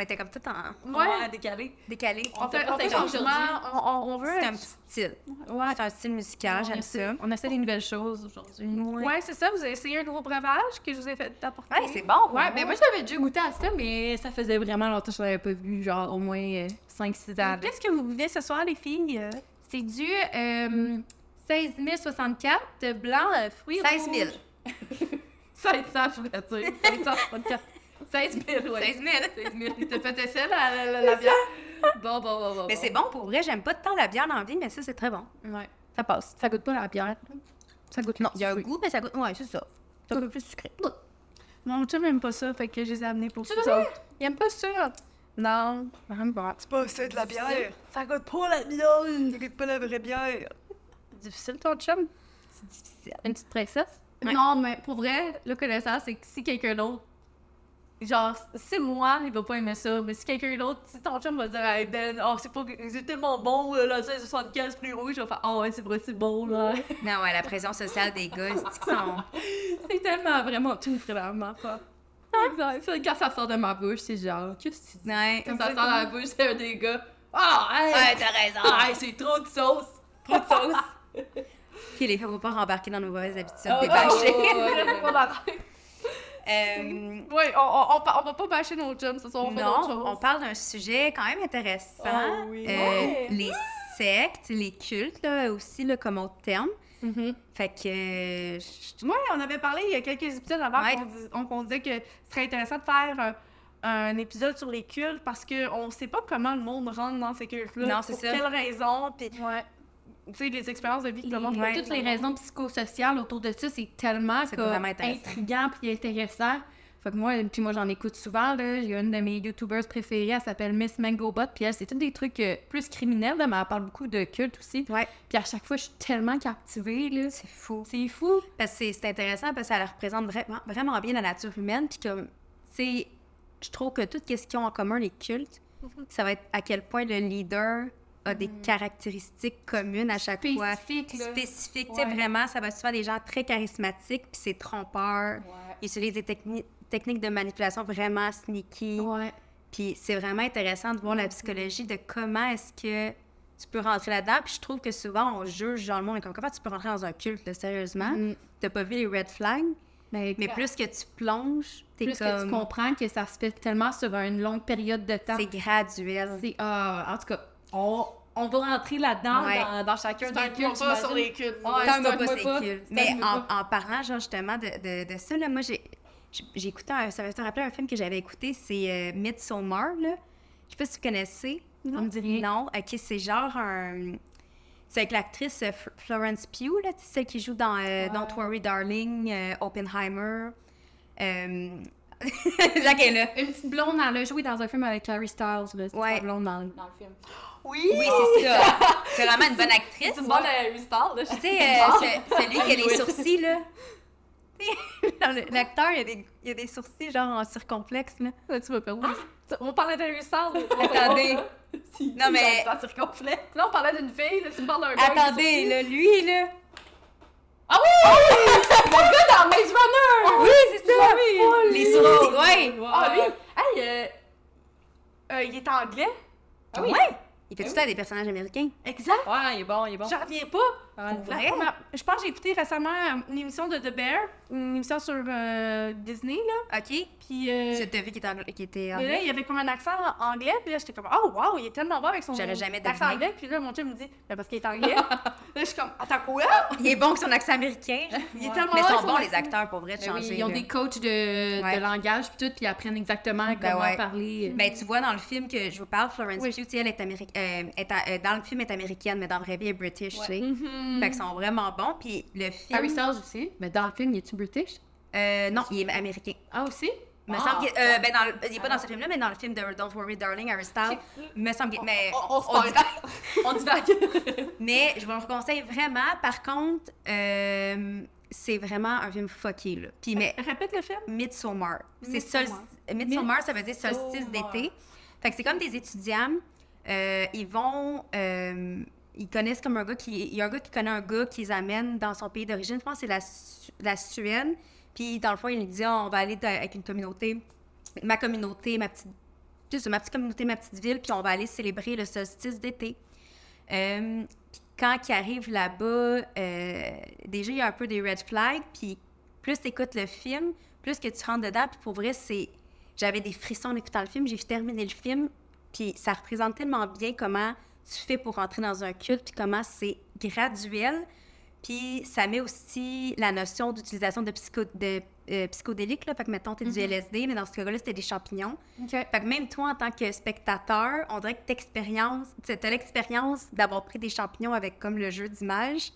On était comme tout en Ouais. décalé. décalé. On fait, on fait. On, veut. C'est un petit style. Ouais. C'est un style musical, j'aime ça. on essaie des nouvelles choses aujourd'hui. Ouais, c'est ça. Vous avez essayé un nouveau breuvage que je vous ai fait apporter? Ouais, c'est bon. Ouais, mais moi j'avais déjà goûté à ça, mais ça faisait vraiment longtemps que je l'avais pas vu, genre au moins 5-6 ans. Qu'est-ce que vous buvez ce soir, les filles? Euh, C'est du euh, 16 064 de blanc, euh, fruits 16 000. rouges. 1600, je voulais dire. 1664. 16 000, ouais. 16 000. 16 000. T'as fait essayer la, la, la, bière? Bon, bon, bon, bon. Mais bon. c'est bon pour vrai, j'aime pas tant la bière dans la vie, mais ça, c'est très bon. Ouais, ça passe. Ça goûte pas la bière. Ça goûte Non, il y a un goût, mais ça goûte. Ouais, c'est ça. C'est un peu plus sucré. Mon chum n'aime pas ça, fait que je les ai amenés pour Tu vous veux? autres. Il aime pas ça. Non, j'aime pas. C'est pas ça de la bière. Ça goûte pas la bière. Ça goûte pas la vraie bière. Difficile, ton chum? C'est difficile. Une petite princesse? Ouais. Non, mais pour vrai, le connaissance, c'est que si quelqu'un d'autre, genre, c'est moi, il va pas aimer ça, mais si quelqu'un d'autre, si ton chum va dire, hey Ben, oh, c'est pas, c'est tellement bon, euh, la 1675 plus rouge, je vais faire, oh ouais, c'est vrai, c'est bon, là. Non, ouais, la pression sociale des gars, c'est sont. c'est tellement vraiment tout, vraiment pas. Exact. Quand ça sort de ma bouche, c'est genre, qu'est-ce que tu dis? Ouais. Quand ça sort de la bouche, c'est un des gars, ah, hey, Ouais, t'as raison. ah, hey, c'est trop de sauce. Trop de sauce. Puis les filles, faut pas rembarquer dans nos mauvaises habitudes. Oh, des oh, bâchés. oh, oh, oh, oh, Euh, Oui, on, on, on, va pas bâcher nos chums ce soir, on fait d'autres non, choses. on parle d'un sujet quand même intéressant. Oh oui. Euh, Ouais. Les sectes, les cultes, là, aussi, là, comme autre terme. Mhm. Fait que. euh, je- Moi, on avait parlé il y a quelques épisodes avant Ouais. qu'on dis- on, qu'on disait que ce serait intéressant de faire un, un épisode sur les cultes parce qu'on sait pas comment le monde rentre dans ces cultes-là. Non, c'est pour ça. quelles raisons, puis Ouais. Tu sais, les expériences de vie que le monde Ouais. Toutes les raisons psychosociales autour de ça, c'est tellement comme, intriguant puis intéressant. Fait que moi, puis moi j'en écoute souvent. Là. J'ai une de mes YouTubers préférées, elle s'appelle Miss Mangobot. Puis elle, c'est tous des trucs euh, plus criminels, là, mais elle parle beaucoup de culte aussi. Ouais. Puis à chaque fois, je suis tellement captivée. Là. C'est fou. C'est fou. Parce que c'est- intéressant parce que ça représente vraiment, vraiment bien la nature humaine. Puis comme, tu sais, je trouve que tout ce qu'ils ont en commun, les cultes, ça va être à quel point le leader a des caractéristiques communes à chaque fois. Spécifique, là. Spécifiques. Tu sais, Ouais. vraiment, ça va souvent des gens très charismatiques, puis c'est trompeur. Ils utilisent des techni- techniques de manipulation vraiment sneaky. Ouais. Puis c'est vraiment intéressant de voir la psychologie de comment est-ce que tu peux rentrer là-dedans. Puis je trouve que souvent, on juge genre le monde comme comment tu peux rentrer dans un culte, là, sérieusement? Mm. T'as pas vu les red flags, Mais, mais plus que tu plonges, t'es plus que tu comprends que ça se fait tellement sur une longue période de temps. C'est graduel. C'est, ah, en tout cas, on, on va rentrer là-dedans Ouais. dans, dans chacun des cultes. pas sur les cultes. C'est pas un pas cool. C'est Mais en, en parlant, genre, justement, de, de, de ça, là, moi, j'ai j'ai- écouté un... Ça va te rappeler un film que j'avais écouté, c'est euh, Midsommar, là. Je sais pas si vous connaissez. Ça me dit rien. Non, ok, c'est genre un. C'est avec l'actrice euh, Florence Pugh, là, celle qui joue dans euh, Don't Worry Darling, euh, Oppenheimer. Euh... Zach est là. Une petite blonde, elle a joué dans un film avec Clary Styles. Là, Ouais. blonde dans, dans le film. Oui! Oui, c'est ça. C'est vraiment une bonne actrice. C'est une bonne Harry Styles, là. Tu sais, euh, ce- celui qui a les sourcils, là. L'acteur, il, y a des- il y a des sourcils, genre en circonflexe, là. Là, tu vas perdre. On parlait d'Harry Styles. Attendez. Si. Non, mais- Ça circonflexe. Là, on parlait d'une fille. Là, tu me parles d'un gars. Attendez, là, lui, là. Ah oui! Le gars dans Maze Runner! Oui, c'est ça. Les sourcils, ouais. Ah, lui, hey, euh, euh, il est anglais? Ah oui? Ouais? Il fait tout ça à des personnages américains. Exact. Ouais, il est bon, il est bon. J'en reviens pas. Vrai? première- Je pense que j'ai écouté récemment euh, une émission de The Bear, une émission sur euh, Disney, là. OK. Puis, euh, vu qu'il était, mais là, anglais? il y avait comme un accent anglais, puis là, j'étais comme, oh, wow, il est tellement bon avec son J'aurais jamais accent deviné. anglais. Puis là, mon chum me dit, ben, parce qu'il est anglais. là, je suis comme, attends, quoi? Il est bon que son accent américain. Il est Ouais. tellement Mais bon ils avec sont son bons, les acteurs, pour vrai, de Ben oui, changer. ils ont là. des coachs de, Ouais. de langage puis tout, puis ils apprennent exactement Ben comment ouais. parler. Ben, tu vois, dans le film que je vous parle, Florence Oui. Pugh, elle est, améric- euh, est à- euh, dans le film, elle est américaine, mais dans la vraie vie, elle est british, tu sais. Mhm. Fait qu'ils sont vraiment bons. Puis le film... Harry Styles aussi? Mais dans le film, il est-tu British? Euh, non, il est américain. Ah, aussi? Me Ah. semble qu'il- euh, ben dans le- il est pas dans ce film-là, mais dans le film de Don't Worry Darling, Harry Styles, me semble qu'il- mais On, on on on divague. Mais je vous le conseille vraiment. Par contre, euh, c'est vraiment un film fucké, là. Puis, mais Répète le film. Midsommar. C'est Midsommar. sol... Midsommar, ça veut dire solstice d'été. Fait que c'est comme des étudiants. euh, ils vont... ils connaissent comme un gars qui. Il y a un gars qui connaît un gars qui les amène dans son pays d'origine. Je pense que c'est la, la Suède. Puis, dans le fond, il lui dit on va aller avec une communauté, ma communauté, ma petite. juste ma petite communauté, ma petite ville, puis on va aller célébrer le solstice d'été. Euh, puis quand il arrive là-bas, euh, déjà, il y a un peu des red flags. Puis plus tu écoutes le film, plus que tu rentres dedans. Puis pour vrai, c'est. J'avais des frissons en écoutant le film. J'ai terminé le film. Puis ça représente tellement bien comment tu fais pour rentrer dans un culte, puis comment c'est graduel. Puis ça met aussi la notion d'utilisation de, psycho, de euh, psychodéliques. Là. Fait que, mettons, t'es du LSD, mais dans ce cas-là, c'était des champignons. OK. Fait que même toi, en tant que spectateur, on dirait que t'expériences, tu as l'expérience d'avoir pris des champignons avec comme le jeu d'image.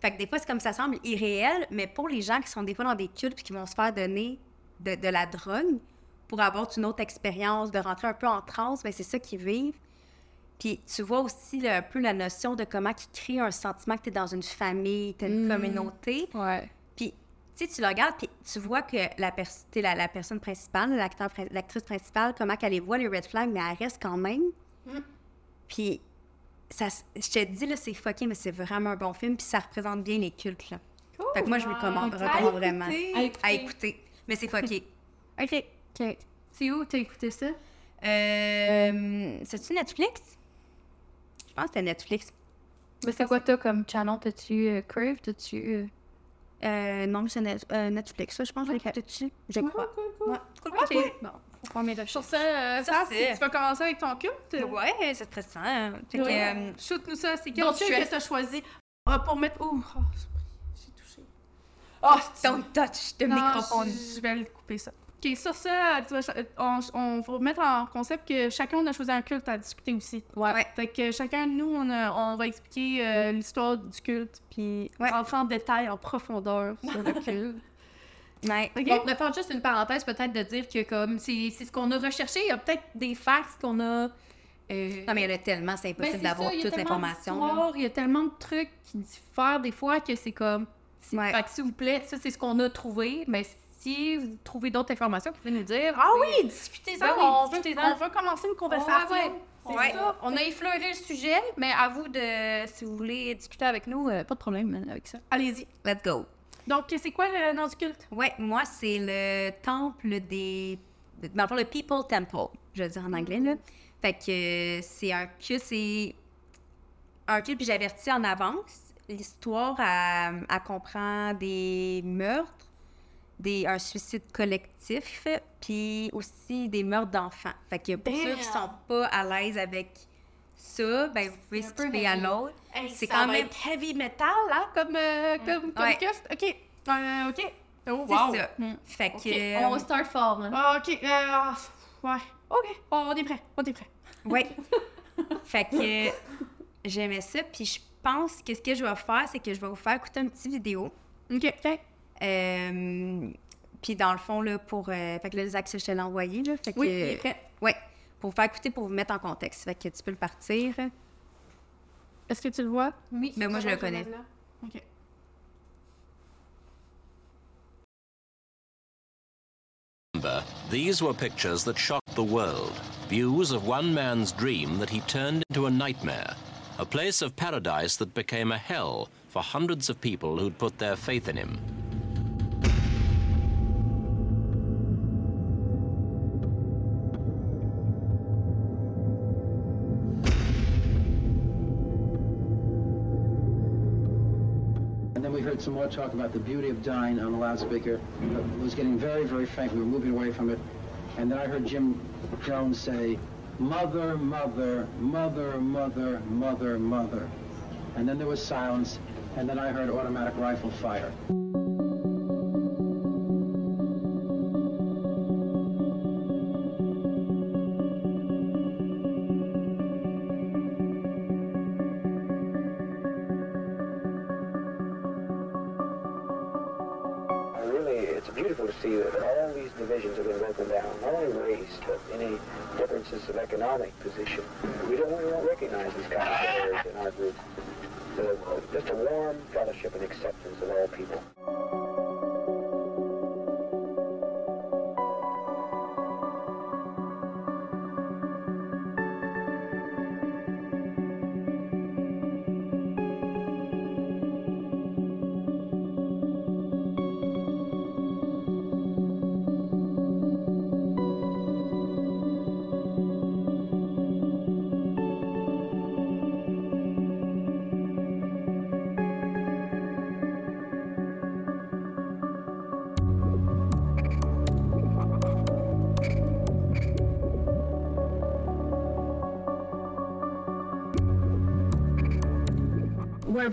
Fait que des fois, c'est comme ça semble irréel, mais pour les gens qui sont des fois dans des cultes puis qui vont se faire donner de, de la drogue pour avoir une autre expérience, de rentrer un peu en transe, ben c'est ça qu'ils vivent. Puis tu vois aussi là, un peu la notion de comment ils créent un sentiment que tu es dans une famille, tu une Mm. communauté. Ouais. Puis, tu sais, tu le regardes, puis tu vois que la, pers- la, la personne principale, l'acteur l'actrice principale, comment qu'elle les voit, les red flags, mais elle reste quand même. Puis, ça, je te dis, là, c'est fucké, mais c'est vraiment un bon film, puis ça représente bien les cultes, là. Fait que moi, je le recommande, recommande vraiment écouter. À écouter. à écouter. Mais c'est fucké. OK. OK. C'est où t'as écouté ça? Euh, C'est-tu Netflix? Pense que c'était Netflix. Mais c'est quoi, toi, comme channel? T'as-tu euh, Crave? T'as-tu... euh, Euh, non, mais c'est Net- euh, Netflix, ça, je pense écouté dessus. Je crois. Ouais. Cool, OK. cool. Bon, faut faire mes Sur ça, euh, Ça, tu vas commencer avec ton culte? Ouais, c'est. Fait que, Ouais. euh, Shoot-nous ça, c'est quel culte que t'as choisi? Ah, pour mettre... Ouh, oh, j'ai touché. Oh, Don't touch the Non, microphone. Je, je vais le couper ça. OK, sur ça, on, on va mettre en concept que chacun on a choisi un culte à discuter aussi. Ouais. Ouais. Fait que chacun de nous, on, a- on va expliquer euh, l'histoire du culte, puis Ouais. rentrer en détail, en profondeur sur le culte. Ouais. OK? Bon, on pourrait faire juste une parenthèse, peut-être, de dire que comme c'est c'est ce qu'on a recherché, il y a peut-être des facts qu'on a... euh, Non, mais il y en a tellement, c'est ben, impossible c'est d'avoir ça, il y a toute tellement l'information. Il y a tellement de trucs qui diffèrent des fois que c'est comme... Ouais. Fait que s'il vous plaît, ça c'est ce qu'on a trouvé, mais si vous trouvez d'autres informations, vous pouvez nous dire. Ah oui, discutez-en. Ben oui, on, veut, discutez-en. on veut commencer une conversation. Ouais, ouais. C'est Ouais. ça. On a effleuré le sujet, mais à vous de, si vous voulez discuter avec nous, euh, pas de problème avec ça. Allez-y. Let's go. Donc, c'est quoi le nom du culte? Ouais, moi, c'est le temple des. Dans le fond, le People Temple, je veux dire en anglais, là. Fait que euh, c'est un culte, c'est un culte, puis j'avertis en avance. L'histoire, elle, elle comprend des meurtres, des, un suicide collectif, puis aussi des meurtres d'enfants. Fait que pour ceux qui sont pas à l'aise avec ça, ben vous pouvez C'est skipper à heavy. l'autre. C'est quand même- heavy metal, là, comme, euh, comme, comme Ouais. OK. Euh, OK. Oh, C'est wow. ça. Mm. Fait que. Ok, euh, On va start fort. Hein. Ah, OK. euh, ouais. OK. On est prêt. On est prêt. Oui. fait que euh, j'aimais ça. Puis je pense que ce que je vais faire, c'est que je vais vous faire écouter une petite vidéo. OK. Euh, puis dans le fond, là, pour. euh, fait que là, Zach, je te l'ai envoyé, là. Fait que. Oui, il est prêt. Pour vous faire écouter, pour vous mettre en contexte. Fait que tu peux le partir. Est-ce que tu le vois? Oui, Mais moi, je le connais. OK. These were pictures that shocked the world. Views of one man's dream that he turned into a nightmare. A place of paradise that became a hell for hundreds of people who'd put their faith in him. Heard some more talk about the beauty of dying on the loudspeaker. It was getting very, very faint. We were moving away from it. And then I heard Jim Jones say, Mother, mother, mother, mother, mother, mother. And then there was silence. And then I heard automatic rifle fire. Economic position. We don't, we don't recognize these kind of barriers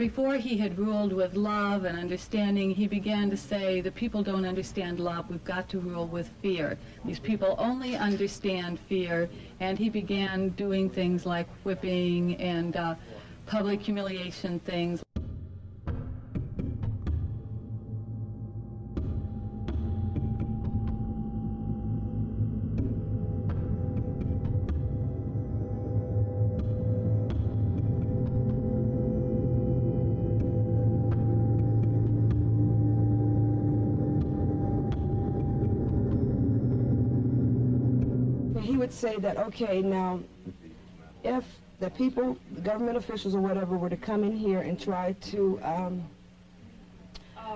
before he had ruled with love and understanding, he began to say, the people don't understand love, we've got to rule with fear. These people only understand fear, and he began doing things like whipping and uh, public humiliation things. Say that, okay, now, if the people, the government officials or whatever, were to come in here and try to um,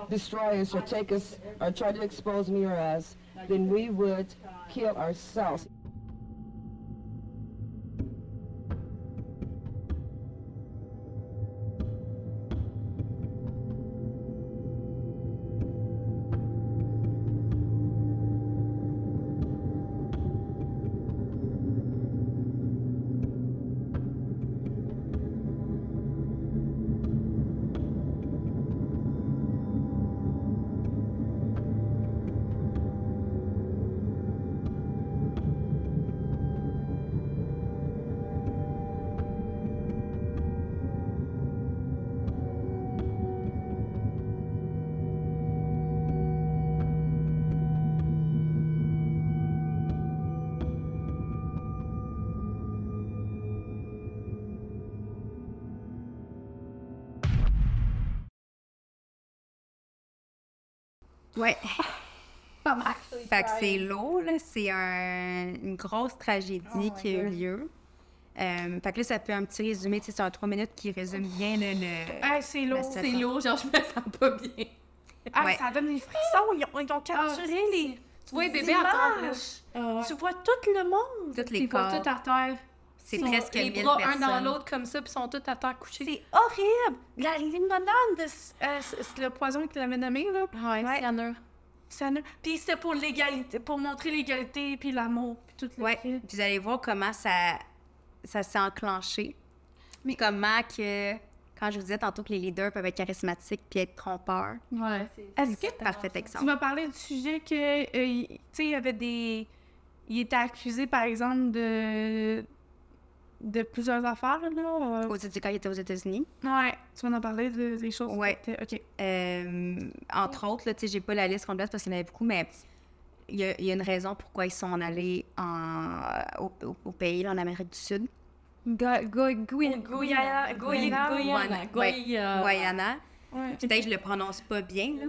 destroy us or take us or try to expose me or us, then we would kill ourselves. Ouais. Pas mal. Fait que c'est lourd, là. C'est un- une grosse tragédie qui a eu lieu. Euh, fait que là, ça fait un petit résumé, tu sais, c'est un trois minutes qui résume bien le. le- Ah, c'est lourd. C'est lourd, genre, je me sens pas bien. Ah, Ouais. ça donne des frissons. Ils ont, ils ont capturé Ah, les. Tu vois, les bébés à terre. Tu vois tout le monde. Toutes les corps. tout à terre. C'est presque les 1000 bras personnes. un dans l'autre comme ça, puis ils sont tous à terre couchés. C'est horrible. La limonade, euh, c'est c'est le poison qu'il avait nommé, là. Ouais, Ouais. cyanure. Puis c'était pour l'égalité, pour montrer l'égalité, puis l'amour, puis tout le Ouais. Puis vous allez voir comment ça, ça s'est enclenché. Mais comment que. Quand je vous disais tantôt que les leaders peuvent être charismatiques puis être trompeurs. Ouais. Est-ce que Parfait tu exemple. m'as parlé du sujet que, euh, tu sais, il y avait des... Il était accusé, par exemple, de... de plusieurs affaires, là. euh, Aux États- quand il était aux États-Unis. Ouais, tu m'en as parlé de, des choses. Ouais. OK. Euh, entre autres, là, tu sais, j'ai pas la liste complète parce qu'il y en avait beaucoup, mais il y, a, il y a une raison pourquoi ils sont allés en, au, au- au pays, là, en Amérique du Sud. Guyana. Guyana. Guyana. Guyana. Guyana. Peut-être que je le prononce pas bien, là,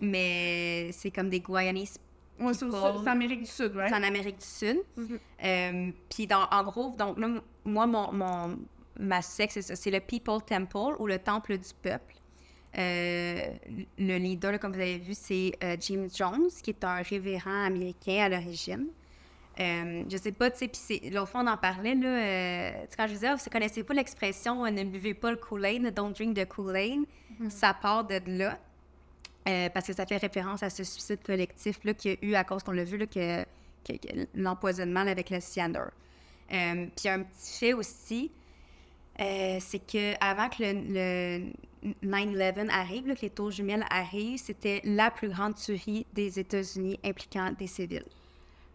mais c'est comme des Guyanese. Ouais, c'est c'est Amérique du Sud, ouais. C'est en Amérique du Sud. Mhm. Euh, Puis dans- en gros, donc là, moi, mon, mon- ma secte, c'est ça, c'est le People Temple ou le Temple du Peuple. Euh, le leader, là, comme vous avez vu, c'est euh, James Jones, qui est un révérend américain à l'origine. Euh, je sais pas, tu sais, puis l'autre fois, on en parlait, là, quand je disais, vous connaissez pas l'expression euh, « ne buvez pas le Kool-Aid »,« don't drink the Kool-Aid ça part de là, euh, parce que ça fait référence à ce suicide collectif-là qu'il y a eu à cause qu'on l'a vu, là, que, que- que l'empoisonnement avec le cyanure. Euh, puis un petit fait aussi, euh, c'est que avant que le, le 9-11 arrive, là, que les tours jumelles arrivent, c'était la plus grande tuerie des États-Unis impliquant des civils.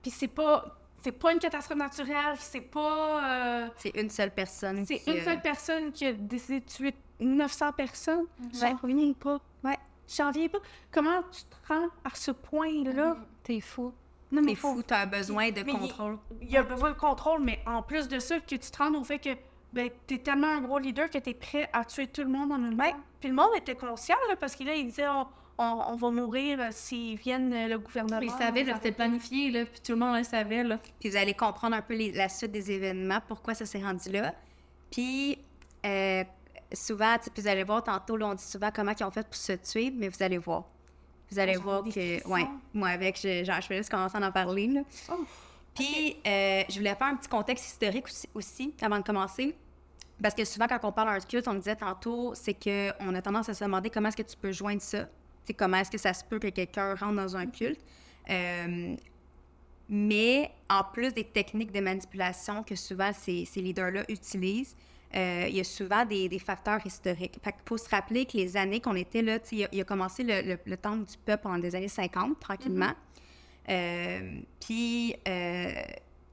Puis c'est pas... C'est pas une catastrophe naturelle, c'est pas... euh, C'est une seule personne C'est qui, une seule personne qui a décidé de tuer 900 personnes. J'en reviens pas. Ouais. J'en reviens pas. Comment tu te rends à ce point-là? T'es fou. Non, T'es fou, t'as besoin de Mais contrôle. Il y a besoin de contrôle, mais en plus de ça, que tu te rendes au fait que ben, t'es tellement un gros leader que t'es prêt à tuer tout le monde en même temps. Puis le monde était conscient, là, parce qu'il disait on, on- on va mourir euh, s'ils viennent euh, le gouvernement. Ils savaient, là, c'était planifié, là, puis tout le monde le savait, là. Puis vous allez comprendre un peu les- la suite des événements, pourquoi ça s'est rendu là. Puis euh, souvent, vous allez voir tantôt, là, on dit souvent comment ils ont fait pour se tuer, mais vous allez voir. Vous allez ai voir que, ouais, moi avec, je, genre, je vais juste commencer à en parler. Là. Oh, Puis euh, je voulais faire un petit contexte historique aussi, aussi, avant de commencer. Parce que souvent, quand on parle d'un culte, on disait tantôt, c'est qu'on a tendance à se demander comment est-ce que tu peux joindre ça. Comment est-ce que ça se peut que quelqu'un rentre dans un culte. Euh, mais en plus des techniques de manipulation que souvent ces, ces leaders-là utilisent, euh, il y a souvent des, des facteurs historiques. Fait faut se rappeler que les années qu'on était là, il, a- il a commencé le, le, le temps du peuple en des années 50, tranquillement. Euh, puis, euh,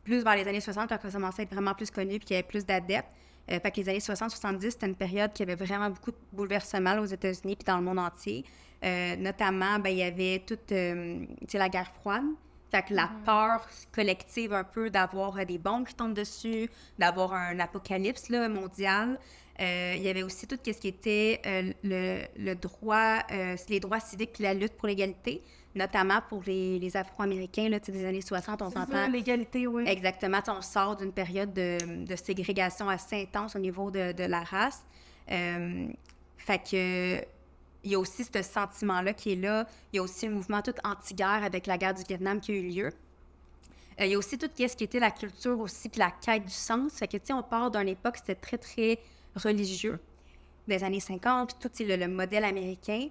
plus vers les années 60, quand ça commençait à être vraiment plus connu, puis qu'il y avait plus d'adeptes. Euh, fait que les années 60-70, c'était une période qui avait vraiment beaucoup de bouleversements aux États-Unis puis dans le monde entier. Euh, notamment, ben, il y avait toute euh, la guerre froide. Fait que la peur collective un peu d'avoir euh, des bombes qui tombent dessus, d'avoir un apocalypse là, mondial. Euh, il y avait aussi tout ce qui était euh, le, le droit, euh, les droits civiques puis la lutte pour l'égalité, notamment pour les, les Afro-Américains des années 60, on s'entend. l'égalité, oui. Exactement. On sort d'une période de, de ségrégation assez intense au niveau de, de la race. Fait que il y a aussi ce sentiment-là qui est là. Il y a aussi le mouvement tout anti-guerre avec la guerre du Vietnam qui a eu lieu. Euh, il y a aussi tout ce qui était la culture aussi, puis la quête du sens. Fait que, tu sais, on part d'une époque, c'était très, très religieux, des années 50, puis tout, le, le modèle américain.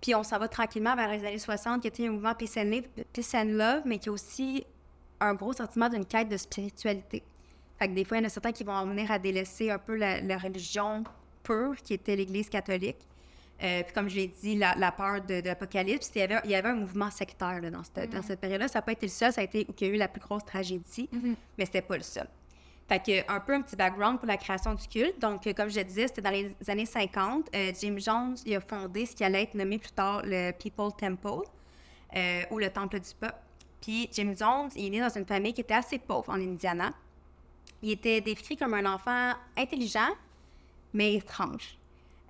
Puis on s'en va tranquillement vers les années 60, qui était un mouvement Peace and, Love, mais qui a aussi un gros sentiment d'une quête de spiritualité. Fait que des fois, il y en a certains qui vont en venir à délaisser un peu la religion pure, qui était l'Église catholique. Euh, puis comme je l'ai dit, la, la peur de, de l'Apocalypse, il y, avait, il y avait un mouvement sectaire là, dans cette, dans cette période-là. Ça n'a pas été le seul, ça a été où il y a eu la plus grosse tragédie, mais c'était pas le seul. Fait que, un peu un petit background pour la création du culte. Donc, euh, comme je disais, c'était dans les années 50. Euh, Jim Jones il a fondé ce qui allait être nommé plus tard le People Temple, euh, ou le Temple du Peuple. Puis Jim Jones, il est né dans une famille qui était assez pauvre en Indiana. Il était décrit comme un enfant intelligent, mais étrange.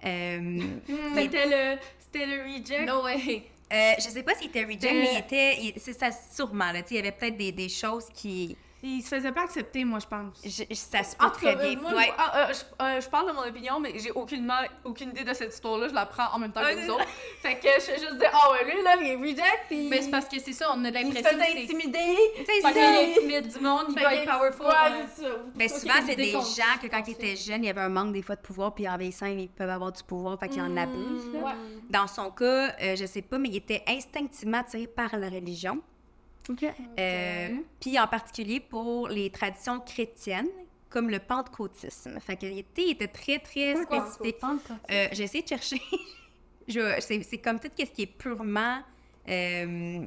Euh, C'était le, c'était le reject. No way. euh, je sais pas s'il était reject, mais il était. c'est ça, sûrement. Là, il y avait peut-être des, des choses qui. Il se faisait pas accepter, moi, je pense. je- je- ça se peut très bien. euh, moi, Ouais. je, ah, euh, je- euh, je parle de mon opinion, mais j'ai aucunement aucune idée de cette histoire-là. Je la prends en même temps que vous autres. fait que je juste dire, ah ouais, lui, là, il est reject. Puis Mais c'est parce que c'est ça, on a il se l'impression que faisait c'est... intimider. Fait c'est- qu'il intimide du monde, il Fait va être est- powerful. Ouais, ça. Ben, souvent, c'est des gens que quand ils étaient jeunes, il y avait un manque des fois de pouvoir, puis en vieillissant, ils peuvent avoir du pouvoir, fait qu'ils en abusent. là. Ouais. Dans son cas, euh, je sais pas, mais il était instinctivement attiré par la religion. OK. Euh, Puis en particulier pour les traditions chrétiennes, comme le pentecôtisme. Fait qu'il était, il était très, très spécifique. Euh, J'ai essayé de chercher. C'est comme tout ce qui est purement euh,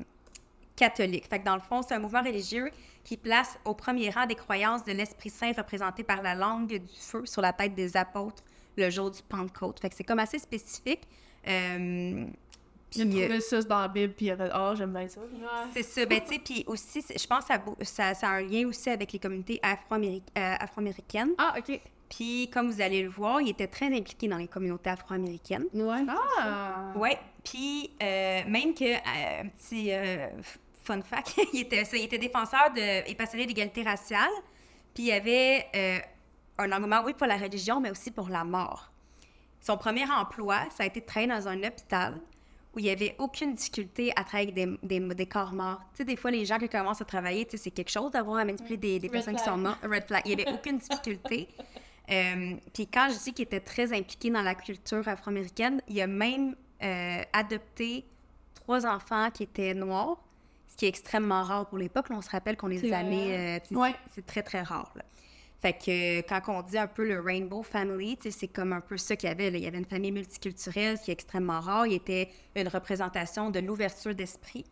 catholique. Fait que dans le fond, c'est un mouvement religieux qui place au premier rang des croyances de l'Esprit Saint représenté par la langue du feu sur la tête des apôtres le jour du Pentecôte. Fait que c'est comme assez spécifique. Euh, Il a puis, euh, trouvé ça dans la Bible, puis il a fait, ah, j'aime bien ça. c'est ça. Ben, tu sais, puis aussi, je pense que ça, bou- ça, ça a un lien aussi avec les communautés euh, afro-américaines. Ah, ok. Puis, comme vous allez le voir, il était très impliqué dans les communautés afro-américaines. Ouais. Ah. Ouais. Puis, euh, même que, euh, un petit euh, fun fact, il était, ça, il était défenseur de, et passionné d'égalité raciale. Puis, il y avait euh, un engouement, oui, pour la religion, mais aussi pour la mort. Son premier emploi, ça a été de travailler dans un hôpital où il n'y avait aucune difficulté à travailler avec des, des, des corps morts. Tu sais, des fois, les gens qui commencent à travailler, tu sais, c'est quelque chose d'avoir à manipuler des, des personnes qui sont mortes. Red flag. Il n'y avait aucune difficulté. Euh, puis quand je dis qu'il était très impliqué dans la culture afro-américaine, il a même euh, adopté trois enfants qui étaient noirs, ce qui est extrêmement rare pour l'époque. On se rappelle qu'on C'est années... euh, Ouais. c'est- C'est très, très rare. là. Fait que quand on dit un peu le Rainbow Family, c'est comme un peu ça qu'il y avait. là. Il y avait une famille multiculturelle qui est extrêmement rare. Il était une représentation de l'ouverture d'esprit.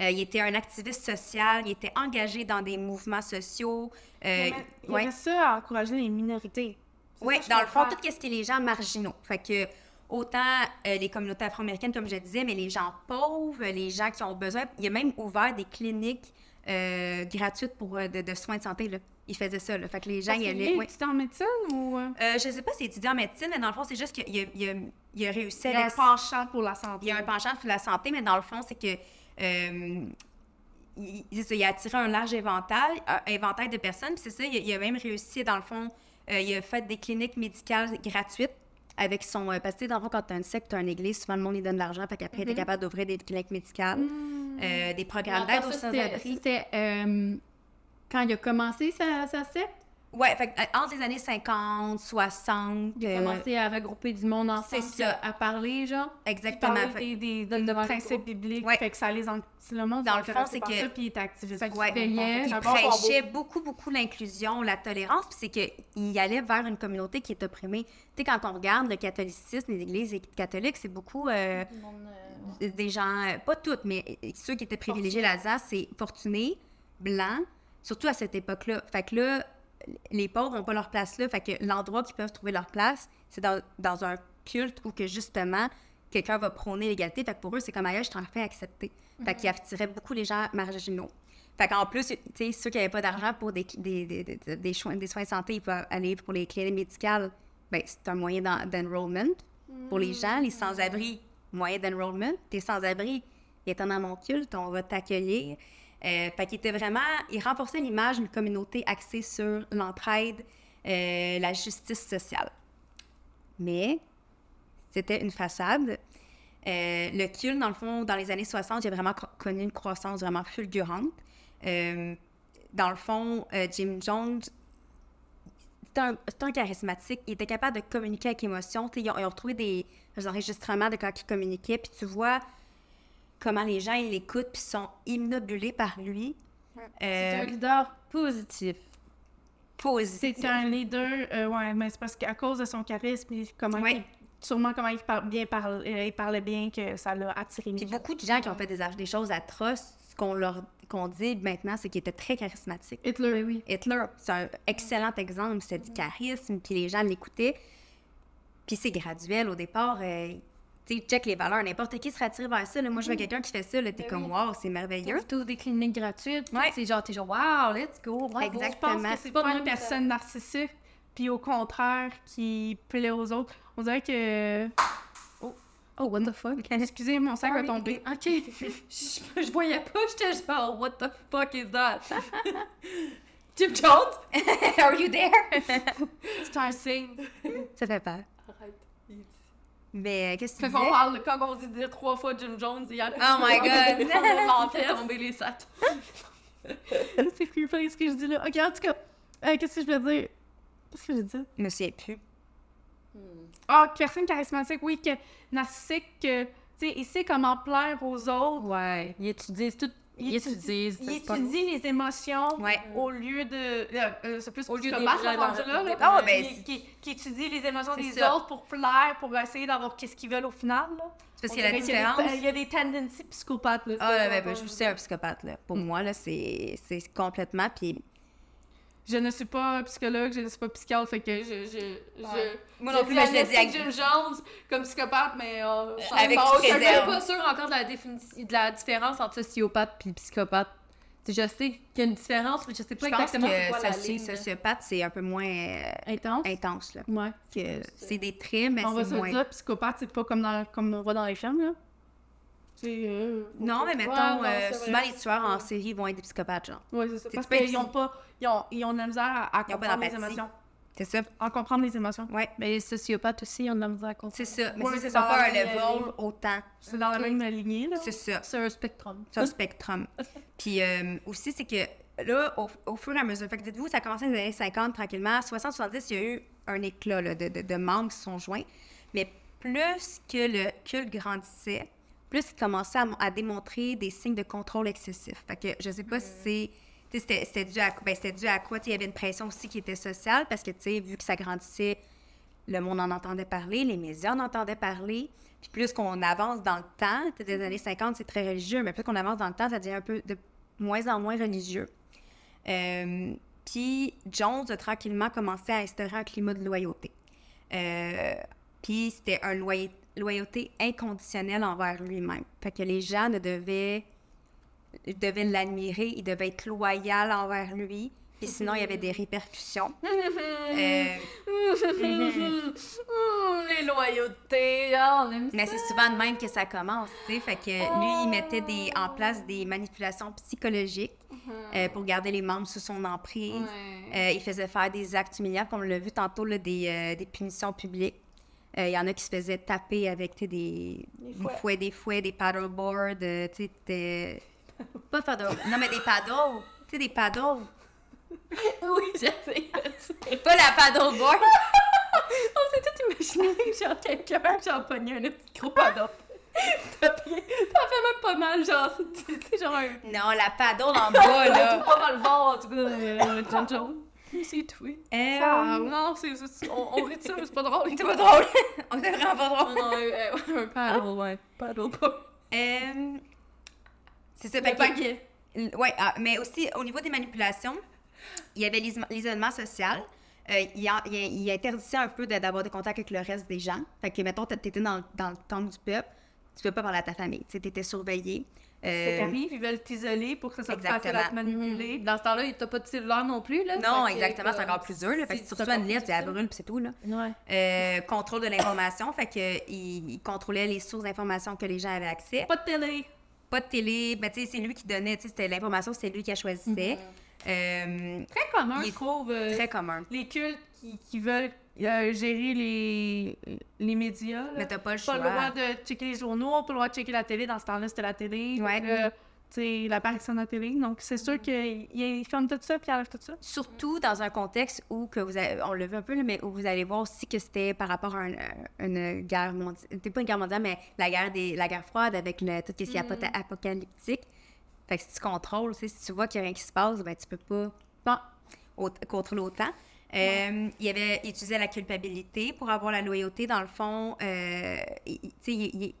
Euh, il était un activiste social, il était engagé dans des mouvements sociaux. Euh, Il ouais. ça à encourager les minorités. Oui, dans le fond, tout ce qui est les gens marginaux. Fait que autant euh, les communautés afro-américaines, comme je disais, mais les gens pauvres, les gens qui ont besoin. Il a même ouvert des cliniques gratuites pour de, de soins de santé. Là. Il faisait ça. Là. Fait que les gens est ouais. étudiant en médecine ou... euh, Euh, je sais pas s'il étudie en médecine, mais dans le fond, c'est juste qu'il a, il a, il a réussi Il y a un penchant pour la santé. il a un penchant pour la santé, mais dans le fond, c'est que euh, il, ça, il a attiré un large éventail, un éventail de personnes. Puis c'est ça, il, a- il même réussi, dans le fond, euh, il a fait des cliniques médicales gratuites avec son... euh, parce que, dans le fond, quand tu as une secte, tu as une église, souvent, le monde, il donne de l'argent. Fait qu'après, tu es capable d'ouvrir des cliniques médicales, euh, des programmes d'aide aux sans-abri. C'était euh, quand il a commencé sa, sa secte? Que, euh, entre les années 50, 60. Il a euh, commencé à regrouper du monde ensemble, c'est ça. à parler, genre? exactement. Parler Fait- des, des, des devant le principes bibliques, Ouais. fait que ça les en... le monde Dans le fond, c'est que- ça, puis il est activiste. Ouais. payait. Il combo. prêchait beaucoup, beaucoup l'inclusion, la tolérance, puis c'est qu'il allait vers une communauté qui est opprimée. Tu sais, quand on regarde le catholicisme, les églises catholiques, c'est beaucoup euh, des gens, euh, pas toutes, mais euh, ceux qui étaient privilégiés l'Alsace, c'est fortunés, blancs, surtout à cette époque-là. Fait que là, les pauvres n'ont pas leur place là. Fait que l'endroit qu'ils peuvent trouver leur place, c'est dans, dans un culte où que justement, quelqu'un va prôner l'égalité. Fait que pour eux, c'est comme ailleurs, je suis en train d'accepter. Fait qu'ils attiraient beaucoup les gens marginaux. Fait qu'en plus, tu sais, ceux qui n'avaient pas d'argent pour des, des, des, des, soins, des soins de santé, ils peuvent aller pour les cliniques médicales. Ben, c'est un moyen d'en- d'enrollment pour les gens. Les sans-abri, moyen d'enrollment. T'es sans-abri, étant dans mon culte, on va t'accueillir. Euh, qu'il était vraiment... Il renforçait l'image d'une communauté axée sur l'entraide, euh, la justice sociale. Mais c'était une façade. Euh, le culte, dans le fond, dans les années 60, il a vraiment co- connu une croissance vraiment fulgurante. Euh, dans le fond, Jim Jones, c'est un, charismatique. Il était capable de communiquer avec émotion. Ils ont, ils retrouvé des enregistrements de quand il communiquait, puis tu vois comment les gens ils l'écoutent, puis sont imnobulés par lui. C'est Euh, un leader positif. positif. C'est un leader, euh, ouais, mais c'est parce qu'à cause de son charisme, et comment Ouais. il- sûrement comment il, par- bien parle, euh, il parlait bien que ça l'a attiré. Puis beaucoup de gens qui ont fait des, des choses atroces, ce qu'on leur qu'on dit maintenant, c'est qu'il était très charismatique. Hitler, oui. Hitler, c'est un excellent exemple. C'est du charisme, puis les gens l'écoutaient. Puis c'est graduel au départ. euh, tu sais, check les valeurs. N'importe qui serait attiré vers ça. là. Moi, je vois quelqu'un qui fait ça, là, t'es comme, wow, c'est merveilleux. Surtout des cliniques gratuites. Ouais. C'est genre, t'es genre, wow, let's go. bravo. Exact. Je pense Exactement. que c'est pas une personne narcissique, puis au contraire, qui plaît aux autres. On dirait que... Oh, what the fuck? Excusez, mon sac va tomber. Ok. je, je voyais pas, j'étais genre, what the fuck is that? Jim Jones? Are you there? C'est un signe. ça fait peur. Mais euh, qu'est-ce que tu Fait qu'on disais? parle, quand on dit dire trois fois Jim Jones, il y a Oh my God! On fait tomber les sacs. c'est creepy ce que je dis là. Ok, en tout cas, euh, qu'est-ce que je voulais dire? Qu'est-ce que j'ai dit? Je me souviens plus. Ah, personne charismatique, oui, que narcissique, que, tu sais, il sait comment plaire aux autres. Ouais, ils étudient tout. Il étudie- les émotions Ouais. au lieu de. euh, c'est plus Au lieu psychopathe, des- là, là. Ah, ben, qui, c'est- qui, qui étudie les émotions des ça. autres pour plaire, pour essayer d'avoir qu'est-ce qu'ils veulent au final. Là. C'est parce qu'il y a la différence. Il y a des tendencies psychopathes. Là, Ah, là, ben, ben, je suis un psychopathe, là. Pour moi, là, c'est c'est complètement... Puis Je ne suis pas psychologue, je ne suis pas psychiatre, fait que je. je, je Moi non plus, mais je le dis diagnostique avec- Jim Jones comme psychopathe, mais. Euh, sans- avec sans toute aucun- Je suis pas sûre encore de la, de la différence entre sociopathe et psychopathe. Je sais qu'il y a une différence, mais je sais pas je pense exactement c'est quoi que la ligne. sociopathe, c'est un peu moins euh, Intense? intense, là. Ouais. Que C'est des traits, mais On va c'est se moins... dire, psychopathe, c'est pas comme, dans, comme on voit dans les films, là. Euh, Non, mais mettons, euh, souvent les tueurs en série vont être des psychopathes, genre. Ouais, c'est ça. Parce pas qu'ils ont écrit. pas. Ils ont, ils ont de la misère à, comprendre les émotions. C'est ça. À comprendre les émotions. Ouais, Mais les sociopathes aussi, ils ont de la misère à comprendre. c'est ça. Mais Ouais, c'est pas un level autant. C'est dans la même lignée, là. C'est ça. C'est un spectrum. C'est un spectrum. Puis euh, aussi, c'est que là, au, au fur et à mesure, fait que dites-vous, ça a commencé dans les années 50 tranquillement. 60-70, il y a eu un éclat là, de, de, de membres qui se sont joints. Mais plus que le culte grandissait, plus il commençait à, démontrer des signes de contrôle excessif. Fait que je sais pas si c'est. C'était dû à, ben, dû à quoi? Il y avait une pression aussi qui était sociale parce que, tu sais, vu que ça grandissait, le monde en entendait parler, les médias en entendaient parler. Puis plus qu'on avance dans le temps, des années 50, c'est très religieux, mais plus qu'on avance dans le temps, ça devient un peu de moins en moins religieux. Euh, puis Jones a tranquillement commencé à instaurer un climat de loyauté. Euh, puis c'était une loya- loyauté inconditionnelle envers lui-même. Fait que les gens ne devaient, devaient l'admirer, ils devaient être loyaux envers lui. Puis sinon, il y avait des répercussions. Euh, les loyautés, ah, on aime Mais c'est souvent de même que ça commence, tu sais. Fait que lui, il mettait des, en place des manipulations psychologiques euh, pour garder les membres sous son emprise. Euh, il faisait faire des actes humiliants, comme on l'a vu tantôt, là, des, des punitions publiques. Euh, Il y en a qui se faisaient taper avec tu des, des fouets. des fouets, des paddleboards, euh, tu sais, des- pas paddle, non mais des paddles, tu sais, des paddles. Oui, j'avais Pas la paddleboard. On s'est tout imaginé, genre, quelqu'un, genre, pogné un petit gros paddle. Ça fait même pas mal, genre, c'est genre un... non, la paddle en bas, là. On va le voir, en tout euh. C'est tout. Euh, Ah, non, c'est, c'est- on, on rit de ça, mais c'est pas drôle. c'est pas drôle. On est vraiment pas drôle. Non, non, un, un paddle, ouais. Paddle pas. Euh, c'est ça. Le que- baguette. Oui, mais aussi au niveau des manipulations, il y avait l'is- l'isolement social. Euh, il, a- il, il interdisait un peu de- d'avoir des contacts avec le reste des gens. Fait que, mettons, t'étais dans, dans le temple du peuple, tu peux pas parler à ta famille. Tu étais surveillé. Euh, C'est qu'arrive, ils veulent t'isoler pour que ça soit plus facile à te manipuler. Dans ce temps-là, t'as pas de cellulaire non plus, là. non, exactement, c'est encore plus dur. Là, fait que tu reçois une lettre, tu la brûles, puis c'est tout. Là. Ouais. Euh, contrôle de l'information, fait que il, il contrôlait les sources d'information que les gens avaient accès. Pas de télé. Pas de télé, ben, tu sais, c'est lui qui donnait, tu sais, c'était l'information, c'est lui qui la choisissait. Euh, Très commun, je trouve. euh, très commun. Les cultes qui, qui veulent euh, gérer les, les médias. Mais t'as pas le pas choix. le droit de checker les journaux, pas le droit de checker la télé. Dans ce temps-là, c'était la télé. Ouais. Donc, euh, tu sais, l'apparition de la télé. Donc, c'est sûr qu'il il ferme tout ça puis il enlève tout ça. Surtout dans un contexte où, que vous avez- on le vu un peu, mais où vous allez voir aussi que c'était par rapport à un- euh, une guerre mondiale. C'était pas une guerre mondiale, mais la guerre, des, la guerre froide avec le, tout ce qui est apo- apocalyptique. Fait que si tu contrôles, si tu vois qu'il n'y a rien qui se passe, ben tu peux pas Bon. au- contrôler autant. Euh, Il y avait il utilisait la culpabilité pour avoir la loyauté. Dans le fond, euh, il, il-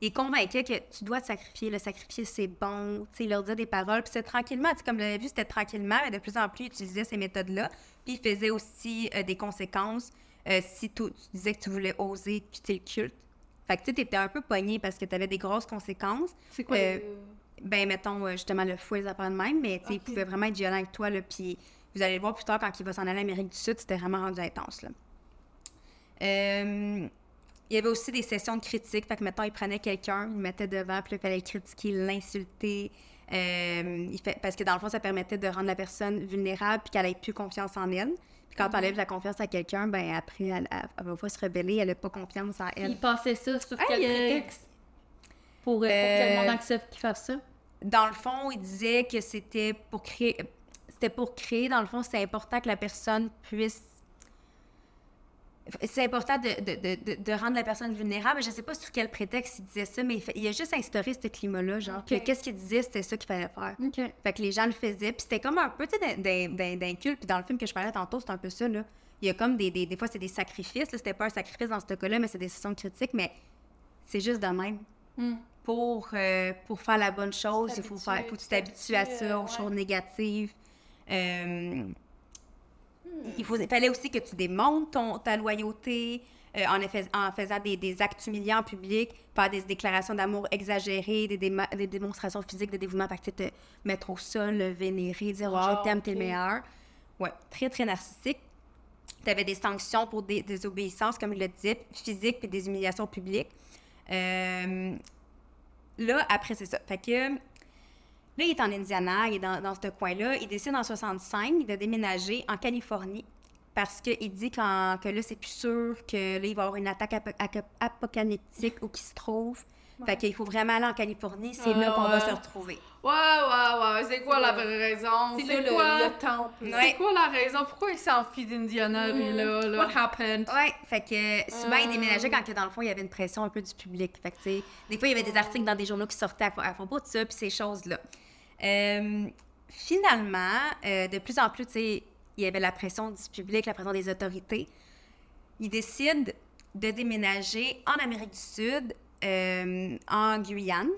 il- convainquait que tu dois te sacrifier. Le sacrifice, c'est bon. Il leur disait des paroles. Puis c'est tranquillement. Comme l'avait vu, c'était tranquillement. Mais de plus en plus, il utilisait ces méthodes-là. Puis il faisait aussi euh, des conséquences si tu, tu disais que tu voulais oser quitter le culte. Fait que tu sais, étais un peu pogné parce que tu avais des grosses conséquences. C'est quoi Ben, mettons, justement, le fouet, les de même, mais tu sais, il pouvait vraiment être violent avec toi, là, puis vous allez le voir plus tard, quand il va s'en aller en Amérique du Sud, c'était vraiment rendu intense, là. Euh, il y avait aussi des sessions de critique, fait que, mettons, il prenait quelqu'un, il le mettait devant, puis il fallait le critiquer, l'insulter, euh, il fait, parce que dans le fond, ça permettait de rendre la personne vulnérable, puis qu'elle ait plus confiance en elle. Puis quand tu enlèves la confiance à quelqu'un, ben après, elle, elle, va pas se rebeller, elle n'a pas confiance en elle. Il passait ça sur Hey, quel euh, prétexte? Pour, euh, pour que le monde accepte qu'il fasse ça? dans le fond, il disait que c'était pour créer. C'était pour créer, dans le fond, c'est important que la personne puisse. C'est important de, de, de, de, rendre la personne vulnérable. Je sais pas sous quel prétexte il disait ça, mais il, fait- il a juste instauré ce climat-là, genre, que qu'est-ce qu'il disait, c'était ça qu'il fallait faire. Fait que les gens le faisaient. Puis c'était comme un peu, tu sais, d'un- culte. Puis dans le film que je parlais tantôt, c'est un peu ça, là. Il y a comme des... Des, des fois, c'est des sacrifices. C'était pas un sacrifice dans ce cas-là, mais c'est des sessions critiques. Mais c'est juste de même. Hmm. Pour, euh, pour faire la bonne chose, il faut, faire, faut que tu t'habitues à ça, aux ouais. choses négatives. Euh, Il faut, il fallait aussi que tu démontres ton, ta loyauté euh, en, faisant des, des actes humiliants en public, faire des déclarations d'amour exagérées, des, déma- des démonstrations physiques de dévouement, fait que tu sais, te mettre au sol, le vénérer, dire Ah, Wow, je t'aime, t'es ok. le meilleur. Ouais, très, très narcissique. Tu avais des sanctions pour des désobéissances, comme il le disait, physiques puis des humiliations publiques. Euh, là, après, c'est ça. Fait que là, il est en Indiana, il est dans, dans ce coin-là. Il décide en 65 de déménager en Californie parce qu'il dit que là, c'est plus sûr que là, il va y avoir une attaque apocalyptique où qu'il se trouve. Fait qu'il faut vraiment aller en Californie, c'est là qu'on va ouais. se retrouver. Ouais, ouais, ouais. C'est quoi la vraie raison? C'est quoi? le- le temple. Ouais. C'est quoi la raison? Pourquoi il s'enfuit d'Indiana, lui, là? là? What happened? Ouais, fait que souvent, il déménageait quand que, dans le fond, il y avait une pression un peu du public. Fait que, tu sais, des fois, il y avait des articles dans des journaux qui sortaient à, à propos de ça, puis ces choses-là. Euh, finalement, euh, de plus en plus, il y avait la pression du public, la pression des autorités. Il décide de déménager en Amérique du Sud, euh, en Guyane.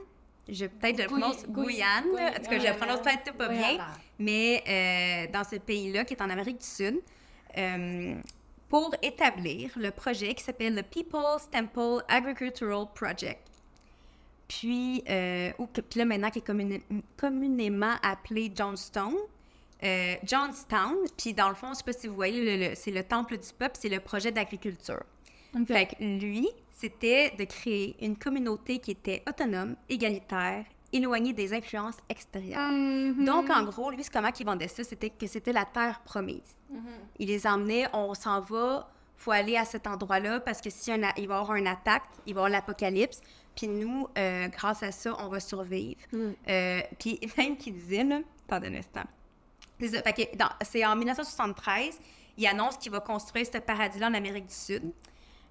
Je, peut-être je le prononce Guyane. En tout cas, je le prononce peut-être pas bien. Mais dans ce pays-là, qui est en Amérique du Sud, pour établir le projet qui s'appelle le People's Temple Agricultural Project. Puis, euh, ou puis là maintenant qui est communément appelé Johnstone. Euh, Johnstown, puis dans le fond, je sais pas si vous voyez, c'est le temple du peuple, c'est le projet d'agriculture. Fait que lui, c'était de créer une communauté qui était autonome, égalitaire, éloignée des influences extérieures. Donc, en gros, lui, c'est comment il vendait ça? C'était que c'était la terre promise. Il les emmenait, on s'en va, faut aller à cet endroit-là parce que si a- il va y avoir une attaque, il va y avoir l'apocalypse. Puis nous, euh, grâce à ça, on va survivre. Euh, puis même qu'il disait, là, attendez un instant. C'est ça. Fait que dans- c'est en 1973, il annonce qu'il va construire ce paradis-là en Amérique du Sud.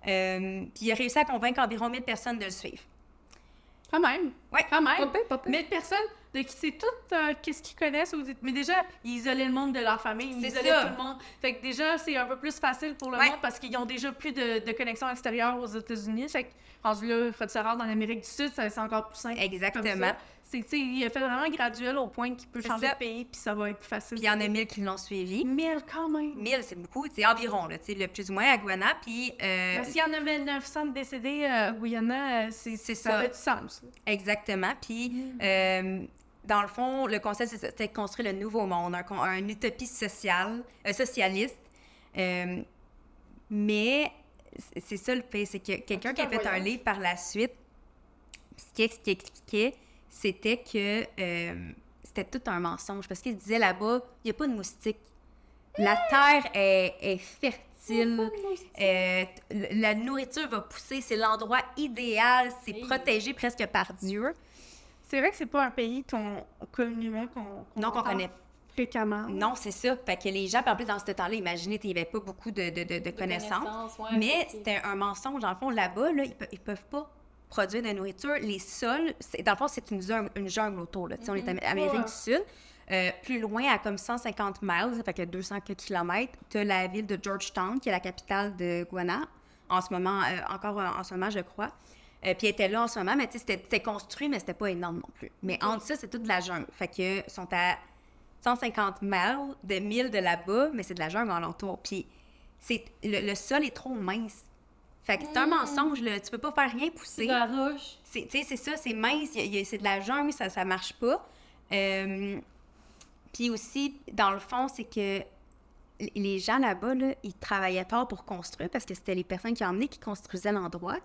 Euh, puis il a réussi à convaincre environ 1000 personnes de le suivre. Quand même. Ouais. Quand même. Pas pire, pas pire. 1000 personnes, de qui c'est tout euh, qu'est-ce qu'ils connaissent. aux- Mais déjà, ils isolaient le monde de leur famille. Ils isolaient ça. tout le monde. Fait que déjà, c'est un peu plus facile pour le Ouais. monde parce qu'ils ont déjà plus de, de connexions extérieures aux États-Unis. Fait que, rendu là, il faut se rendre en Amérique du Sud, ça- c'est encore plus simple. comme Exactement. C'est, il a fait vraiment graduel au point qu'il peut changer de pays, puis ça va être plus facile. Puis il y en a 1000 qui l'ont suivi. 1000 quand même. 1000, c'est beaucoup. C'est environ, là, le plus ou moins à Guyana. Puis euh, Ben, S'il y en avait 900 de décédés euh, au Guyana, euh, c'est, C'est ça. ça. fait du sens. Exactement. Puis, euh, dans le fond, le concept, c'était de construire le nouveau monde, un, utopie sociale, socialiste. Mais c'est- ça le fait, c'est que quelqu'un qui a fait un livre par la suite, ce qui expliquait, c'était que euh, c'était tout un mensonge. Parce qu'il disait là-bas, il n'y a pas de moustiques. La terre est, est fertile. Euh, la nourriture va pousser. C'est l'endroit idéal. C'est protégé presque par Dieu. C'est vrai que c'est pas un pays qu'on communément qu'on, Non, qu'on connaît. fréquemment. Non, c'est ça. Fait que les gens, en plus, dans ce temps-là, imaginez, il n'y avait pas beaucoup de, de- de- de connaissances. ouais, mais c'était un mensonge. Dans le fond, là-bas, là, ils, pe- ils peuvent pas produire de nourriture. Les sols, dans le fond, c'est une jungle, une jungle autour. Là. On est en Amérique Ouais. du Sud. Euh, plus loin, à comme 150 miles, ça fait que 200 km, tu as la ville de Georgetown, qui est la capitale de Guyana, en ce moment, euh, encore en ce moment, je crois. Euh, puis elle était là en ce moment, mais tu sais, c'était construit, mais c'était pas énorme non plus. Mais entre ça, c'est toute de la jungle. Fait que sont à 150 miles de 1000 de là-bas, mais c'est de la jungle alentour. Puis c'est le, le sol est trop mince. Fait que c'est un mensonge, là. Tu peux pas faire rien pousser. C'est tu sais, c'est ça, c'est mince, c'est de la jungle, ça, ça marche pas. Euh, puis aussi, dans le fond, c'est que les gens là-bas, là, ils travaillaient fort pour construire parce que c'était les personnes qui emmenaient qui construisaient l'endroit.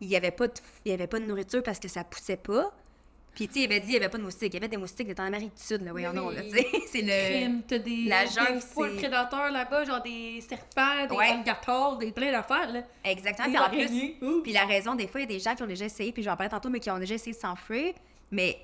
Il n'y avait, pas de- il y avait pas de nourriture parce que ça poussait pas. Puis, tu sais, il avait dit qu'il n'y avait pas de moustiques. Il y avait des moustiques, c'était en Amérique du Sud, là, voyons Oui, donc, là, tu sais. C'est le... Crime, t'as des, la des jungle, c'est- prédateurs là-bas, genre des serpents, des Ouais. alligators, des plein d'affaires, là. Exactement. Puis en plus, puis la raison, des fois, il y a des gens qui ont déjà essayé, puis j'en parlais tantôt, mais qui ont déjà essayé de s'enfuir, mais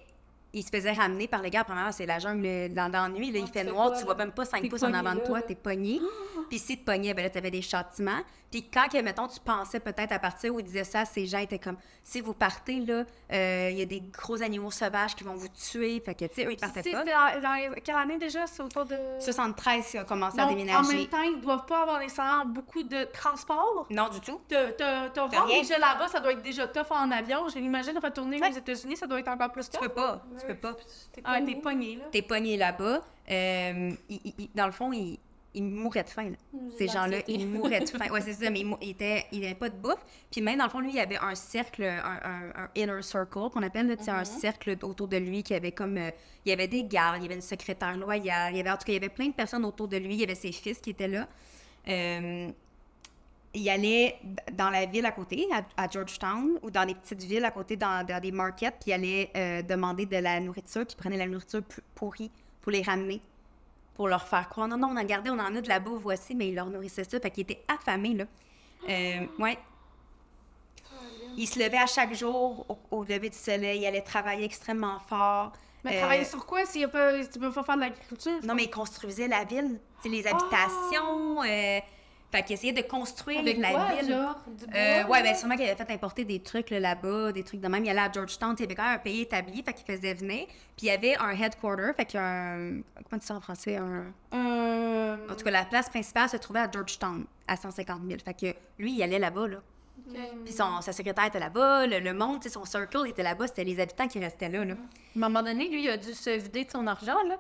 ils se faisaient ramener par les gars. Premièrement, c'est la jungle dans, dans la nuit, là, il tu fait noir, quoi, tu vois même pas 5 T'es pouces en avant de toi, t'es pogné. Puis si tu pognais, ben là, t'avais des châtiments. Puis quand, que, mettons, tu pensais peut-être à partir où ils disaient ça, ces gens étaient comme, si vous partez, là, euh, il y a des gros animaux sauvages qui vont vous tuer. Fait que, tu sais, eux, ils partaient C'est pas. c'était dans, quelle année déjà? C'est autour de... 73, ils ont commencé à Donc, en déménager. même temps, ils doivent pas avoir nécessairement beaucoup de transport. Non, du tout. Te, te, te rendre déjà là-bas, ça doit être déjà tough en avion. Je l'imagine retourner Ouais. aux États-Unis, ça doit être encore plus Tu tough. peux pas. Tu peux pas. Ah, t'es pogné, là? t'es pogné là-bas. Euh, il- il- il- dans le fond, ils ils mouraient de faim. là. Ces gens-là, ils mouraient de faim. Ouais, c'est ça, mais ils n'avaient pas de bouffe. Puis même, dans le fond, lui, il y avait un cercle, un, un- un inner circle qu'on appelle, là, un cercle autour de lui qui avait comme... euh, il y avait des gardes, il y avait une secrétaire loyale, il y avait, en tout cas, il y avait plein de personnes autour de lui. Il y avait ses fils qui étaient là. Euh, il allait dans la ville à côté, à, à Georgetown, ou dans des petites villes à côté, dans, dans des markets, puis il allait euh, demander de la nourriture, puis il prenait la nourriture pourrie pour les ramener, pour leur faire croire, non, non, on a gardé, on en a de la bouffe, voici, mais il leur nourrissait ça, fait qu'il était affamé, là. Euh, ouais. Il se levait à chaque jour au, au lever du soleil, il allait travailler extrêmement fort. Mais Euh, travailler sur quoi s'il y a pas, si tu peux pas faire de l'agriculture? non, mais il construisait la ville, les habitations. euh, fait qu'il essayait de construire Avec la quoi, ville. genre? Du bois, Euh, ouais, ben sûrement qu'il avait fait importer des trucs là, là-bas, des trucs de même. Il allait à Georgetown, il y avait quand même un pays établi, fait qu'il faisait venir. Puis il y avait un headquarter, fait qu'un. Comment tu dis ça en français? Un... Euh... En tout cas, la place principale se trouvait à Georgetown, à 150 000. Fait que lui, il allait là-bas, là. Puis son, sa secrétaire était là-bas, le, le monde, son circle était là-bas, c'était les habitants qui restaient là. là. À un moment donné, lui, il a dû se vider de son argent, là.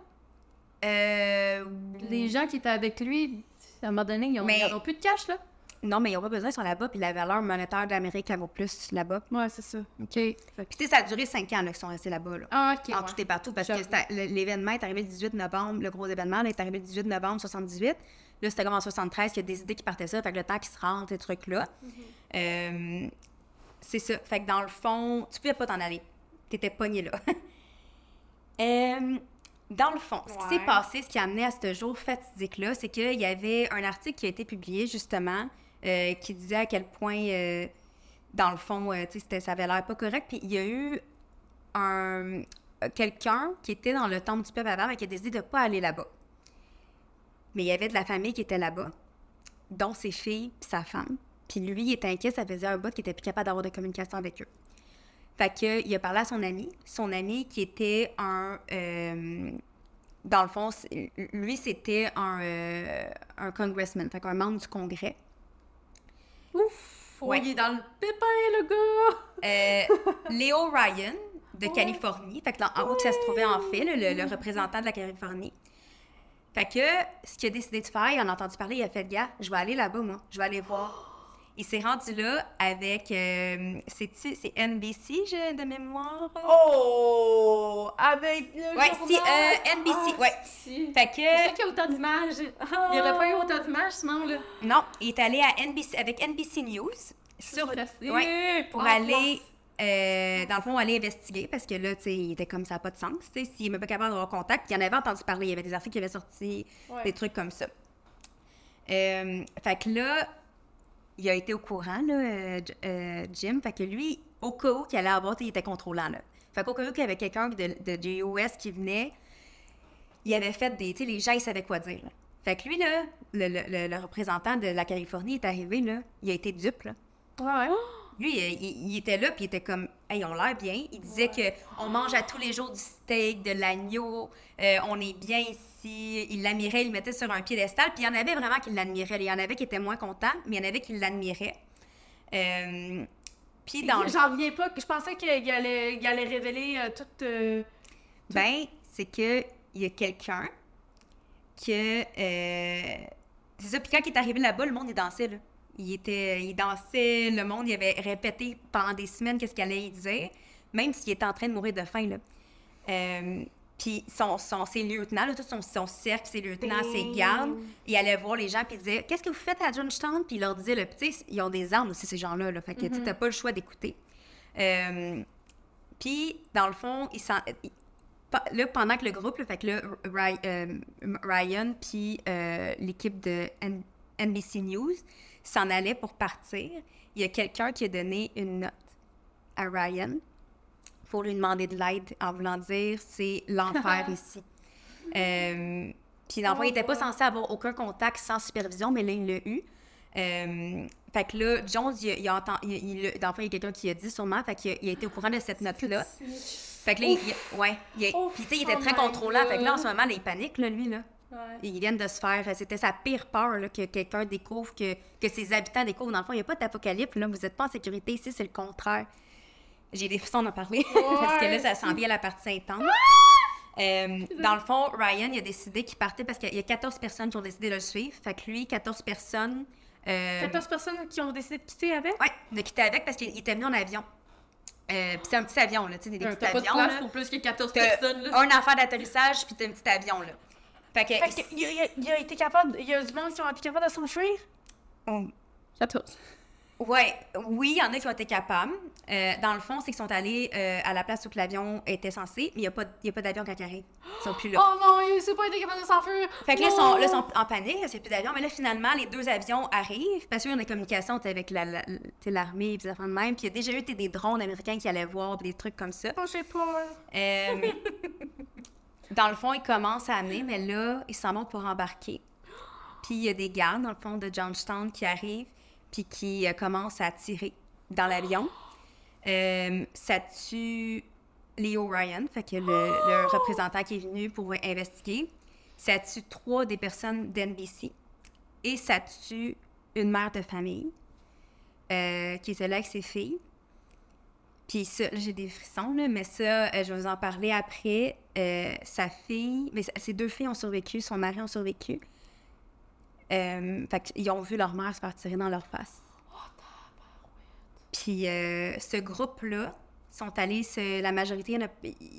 Euh. Les gens qui étaient avec lui, à un moment donné, ils ont, Mais- ils ont plus de cash, là. Non, mais ils n'ont pas besoin, ils sont là-bas, puis la valeur monétaire d'Amérique, elle vaut plus là-bas. Ouais, c'est ça. OK. Puis tu sais, ça a duré cinq ans là, qu'ils sont restés là-bas. Là. Ah, OK. en ouais. tout et partout, parce que J'avoue. l'événement est arrivé le 18 novembre, le gros événement là, est arrivé le 18 novembre 78. Là, c'était comme en 73 qu'il y a des idées qui partaient ça, fait que le temps qu'ils se rentrent, ces trucs-là. Euh, c'est ça. Fait que dans le fond, tu pouvais pas t'en aller. T'étais pogné là. Euh, dans le fond, ce qui s'est Ouais. passé, ce qui a amené à ce jour fatidique-là, c'est qu'il y avait un article qui a été publié, justement, euh, qui disait à quel point, euh, dans le fond, euh, tu sais, c'était- ça avait l'air pas correct. Puis il y a eu un, quelqu'un qui était dans le temple du peuple avant, mais qui a décidé de ne pas aller là-bas. Mais il y avait de la famille qui était là-bas, dont ses filles et sa femme. Puis lui, il était inquiet, ça faisait un bout qu'il était plus capable d'avoir de communication avec eux. Fait que, il a parlé à son ami. Son ami qui était un... euh, dans le fond, lui, c'était un, euh, un congressman, fait qu'un membre du Congrès. Ouf! Ouais. Ouais. il est dans le pépin, le gars! Euh, Léo Ryan de Californie, fait que là, en où que ça se trouvait en fait, là, le, le représentant de la Californie. Fait que ce qu'il a décidé de faire, il en a entendu parler, il a fait gars, je vais aller là-bas moi, je vais aller voir. Il s'est rendu là avec euh, c'est c'est NBC de mémoire? Oh! Avec le Ouais, si euh, NBC, ouais. Si. Fait C'est ça que qu'il y a autant d'images. Il n'y aurait pas eu autant d'images, sinon, là. non, il est allé à NBC avec NBC News sur ouais, pour En aller euh, dans le fond, aller investiguer parce que là, tu sais, il était comme ça, n'a pas de sens. Tu sais, s'il n'est même pas capable d'avoir contact, il en avait entendu parler, il y avait des articles qui avaient sorti, Ouais. des trucs comme ça. Euh, fait que là, il a été au courant, euh, euh, Jim. Fait que lui, au cas où qu'il allait avoir, il était contrôlant. Fait qu'au cas où qu'il y avait quelqu'un de, de qui venait, il avait fait des. Tu sais, les gens, ils savaient quoi dire. Fait que lui, là, le, le- le- le représentant de la Californie est arrivé, là. Il a été dupe, là. Ouais. Lui, il, il- était là, puis il était comme, hey, on l'air bien. Il disait que on mange à tous les jours du steak, de l'agneau, euh, on est bien ici. Il l'admirait, il le mettait sur un piédestal. Puis il y en avait vraiment qui l'admiraient. Il y en avait qui étaient moins contents, mais il y en avait qui l'admiraient. Euh, puis dans le J'en reviens pas. Je pensais qu'il allait, il allait révéler euh, tout. euh, Ben, c'est que il y a quelqu'un que. euh, c'est ça, puis quand il est arrivé là-bas, le monde, il dansait, là. Il, était, il dansait, le monde, il avait répété pendant des semaines qu'est-ce qu'il allait dire, même s'il était en train de mourir de faim, là. Euh, puis son, son, ses lieutenants, là, tout son, son cercle, ses lieutenants, ses gardes, il allait voir les gens, puis il disait Qu'est-ce que vous faites à Johnstown? Puis il leur Puis, tu sais, ils ont des armes aussi, ces gens-là, là. Fait que, tu sais, t'as pas le choix d'écouter. Euh, puis, dans le fond, il s'en- il- pa- là, pendant que le groupe, là, fait que là, euh, Ryan puis euh, l'équipe de N- NBC News s'en allait pour partir, il y a quelqu'un qui a donné une note à Ryan pour lui demander de l'aide en voulant dire c'est l'enfer ici. Euh, puis dans le fond, il n'était pas censé avoir aucun contact sans supervision, mais là, il l'a eu. Euh, fait que là, Jones, il, a- il il, il- dans le fond, il y a quelqu'un qui a dit sûrement, fait qu'il a, il a été au courant de cette note-là. Fait que là, il, il- ouais, il, puis tu sais, il était oh très contrôlant. Fait que là, en ce moment, là, il panique, là, lui, là. Ouais. Ils viennent de se faire. C'était sa pire peur là, que quelqu'un découvre, que, que ses habitants découvrent. Dans le fond, il n'y a pas d'apocalypse. Là, vous n'êtes pas en sécurité ici, c'est le contraire. J'ai des frissons d'en parler. parce que là, ça sent bien la partie intense. Euh, dans le fond, Ryan, il a décidé qu'il partait parce qu'il y a 14 personnes qui ont décidé de le suivre. Fait que lui, 14 personnes. euh, 14 personnes qui ont décidé de quitter avec? Ouais, de quitter avec parce qu'il était venu en avion. Euh, puis c'est un petit avion, là, tu sais, des, petits pas de avions. place là. pour plus que 14 T'as personnes, là. un affaire d'atterrissage, puis t'as un petit avion, là. Fait que. Fait que, il, a, il a été capable. Il y a du monde qui ont été capables de s'enfuir? 14. Ouais, oui, il y en a qui ont été capables. Euh, dans le fond, c'est qu'ils sont allés euh, à la place où l'avion était censé, mais il n'y a pas, il y a pas d'avion quand ils arrivent. Ils sont plus là. Oh non, il s'est pas été capable de s'enfuir. Fait que là, ils sont, là, ils sont en panique, c'est plus d'avion. Mais là, finalement, les deux avions arrivent parce qu'il y a des communications avec la- la- sais, l'armée et des affaires de même. Puis il y a déjà eu sais, des drones américains qui allaient voir, des trucs comme ça. Oh, j'ai peur. Euh, dans le fond, ils commencent à amener, mais là, ils s'en vont pour embarquer. Puis il y a des gardes, dans le fond, de Johnstown qui arrivent, puis qui euh, commencent à tirer dans l'avion. Euh, ça tue Leo Ryan, fait que le, le représentant qui est venu pour investiguer. Ça tue trois des personnes d'NBC. Et ça tue une mère de famille euh, qui était là avec ses filles. Puis ça, j'ai des frissons, là, mais ça, euh, je vais vous en parler après. Euh, sa fille, mais ses deux filles ont survécu, son mari ont survécu. Euh, fait qu'ils ont vu leur mère se faire tirer dans leur face. Puis euh, ce groupe-là sont allés se, la majorité, il a-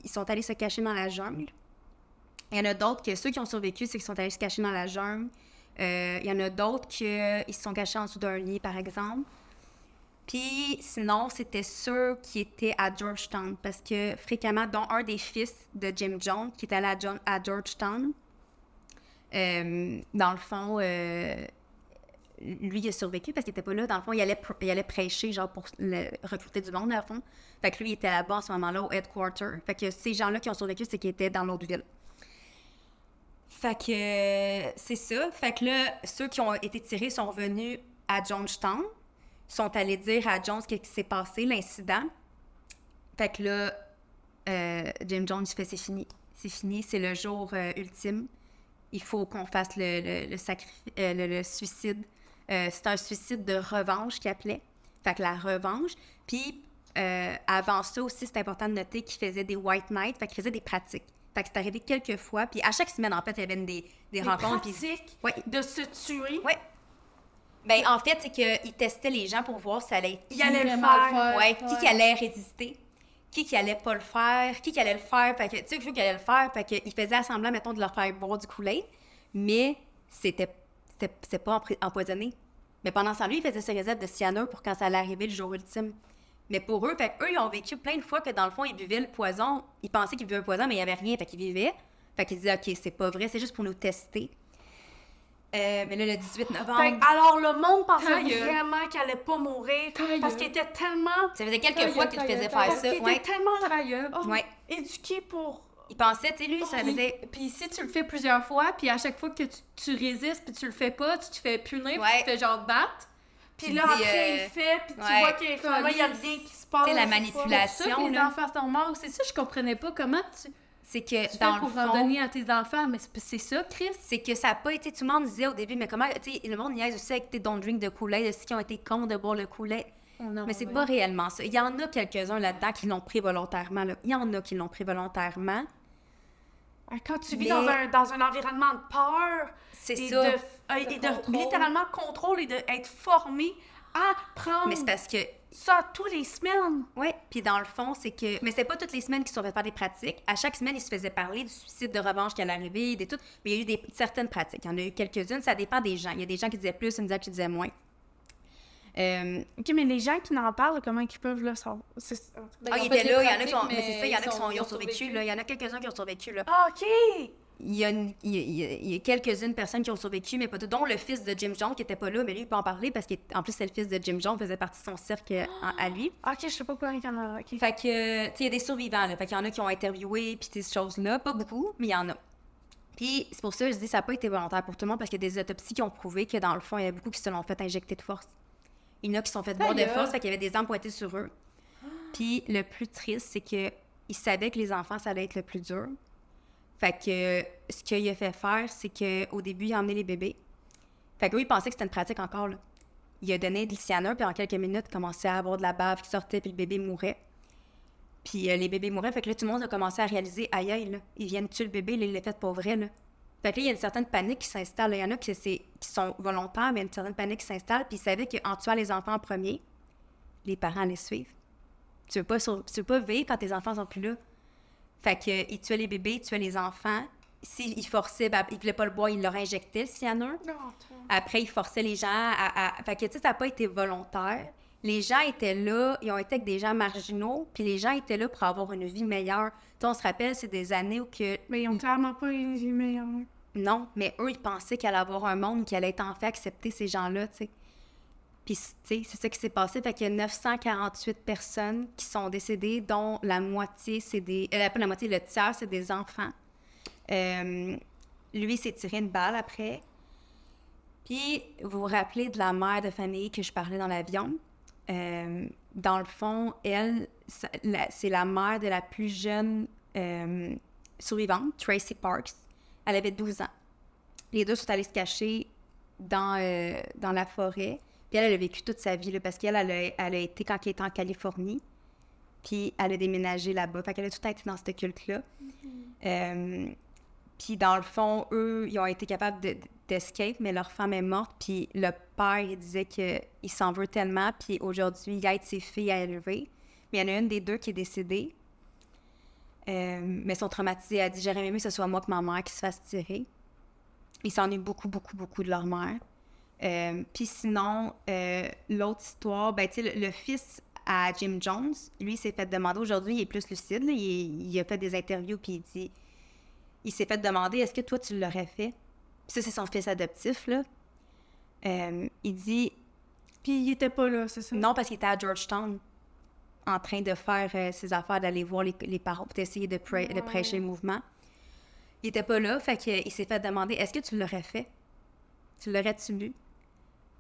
ils sont allés se cacher dans la jungle. Il y en a d'autres que ceux qui ont survécu, c'est qu'ils sont allés se cacher dans la jungle. Il y en a d'autres qui se sont cachés en dessous d'un lit, par exemple. Puis sinon, c'était ceux qui étaient à Georgetown, parce que fréquemment, dont un des fils de Jim Jones, qui est allé à, John- à Georgetown, euh, dans le fond, euh, lui, il a survécu parce qu'il était pas là. Dans le fond, il allait, il allait prêcher, genre, pour recruter du monde, dans le fond. Fait que lui, il était là-bas à ce moment-là, au headquarter. Fait que ces gens-là qui ont survécu, c'est qu'ils étaient dans l'autre ville. Fait que euh, c'est ça. Fait que là, ceux qui ont été tirés sont revenus à Jonestown, sont allés dire à Jones ce qui s'est passé, l'incident. Fait que là, euh, Jim Jones fait c'est fini. C'est fini, c'est le jour euh, ultime. Il faut qu'on fasse le, le, le euh, le, le suicide. C'est un suicide de revanche qu'il appelait. Fait que la revanche. Puis avant ça aussi, c'est important de noter qu'il faisait des white nights. Fait qu'il faisait des pratiques. Fait que c'est arrivé quelques fois. Puis à chaque semaine, en fait, il y avait des, des, Des rencontres. pratiques Ouais. de se tuer? Ouais. Ben, en fait, c'est qu'il testait les gens pour voir si ça allait Il allait le faire. le Ouais, qui qui allait résister, qui qui allait pas le faire, qui qui allait le faire, fait que, tu sais, ceux qui allaient le faire, fait que, il faisait semblant, mettons, de leur faire boire du Kool-Aid, mais c'était, c'était, c'était pas empoisonné. Mais pendant ce temps-là, il faisait ses recettes de cyanure pour quand ça allait arriver le jour ultime. Mais pour eux, fait eux, ils ont vécu plein de fois que dans le fond, ils buvaient le poison, ils pensaient qu'ils buvaient le poison, mais il y avait rien, fait qu'ils vivaient. Fait qu'ils disaient, OK, c'est pas vrai, c'est juste pour nous tester. Euh, mais là, le 18 novembre, Fait alors, le monde pensait vraiment qu'il allait pas mourir parce qu'il était tellement, ça faisait quelques Ta fois qu'il ta faisait faire parce ça. qu'il Ouais. était tellement oh, Ouais. éduqué pour... Il pensait, tu sais, lui, ça Puis- faisait Puis si tu le fais plusieurs fois, puis à chaque fois que tu, tu résistes, puis tu le fais pas, tu te fais punir, puis Ouais. tu te fais genre battre. Puis là, dis, après, euh, il fait, puis tu ouais. vois qu'il y a rien qui se passe. Tu sais, la c'est pas- manipulation. Que les enfants sont morts. C'est ça, je comprenais pas. Comment tu, c'est que tu dans fais le pour en fond, donner à tes enfants? Mais c'est ça, Chris? c'est que ça n'a pas été. Tout le monde disait au début, mais comment. Tu sais, le monde niaise aussi avec tes don't drink de Kool-Aid, ceux qui ont été cons de boire le Kool-Aid. mais c'est pas réellement ça. Il y en a quelques-uns là-dedans qui l'ont pris volontairement. là. Il y en a qui l'ont pris volontairement. Ah, Quand tu vis Mais- dans, un, dans un environnement de peur, C'est et ça. de, euh, et de littéralement contrôle et d'être formé à prendre Mais c'est parce que. Ça tous les semaines. Oui, puis dans le fond, c'est que. Mais c'est pas toutes les semaines qui sont faites par des pratiques. À chaque semaine, ils se faisaient parler du suicide de revanche qui allait arriver, des tout. Mais il y a eu des, certaines pratiques. Il y en a eu quelques-unes. Ça dépend des gens. Il y a des gens qui disaient plus, il y en a qui disaient moins. Euh, OK, mais les gens qui n'en parlent, comment ils peuvent le savoir? C'est- Ben, ah, ils étaient là, il y en a qui pratiques, sont. Mais c'est ça, il y en a ils qui sont- sont, ils ils ont survécu, survécu. là. Il y en a quelques-uns qui ont survécu, là. Ah, OK! Il y a, une- il y a- il y a- il y a quelques-unes personnes qui ont survécu, mais pas toutes, dont le fils de Jim Jones qui était pas là, mais lui, il peut en parler parce qu'en plus, c'est le fils de Jim Jones, faisait partie de son cercle à, à lui. OK, je sais pas quoi qu'il y en a. Fait que, tu sais, il y a des survivants, là. Fait qu'il y en a qui ont interviewé, puis ces choses-là. Pas beaucoup, mais il y en a. Puis c'est pour ça que je dis ça n'a pas été volontaire pour tout le monde, parce qu'il y a des autopsies qui ont prouvé que dans le fond, il y a beaucoup qui se l'ont fait injecter de force. Il y en a qui se sont fait boire de force, fait qu'il y avait des armes pointées sur eux. Puis le plus triste, c'est que il savait que les enfants, ça allait être le plus dur. Fait que ce qu'il a fait faire, c'est qu'au début, il a emmené les bébés. Fait que lui, il pensait que c'était une pratique encore. Il a donné de cyanure, puis en quelques minutes, il commençait à avoir de la bave qui sortait, puis le bébé mourait. Puis euh, les bébés mouraient, fait que là, tout le monde a commencé à réaliser, aïe, aïe, là, ils viennent tuer le bébé, là, il l'a fait pour vrai, là. Fait que là, il y a une certaine panique qui s'installe. Il y en a qui, sont volontaires, mais il y a une certaine panique qui s'installe, puis ils savaient qu'en tuant les enfants en premier, les parents les suivent. Tu veux tu veux pas vivre quand tes enfants sont plus là. Fait que, euh, ils tuaient les bébés, ils tuaient les enfants. S'ils forçaient, ben, ils voulaient pas le boire, ils leur injectaient le cyanure. Après, ils forçaient les gens à. à- Fait que, tu sais, ça n'a pas été volontaire. Les gens étaient là, ils ont été avec des gens marginaux, puis les gens étaient là pour avoir une vie meilleure. Tu on se rappelle, c'est des années où que. Mais ils ont clairement pas une vie meilleure. Non, mais eux, ils pensaient qu'il allait avoir un monde qui allait être en fait accepter ces gens-là, tu sais. C'est ça qui s'est passé. Fait qu'il y a 948 personnes qui sont décédées, dont la moitié, c'est des... Euh, pas la moitié, le tiers, c'est des enfants. Euh, lui, s'est tiré une balle après. Puis, vous vous rappelez de la mère de famille que je parlais dans l'avion? Euh, dans le fond, elle, c'est la mère de la plus jeune euh, survivante, Tracy Parks. Elle avait 12 ans. Les deux sont allés se cacher dans, dans la forêt. Puis elle, elle a vécu toute sa vie, là, parce qu'elle, elle a, elle a été quand elle était en Californie. Puis elle a déménagé là-bas. Fait qu'elle a tout été dans ce culte-là. Euh, puis dans le fond, eux, ils ont été capables de- d'escape, mais leur femme est morte. Puis le père, il disait qu'il s'en veut tellement. Puis aujourd'hui, il aide ses filles à élever. Mais il y en a une des deux qui est décédée. Euh, mais sont traumatisés. Elle dit J'aurais aimé que ce soit moi que ma mère qui se fasse tirer. Ils s'ennuient beaucoup, beaucoup, beaucoup de leur mère. Euh, Puis sinon, euh, l'autre histoire, ben, tu sais, le, le fils à Jim Jones, lui, il s'est fait demander aujourd'hui, il est plus lucide, là, il, il a fait des interviews, puis il dit il s'est fait demander est-ce que toi, tu l'aurais fait? Puis ça, c'est son fils adoptif, là. Euh, il dit Puis il était pas là, c'est ça? non parce qu'il était à Georgetown en train de faire euh, ses affaires, d'aller voir les, les parents pour essayer de prêcher le mouvement. Il était pas là, fait qu'il s'est fait demander est-ce que tu l'aurais fait? Tu l'aurais-tu lu?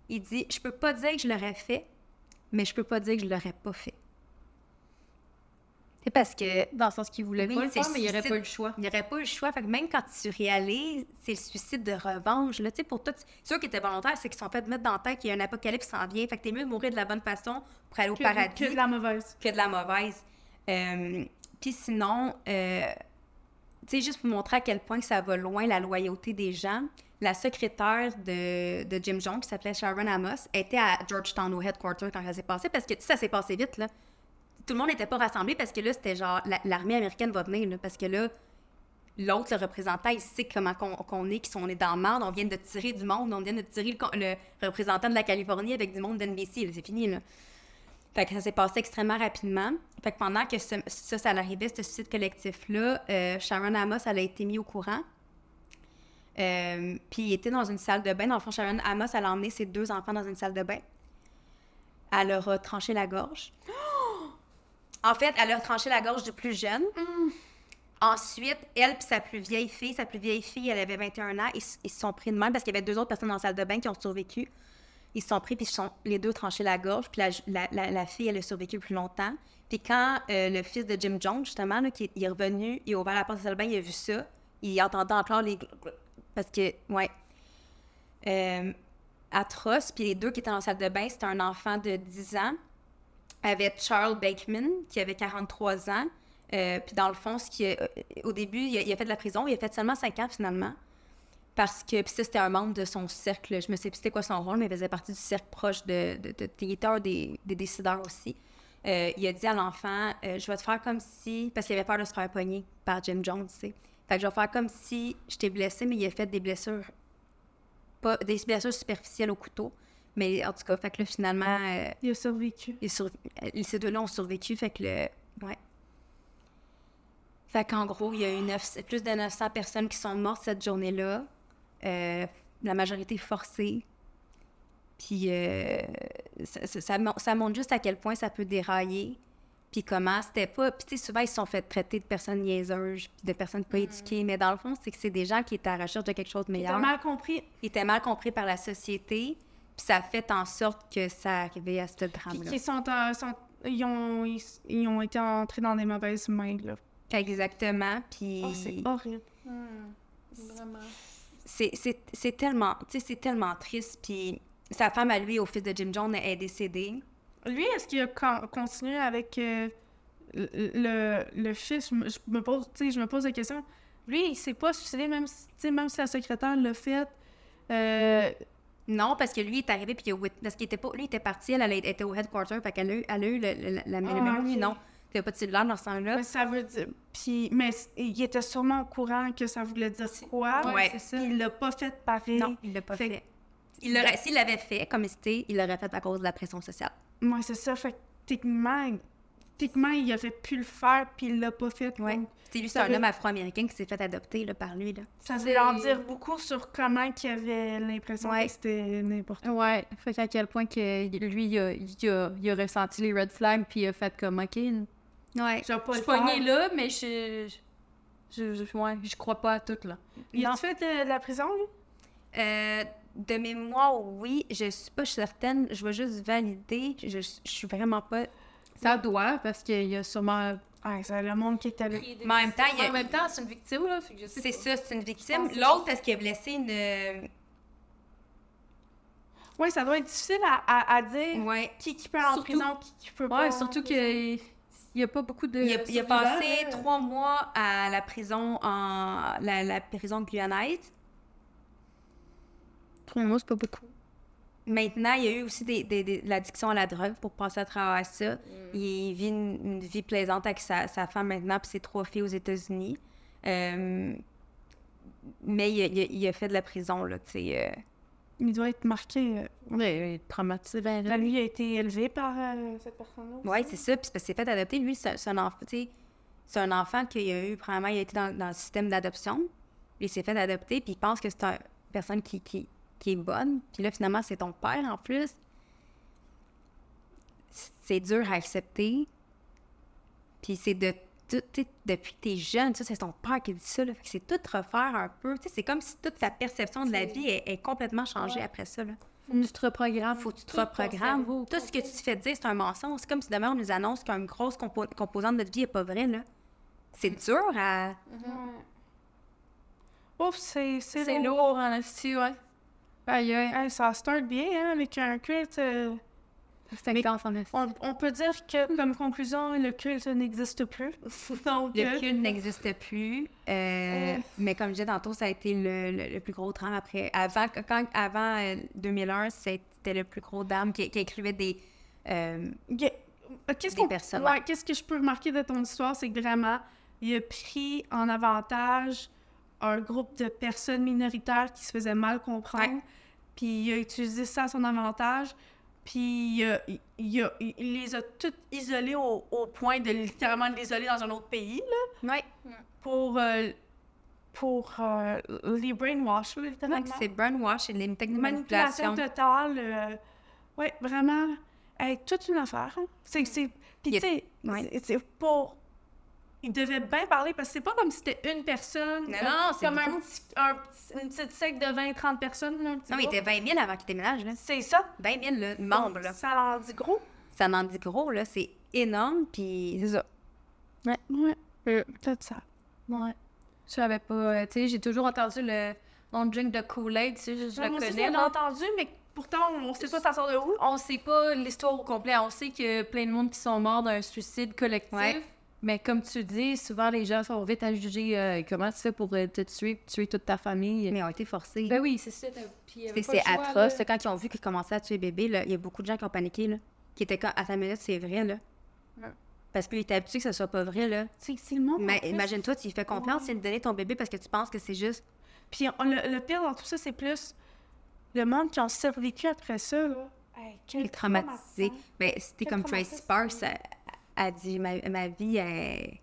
Il dit je peux pas dire que je l'aurais fait, mais je peux pas dire que je l'aurais pas fait. C'est parce que Dans le sens qu'il voulait pas le faire, mais il n'y aurait suicide. pas eu le choix. il n'y aurait pas eu le choix. Fait que même quand tu réalises, c'est le suicide de revanche. Là, pour tout. Ceux qui étaient volontaires, c'est qu'ils sont fait mettre dans la tête qu'il y a un apocalypse qui s'en vient. Fait que t'es mieux de mourir de la bonne façon pour aller au Que, paradis que de la mauvaise. que de la mauvaise. Euh, Puis sinon, euh, tu sais, juste pour montrer à quel point ça va loin, la loyauté des gens, la secrétaire de, de Jim Jones, qui s'appelait Sharon Amos, était à Georgetown, au headquarter, quand ça s'est passé, parce que ça s'est passé vite, là. Tout le monde n'était pas rassemblé parce que là, c'était genre, la- l'armée américaine va venir, là, parce que là, l'autre, le représentant, il sait comment qu'on est, qu'on est dans le marde, on vient de tirer du monde, on vient de tirer le, représentant de la Californie avec du monde d'NBC, c'est fini, là. Fait que ça s'est passé extrêmement rapidement. Fait que pendant que ça, ça arrivait, ce suicide collectif-là, euh, Sharon Amos, elle a été mise au courant. Euh, puis il était dans une salle de bain. Dans le fond, Sharon Amos, elle a emmené ses deux enfants dans une salle de bain. Elle leur a tranché la gorge. En fait, elle a tranché la gorge du plus jeune. Ensuite, elle puis sa plus vieille fille, sa plus vieille fille, elle avait 21 ans, ils, se sont pris de même parce qu'il y avait deux autres personnes dans la salle de bain qui ont survécu. Ils se sont pris, puis sont les deux tranchés la gorge, puis la, la, la- la fille, elle a survécu plus longtemps. Puis quand euh, le fils de Jim Jones, justement, là, qui est, il est revenu, il a ouvert la porte de la salle de bain, il a vu ça, il entendait encore les... Parce que, ouais. Euh, atroce, puis les deux qui étaient dans la salle de bain, c'était un enfant de 10 ans avec Charles Bakeman, qui avait 43 ans. Euh, puis dans le fond, ce qui euh, au début, il a, fait de la prison. Il a fait seulement 5 ans finalement. Parce que, puis ça, c'était un membre de son cercle. Je me sais plus c'était quoi son rôle, mais il faisait partie du cercle proche de. de, des, décideurs aussi. Il a dit à l'enfant Je vais te faire comme si. Parce qu'il avait peur de se faire pogner par Jim Jones, tu sais. Fait que je vais faire comme si je t'ai blessé, mais il a fait des blessures. Pas, des blessures superficielles au couteau. Mais en tout cas, fait que là, finalement. euh, Il a survécu. sur- euh, Ces deux-là ont survécu, fait que le... Ouais. Fait qu'en gros, il y a eu plus de 900 personnes qui sont mortes cette journée-là. Euh, la majorité forcée. Puis euh, ça, ça montre juste à quel point ça peut dérailler. Puis comment c'était pas... Puis tu sais, souvent, ils se sont fait traiter de personnes niaiseuses, puis de personnes pas éduquées. Mais dans le fond, c'est que c'est des gens qui étaient à la recherche de quelque chose de T'as meilleur mal compris. ils étaient mal compris par la société, puis ça a fait en sorte que ça arrivait à ce Puis drame-là. sont, en- sont- ils, ont, ils, ils ont été entrés dans des mauvaises mains, là. Exactement, puis Oh, c'est horrible. Vraiment. c'est- c'est c'est tellement, tu sais, c'est tellement triste, puis sa femme à lui, au fils de Jim Jones, est décédée. Lui, est-ce qu'il a con- continué avec euh, le, le, fils? Je me, pose, tu sais, je me pose la question. Lui, il s'est pas suicidé, même si, même si la secrétaire l'a fait. Euh, Non, parce que lui il est arrivé, puis il a wit- parce qu'il était pas, lui il était parti, elle, elle était au headquarter, fait qu'elle a eu, elle a eu le, le- la, Ah, lui, non. Il n'y pas de cellulaire dans ce temps-là. mais ça veut dire. Puis, mais il était sûrement au courant que ça voulait dire quoi. Ouais. c'est ça? Il l'a pas fait pareil. Non, il l'a pas Fait- fait. Il l'aurait, s'il l'avait fait, comme c'était, il l'aurait fait à cause de la pression sociale. Ouais, c'est ça. Fait que techniquement, techniquement, il aurait pu le faire, puis il l'a pas fait. Ouais. C'est lui, c'est un homme afro-américain qui s'est fait adopter là, par lui. Là. Ça veut en dire beaucoup sur comment qu'il avait l'impression Ouais. que c'était n'importe quoi. Ouais, fait qu'à quel point que lui, il a, il a, il a ressenti les red flags, puis il a fait comme, OK, Ouais. Je suis pognée là, mais je, je, je, ouais, je crois pas à tout, là. Il a fait de la prison, lui? Euh, de mémoire, oui. Je suis pas certaine. Je vais juste valider. Je, je suis vraiment pas. Ça doit, parce qu'il y a sûrement... Ah, c'est le monde qui était là. Mais en même temps, il y a- En même temps, c'est une victime, là, C'est ça, c'est une victime. L'autre, parce qu'il a blessé une. Oui, ça doit être difficile à, à, à dire Ouais. qui, qui peut aller en prison, qui, qui peut pas. Ouais, surtout qu'il y a pas beaucoup de... Il a, il a survivants, passé trois mois à la prison en la, la prison guyanaise. Trois mois, c'est pas beaucoup. Maintenant, il y a eu aussi des, des- des- de l'addiction à la drogue pour passer à travers ça. Il vit une, une vie plaisante avec sa, sa femme maintenant, puis ses trois filles aux États-Unis. Euh, mais il a, il il fait de la prison, là, tu sais. euh. Il doit être marqué. euh, Ouais, traumatisé vers Là, lui a été élevé par euh, cette personne-là. Ouais, c'est ça. Puis c'est parce qu'il s'est fait adopter. Lui, c'est c'est un enfant, c'est un enfant qui a eu, premièrement, il a été dans, dans le système d'adoption. Il s'est fait adopter, puis il pense que c'est une personne qui, qui, qui est bonne. Puis là, finalement, c'est ton père en plus. C'est dur à accepter. Puis c'est de tout, tu sais, depuis que t'es jeune, ça, c'est ton père qui dit ça, là. Fait que c'est tout refaire un peu. Tu sais, c'est comme si toute ta perception de la vie est, est complètement changée après ça, là. Faut que tu te reprogrammes. Faut que tu te Tout reprogrammes. Tout ce que tu te fais dire, c'est un mensonge. C'est comme si demain, on nous annonce qu'une grosse compo- composante de notre vie n'est pas vraie, là. C'est dur à... Ouf, c'est c'est C'est lourd. lourd en esti, ouais. Aïe, aïe. Ça start bien, hein, avec un culte. euh, C'est intense en on, on peut dire que, comme conclusion, le culte n'existe plus. Donc, Le euh, culte n'existe plus. euh, mais comme je disais tantôt, ça a été le, le- le plus gros drame après. Avant, quand, avant euh, 2001, c'était le plus gros drame qui, qui incluait des... euh, Yeah. Qu'est-ce Des qu'on- personnes, ouais, ouais. qu'est-ce que je peux remarquer de ton histoire, c'est que vraiment, il a pris en avantage un groupe de personnes minoritaires qui se faisaient mal comprendre, Ouais. puis il a utilisé ça à son avantage, puis il, il- il a- il les a toutes isolées au, au point de littéralement l'isoler dans un autre pays, là, ouais, pour, euh, pour euh, les brainwash, littéralement. c'est brainwash et les techniques de Manipulation totale. euh, ouais, vraiment. Hey, toute une affaire. hein. C'est, c'est, puis tu sais, pour. Il devait bien parler parce que c'est pas comme si c'était une personne. Non, comme- non, c'est comme un petit, un petit- une petite secte de 20-30 personnes. Là, un petit Non, mais il était 20 000 avant qu'il déménage, là. C'est ça. 20 000 là, membres, là. Ça en dit gros. Ça en dit gros, là. C'est énorme, puis c'est ça. Ouais. Peut-être ça. Ouais. Je savais pas. euh, tu sais, j'ai toujours entendu le de drink de Kool-Aid, tu sais, je, je Ouais, le moi aussi, connais. je l'ai là. entendu, mais pourtant, on sait pas ça sort de où. On sait pas l'histoire au complet. On sait qu'il y a plein de monde qui sont morts d'un suicide collectif. Ouais. Mais comme tu dis, souvent les gens sont vite à juger euh, comment tu fais pour euh, te tuer, tuer toute ta famille. Mais ils ont été forcés. Ben oui, c'est ça. C'est atroce. là. Quand ils ont vu qu'ils commençaient à tuer bébé, il y a beaucoup de gens qui ont paniqué, là. Qui étaient comme, à ta minute, c'est vrai, là. Parce qu'ils étaient habitués que ce soit pas vrai, là. C'est, le monde. Mais imagine-toi, tu lui fais confiance, il lui donner ton bébé parce que tu penses que c'est juste. Puis on- le, le pire dans tout ça, c'est plus le monde qui ont survécu après ça. Là. Hey, quel traumatisé. Mais c'était Quel comme Tracy. Sparks a, a dit ma, ma vie est,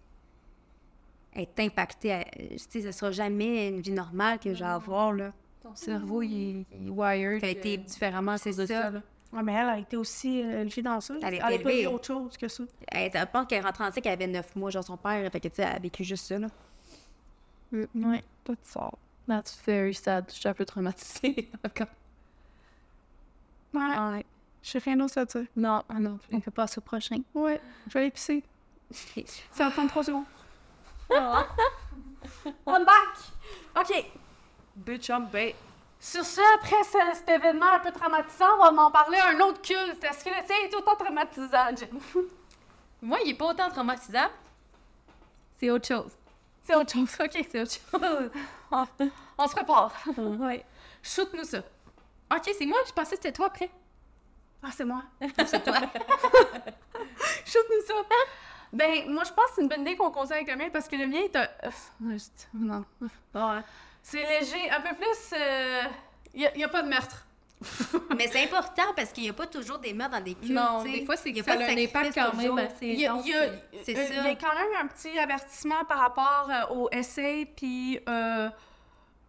est impactée. elle- Tu sais, ce sera jamais une vie normale que je vais avoir, là. Ton cerveau, il, est- il est wired Ça a été- euh, différemment à cause de ça. ça. là. Ouais, mais elle a été aussi euh, élevée dans ça. Elle a pas vu autre chose que ça. Elle, je pense qu'elle rentre en qu'elle avait 9 mois, genre son père, fait que tu sais, elle a vécu juste ça, là. Ouais, tout ça. That's very sad. Je suis un peu traumatisée. encore. Ouais. Ouais. Je sais rien d'autre à dire. Non, ah non. On peut passer au prochain. Ouais, je vais aller pisser. Ça va prendre 3 secondes. I'm back! OK. Bitch, I'm back. Sur ce, après ce- cet événement un peu traumatisant, on va en parler à un autre culte. Est-ce que le tien est autant traumatisant, Jen? Moi, il est pas autant traumatisant. C'est autre chose. C'est autre chose. OK, c'est autre chose. On, on se prépare. ouais. Shoot-nous ça. OK, c'est moi. Je pensais que c'était toi après. Ah, c'est moi. C'est toi. Shoot-nous ça. Ben, moi, je pense que c'est une bonne idée qu'on conseille avec le mien parce que le mien est un... euh, Non. Ouais. C'est léger, un peu plus... Il n'y a, pas de meurtre. Mais c'est important parce qu'il n'y a pas toujours des meurtres dans des cultes. Non, des fois, c'est Il y a que ça pas a un impact quand même Il y a, y euh, y quand même un petit avertissement par rapport euh, au essai puis euh,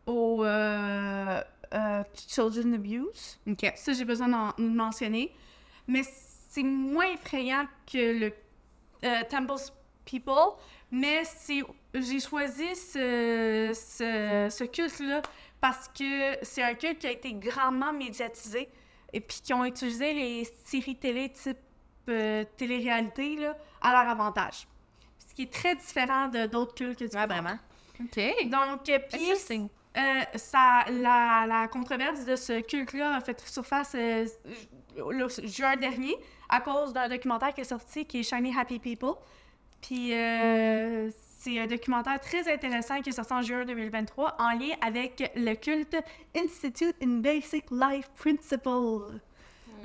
au euh, children abuse. Ça, j'ai besoin d'en de mentionner. Mais c'est moins effrayant que le euh, Temple's People. Mais j'ai choisi ce, ce, ce culte-là parce que c'est un culte qui a été grandement médiatisé et puis qui ont utilisé les séries télé type euh, télé-réalité là, à leur avantage. Ce qui est très différent de d'autres cultes que tu Ouais, peux vraiment. OK. donc, euh, puis. Euh, ça, la, la controverse de ce culte-là a fait surface euh, le juin dernier à cause d'un documentaire qui est sorti qui est Shiny Happy People. Puis, euh, c'est un documentaire très intéressant qui est sorti en juin 2023 en lien avec le culte Institute in Basic Life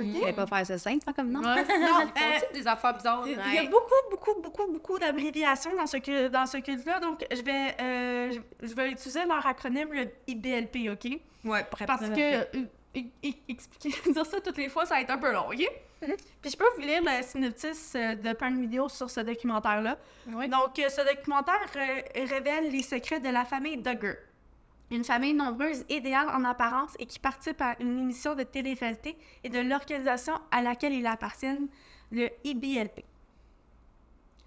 Il fallait pas faire ça simple, pas comme non. Ouais. Non, euh, des affaires bizarres. Il y Ouais. a beaucoup, beaucoup, beaucoup, beaucoup d'abréviations dans ce, dans ce culte-là. Donc, je vais, euh, je, je vais utiliser leur acronyme, le IBLP, OK? Ouais, Parce que euh, e- e- expliquer, dire ça toutes les fois, ça va être un peu long, OK? Puis je peux vous lire le synopsis euh, de plein de vidéos sur ce documentaire-là. Oui. Donc, euh, ce documentaire euh, révèle les secrets de la famille Duggar. Une famille nombreuse, idéale en apparence et qui participe à une émission de télé-réalité et de l'organisation à laquelle ils appartiennent, le IBLP.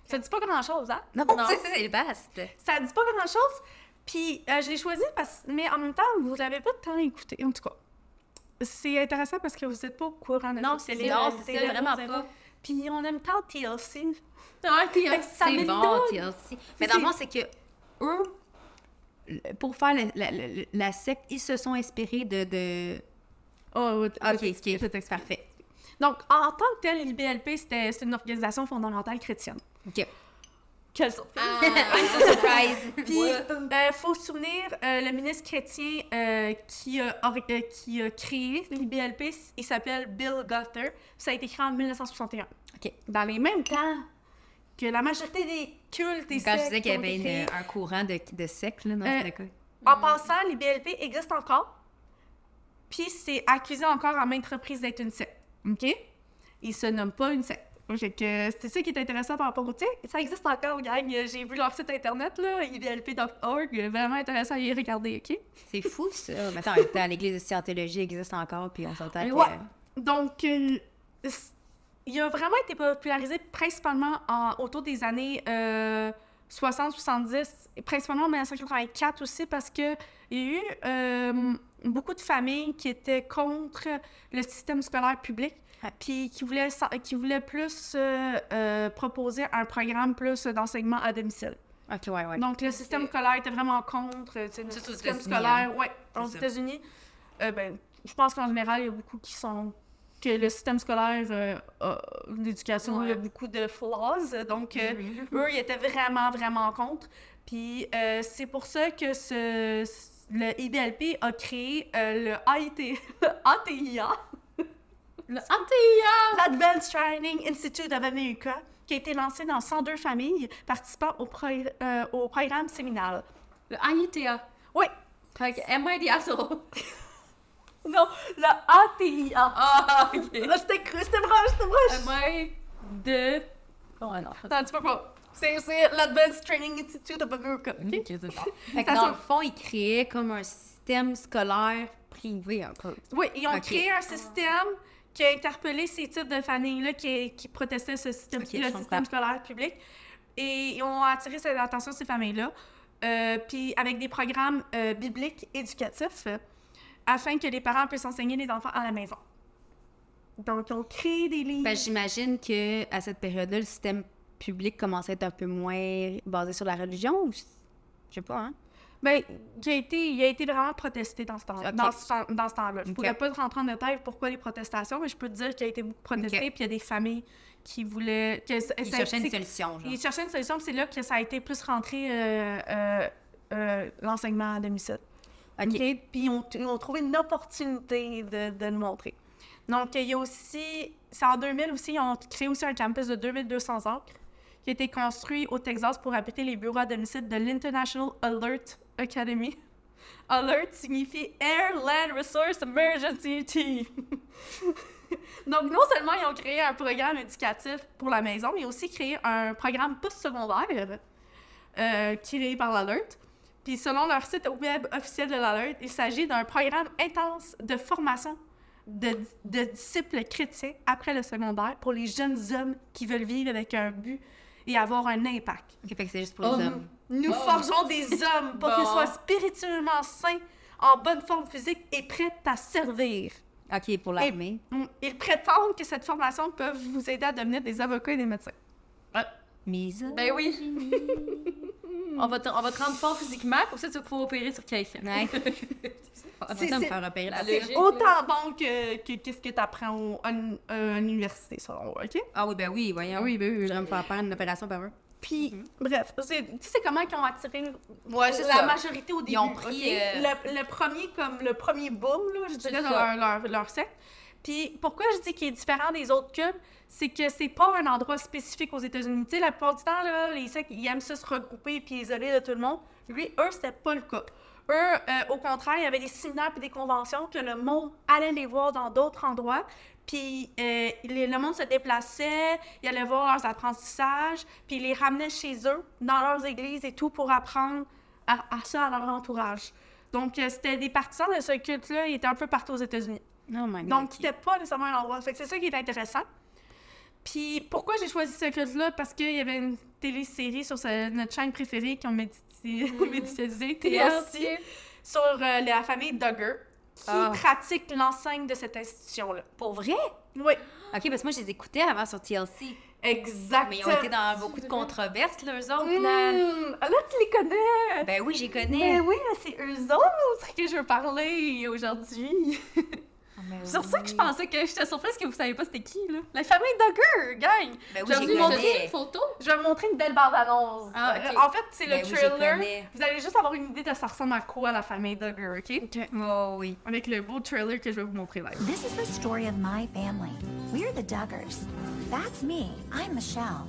Ça dit pas grand-chose, hein? Non, c'est le vaste. Ça dit pas grand-chose. Puis euh, je l'ai choisi parce mais en même temps, vous l'avez pas tant écouté. En tout cas, c'est intéressant parce que vous êtes pas au courant de Non, c'est les non, c'est vraiment pas. Puis on aime tant TLC. Ah, ça C'est bon, TLC. Mais dans le fond, c'est que eux, pour faire la, la- la- la secte, ils se sont inspirés de. de... Oh, Ok, ok, parfait. Donc, en tant que tel, l'IBLP, c'était c'est une organisation fondamentale chrétienne. Ok. Quelle surprise! I'm so surprised. Puis, il faut se souvenir, euh, le ministre chrétien euh, qui, a, euh, qui a créé l'IBLP, il s'appelle Bill Guthrie. Ça a été créé en 1961. Ok. Dans les mêmes temps que la majorité des cultes et Quand je sectes disais qu'il y avait une- un courant de, de secte, là, dans Euh, ce cas. En passant, l'IBLP existe encore. Puis c'est accusé encore à maintes reprises d'être une secte. OK? Il se nomme pas une secte. C'est ça qui est intéressant par rapport au... Tu sais, ça existe encore, gang. J'ai vu leur site internet, là, iblp.org. Vraiment intéressant à y regarder, OK? C'est fou, ça. Mais attends, en l'église de Scientologie existe encore, puis on s'entend que. Ouais. Donc, euh, il a vraiment été popularisé principalement en- autour des années euh, 60-70, et principalement en 1984 aussi, parce que il y a eu euh, beaucoup de familles qui étaient contre le système scolaire public, puis qui voulaient, qui voulaient plus euh, euh, proposer un programme plus d'enseignement à domicile. Ok, ouais, ouais. Donc, le système scolaire était vraiment contre le système scolaire. hein. Ouais, aux. États-Unis. Euh, ben, je pense qu'en général, il y a beaucoup qui sont. Que le système scolaire, euh, a- l'éducation, beaucoup de flaws. Donc, euh, eux, ils étaient vraiment, vraiment contre. Puis, euh, c'est pour ça que ce, le IBLP a créé euh, le AIT, ATIA. Le ATIA! l'Advanced Training Institute of America, qui a été lancé dans 102 familles participant au, pro- au programme séminal. Le AITA. Oui, Fait que Am I the asshole? non, le ATIA. Ah, ok. Là, c'était cru, c'était proche, c'était proche. Am I the... Oh, non. Attends, tu peux pas. C'est c'est l'Advanced Training Institute of America. ok? Fait que dans le fond, ils créaient comme un système scolaire privé un peu. Oui, ils ont créé un système qui a interpellé ces types de familles-là qui, qui protestaient ce système, le système scolaire public. Et ils ont attiré l'attention de ces familles-là. euh, puis avec des programmes euh, bibliques éducatifs euh, afin que les parents puissent enseigner les enfants à la maison. Donc, ils ont créé des livres. Ben, j'imagine que à cette période-là, le système public commençait à être un peu moins basé sur la religion. ou Je sais pas, hein? Ben, il a été, il a été vraiment protesté dans ce temps, Ok. dans ce, temps- dans ce temps-là. Je Ok. pourrais pas rentrer en détail pourquoi les protestations, mais je peux te dire qu'il a été beaucoup protesté, Ok. puis il y a des familles qui voulaient... Que, Ils cherchaient une solution, genre. Ils cherchaient une solution, c'est là que ça a été plus rentré euh, euh, euh, l'enseignement à domicile. Ok. OK? Puis ils ont trouvé une opportunité de, de le montrer. Donc, il y a aussi... C'est en 2000 aussi, ils ont créé aussi un campus de 2200 acres qui a été construit au Texas pour abriter les bureaux à domicile de l'International Alert Academy. Alert signifie Air Land Resource Emergency Team. Donc, non seulement ils ont créé un programme éducatif pour la maison, mais aussi créé un programme postsecondaire euh, créé par l'Alert. Puis, selon leur site web officiel de l'Alert, il s'agit d'un programme intense de formation de, de disciples chrétiens après le secondaire pour les jeunes hommes qui veulent vivre avec un but et avoir un impact. Ok, fait que c'est juste pour Oh, les hommes. Nous forgeons des hommes pour qu'ils soient spirituellement sains, en bonne forme physique et prêts à servir. Ok, pour l'armée. Ils prétendent que cette formation peut vous aider à devenir des avocats et des médecins. Mise. Ben oui. on, va te, on va te rendre fort physiquement, comme ça tu vas pouvoir opérer sur quelqu'un. Ouais. On va C'est- me faire c'est- C'est autant bon que, que qu'est-ce que tu apprends à une à une université, selon moi, OK? Ah oui, ben oui, voyons. Oui, ben oui. Je voudrais me faire faire une opération par eux. Puis, bref, c'est- tu sais comment ils ont attiré Ouais, la ça. majorité au début. Ils ont pris, euh, Le, le premier, comme le premier boom, là, je dirais, leur, leur, leur secte. Puis, pourquoi je dis qu'il est différent des autres cultes, c'est que c'est pas un endroit spécifique aux États-Unis. Tu sais, la plupart du temps, là, les sectes, ils aiment se regrouper puis isoler de tout le monde. Lui, eux, c'était pas le cas. Eux, euh, au contraire, il y avait des séminaires et des conventions que le monde allait les voir dans d'autres endroits. Puis euh, le monde se déplaçait, ils allaient voir leurs apprentissages, puis ils les ramenaient chez eux, dans leurs églises et tout, pour apprendre à, à ça à leur entourage. Donc, euh, c'était des partisans de ce culte-là, ils étaient un peu partout aux États-Unis. Oh my. Donc, c'était pas nécessairement un endroit. Fait que c'est ça qui est intéressant. Puis, pourquoi j'ai choisi ce culte-là? Parce qu'il y avait une télésérie sur notre chaîne préférée qui ont médité- médiatisé, TLC, sur euh, la famille Duggar, qui Ah. pratique l'enseigne de cette institution-là. Pour vrai? Oui, Ok, parce que moi, je les écoutais avant sur TLC. exactement. Mais ils ont été dans beaucoup de controverses, eux autres. là. Mmh, là, tu les connais! Ben oui, j'y connais. oui, mais c'est eux autres que je veux parler aujourd'hui. Ben C'est pour ça que je oui. pensais que j'étais surprise que vous saviez pas c'était qui, là. La famille Duggar, gang! Ben oui, J'ai j'y vous montrer une photo. Je vais vous montrer une belle bande-annonce. Ah, ok. Euh, En fait, c'est Ben le oui, je trailer. Vous allez juste avoir une idée de ça ressemble à quoi la famille Duggar, OK? Oh oui. Avec le beau trailer que je vais vous montrer là. This is the story of my family. We're the Duggars. That's me. I'm Michelle.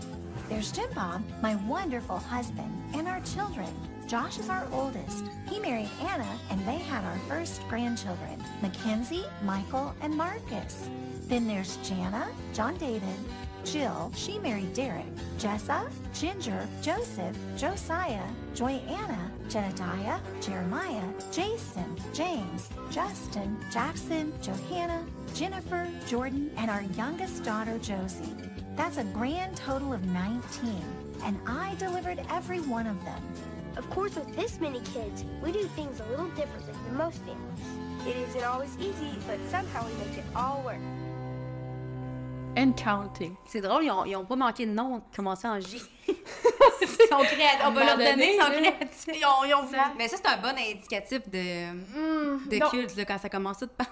There's Jim Bob, my wonderful husband, and our children. Josh is our oldest. He married Anna, and they had our first grandchildren, Mackenzie, Michael, and Marcus. Then there's Jana, John David, Jill, she married Derek, Jessa, Ginger, Joseph, Josiah, Joyanna, Jedediah, Jeremiah, Jason, James, Justin, Jackson, Johanna, Jennifer, Jordan, and our youngest daughter, Josie. That's a grand total of 19, and I delivered every one of them. Of course, with this many kids, we do things a little differently than most families. It isn't always easy, but somehow we make it all work. And counting. C'est drôle, ils ont, ils ont pas manqué de nom, commencé en J. ils sont créatifs. On va leur donner, ils sont créatifs. Ils ont, ils ont voulu- Mais ça, c'est un bon indicatif de, Mmh, de non. culte, là, quand ça commence tout par...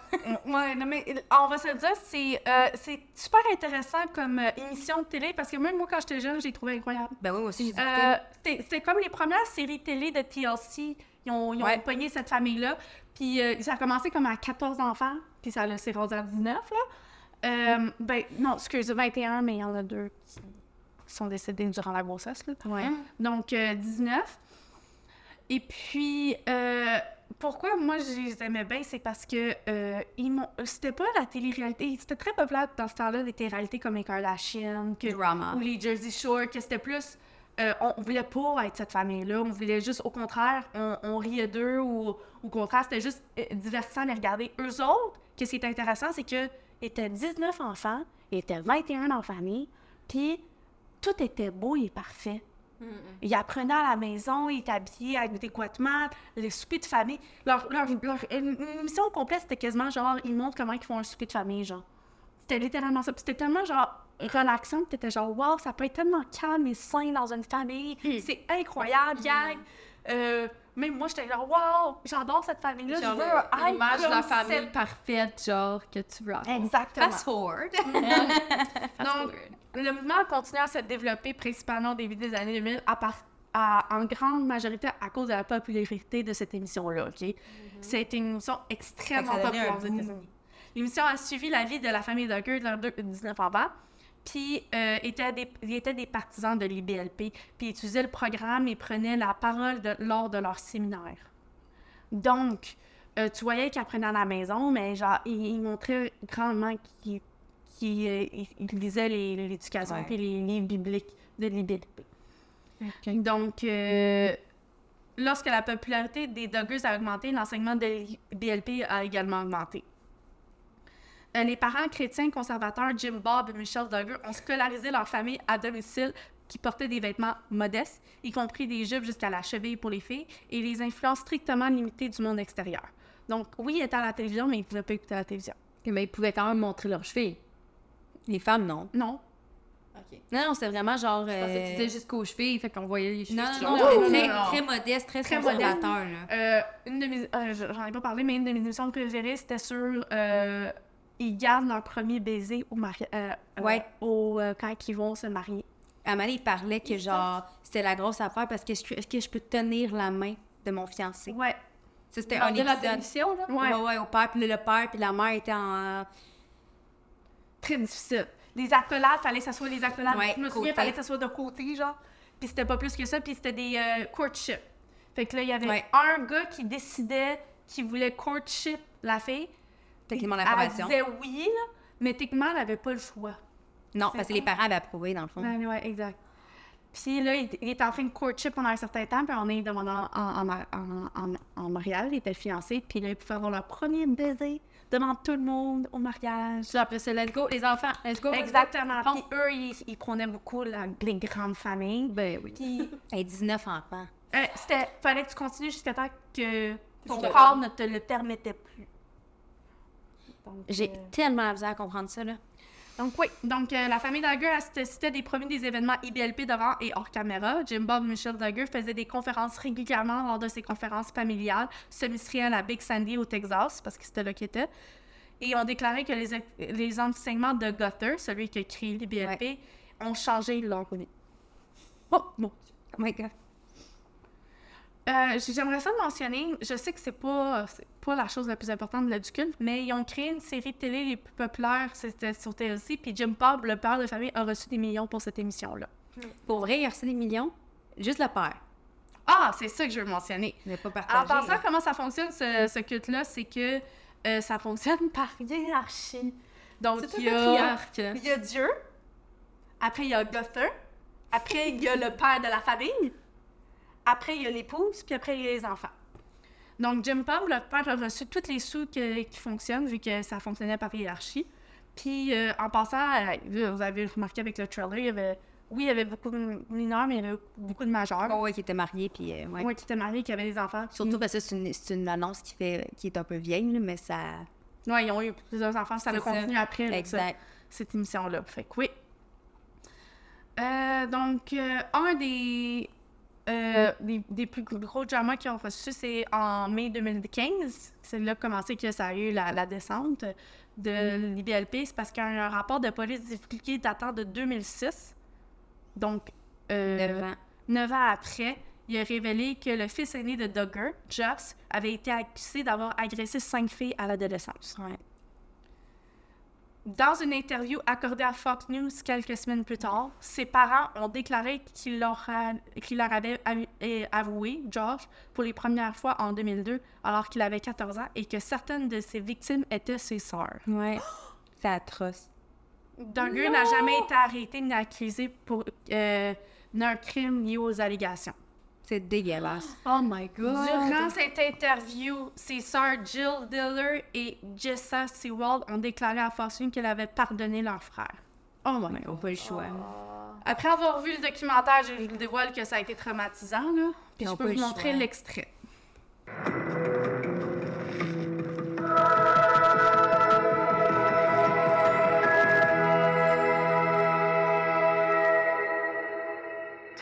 Ouais, non, mais on va se le dire, c'est euh, c'est super intéressant comme euh, émission de télé parce que même moi, quand j'étais jeune, j'ai trouvé incroyable. Ben oui, moi aussi, j'ai Euh. C'était c'était comme les premières séries télé de TLC. Ils ont, ils ont Ouais. pogné cette famille-là. Puis euh, ça a commencé comme à 14 enfants, puis ça a- s'est rendu à 19, là. Euh, ben, non, excuse, 21, mais il y en a deux qui sont décédés durant la grossesse, là. Ouais. Donc, euh, 19. Et puis, euh, pourquoi moi je les aimais bien, c'est parce que euh, c'était pas la télé-réalité. C'était très populaire dans ce temps-là, des téléréalités comme les Kardashian, que, Drama. ou les Jersey Shore, que c'était plus. euh, on voulait pas être cette famille-là. On voulait juste, au contraire, on, on riait d'eux ou au contraire, c'était juste euh, divertissant de les regarder. Eux autres, qu'est-ce qui est intéressant, c'est que étaient 19 enfants, ils étaient 21 en famille, puis tout était beau et parfait. Ils apprenaient à la maison, ils étaient habillés adéquatement, les soupers de famille. Leur, leur, émission complète, c'était quasiment genre, ils montrent comment ils font un souper de famille, genre. C'était littéralement ça. Puis c'était tellement genre relaxant, t'étais genre, wow, ça peut être tellement calme et sain dans une famille. C'est incroyable, gang. Euh, même moi, j'étais genre, wow, j'adore cette famille-là. Je veux l'image de la famille cette- parfaite, genre, que tu veux avoir. Exactement. Fast forward. Donc, le mouvement a continué à se développer principalement au début des années 2000, à part- à- en grande majorité à cause de la popularité de cette émission-là, OK? C'était une émission extrêmement populaire aux. États-Unis. L'émission a suivi la vie de la famille Duggar de leurs deux- 19 enfants, puis euh, étaient des, ils étaient des partisans de l'IBLP, puis ils utilisaient le programme et prenaient la parole de- lors de leur séminaire. Donc, euh, tu voyais qu'ils apprenaient à la maison, mais genre, ils, ils montraient grandement qu'ils euh, ils- lisaient l'éducation Ouais. puis les livres bibliques de l'IBLP. Donc, euh, lorsque la popularité des Duggars a augmenté, l'enseignement de l'IBLP a également augmenté. Euh, les parents chrétiens conservateurs Jim Bob et Michelle Duggar ont scolarisé leur famille à domicile qui portaient des vêtements modestes, y compris des jupes jusqu'à la cheville pour les filles, et les influences strictement limitées du monde extérieur. Donc, oui, ils étaient à la télévision, mais ils ne pouvaient pas écouter la télévision. Mais ils pouvaient quand même montrer leurs chevilles. Les femmes, non. Non. OK. Non, non, c'est vraiment genre... Je pensais que tu euh, disais jusqu'aux chevilles, fait qu'on voyait les chevilles. Non, non, non, non, non, très, très modeste, très, Très conservateur, là. Euh, une de mes, euh, je- j'en ai pas parlé, mais une de mes émissions préférées, c'était sur euh, ils gardent leur premier baiser au mari- euh, euh, au, euh, quand ils vont se marier. Donné, il parlait que, genre, c'était la grosse affaire parce que est-ce que, est-ce que je peux tenir la main de mon fiancé? Ouais. Ça, c'était un de la télévision, là? Ouais. Ouais, ouais, au père, puis le père, puis la mère étaient en... Très difficile. Les accolades, fallait que ça soit les accolades. Ouais, je me souviens, côté. fallait que ça soit de côté, genre. Puis c'était pas plus que ça, puis c'était des euh, courtship. Fait que là, il y avait Ouais. un gars qui décidait qu'il voulait courtship la fille. Techniquement, Elle l'approbation. disait oui, là, mais techniquement, elle avait pas le choix. Non, parce que les parents avaient approuvé, dans le fond. Ouais, ouais, exact. Puis là, il, il est en train de courtship pendant un certain temps, puis on est demandé en, en, en, en, en mariage, il était fiancé, puis là, ils pouvaient avoir leur premier baiser devant tout le monde au mariage. Puis après, c'est let's go, les enfants, let's go. Exactement. Puis eux, ils, ils prenaient beaucoup la- les grandes familles. Ben oui. Puis Hey, 19 enfants. euh, c'était, fallait que tu continues jusqu'à temps que ton corps ne te le permettait plus. J'ai euh, tellement la misère à comprendre ça, là. Donc oui, donc euh, la famille Duggar assistait des premiers des événements IBLP devant et hors caméra. Jim Bob et Michelle Duggar faisaient des conférences régulièrement lors de ces conférences familiales semestrielles à Big Sandy au Texas, parce que c'était là qu'ils étaient. Et ont déclaré que les, les enseignements de Gutter, celui qui a créé l'IBLP, ont changé leur vie. Oh mon Dieu. Oh my God. Euh, J'aimerais ça mentionner, je sais que c'est pas, pas la chose la plus importante de la culte, mais ils ont créé une série de télé les plus populaires, c'était sur TLC, puis Jim Bob, le père de famille, a reçu des millions pour cette émission-là. Pour vrai, il a reçu des millions? Juste le père. Ah, c'est ça que je veux mentionner. N'a pas En partagé. pensant comment ça fonctionne, ce, ce culte-là, c'est que euh, ça fonctionne par hiérarchie. Donc, il y, a, il y a Dieu, après il y a Gunther, après il y a le père de la famille, après il y a l'épouse, puis après il y a les enfants. Donc, Jim Bob, le père, a reçu tous les sous que- qui fonctionnent, vu que ça fonctionnait par hiérarchie. Puis, euh, en passant, euh, vous avez remarqué avec le trailer, il y avait, oui, il y avait beaucoup de mineurs, mais il y avait beaucoup de majeurs. Oh, ouais, qui était marié, puis euh, ouais. Oui, qui étaient mariés, qui avaient des enfants. Surtout parce que c'est une, c'est une annonce qui, fait, qui est un peu vieille, là, mais ça. Oui, ils ont eu plusieurs enfants, ça a continué après Exact. cette émission-là. Fait que oui. Euh, donc, un des, euh, des, des plus gros dramas qu'ils ont reçus, c'est en mai 2015. C'est là commencé que ça a eu la, la descente de l'IBLP. C'est parce qu'il y a un rapport de police divulgué datant de 2006. Donc, euh, Neuf ans. Neuf ans après, il a révélé que le fils aîné de Duggar, Joss, avait été accusé d'avoir agressé cinq filles à l'adolescence. Ouais. Dans une interview accordée à Fox News quelques semaines plus tard, ses parents ont déclaré qu'il leur, avait avoué, Josh, pour les premières fois en 2002, alors qu'il avait 14 ans, et que certaines de ses victimes étaient ses sœurs. Ouais. C'est atroce. Duggar n'a jamais été arrêté ni accusé pour euh, d'un crime lié aux allégations. C'est dégueulasse. Oh my god. Durant cette interview, ses sœurs Jill Diller et Jessa Sewald ont déclaré à News qu'elle avait pardonné leur frère. Oh my god. pas le choix. Après avoir vu le documentaire, je vous dévoile que ça a été traumatisant, là. Puis je peux vous montrer l'extrait.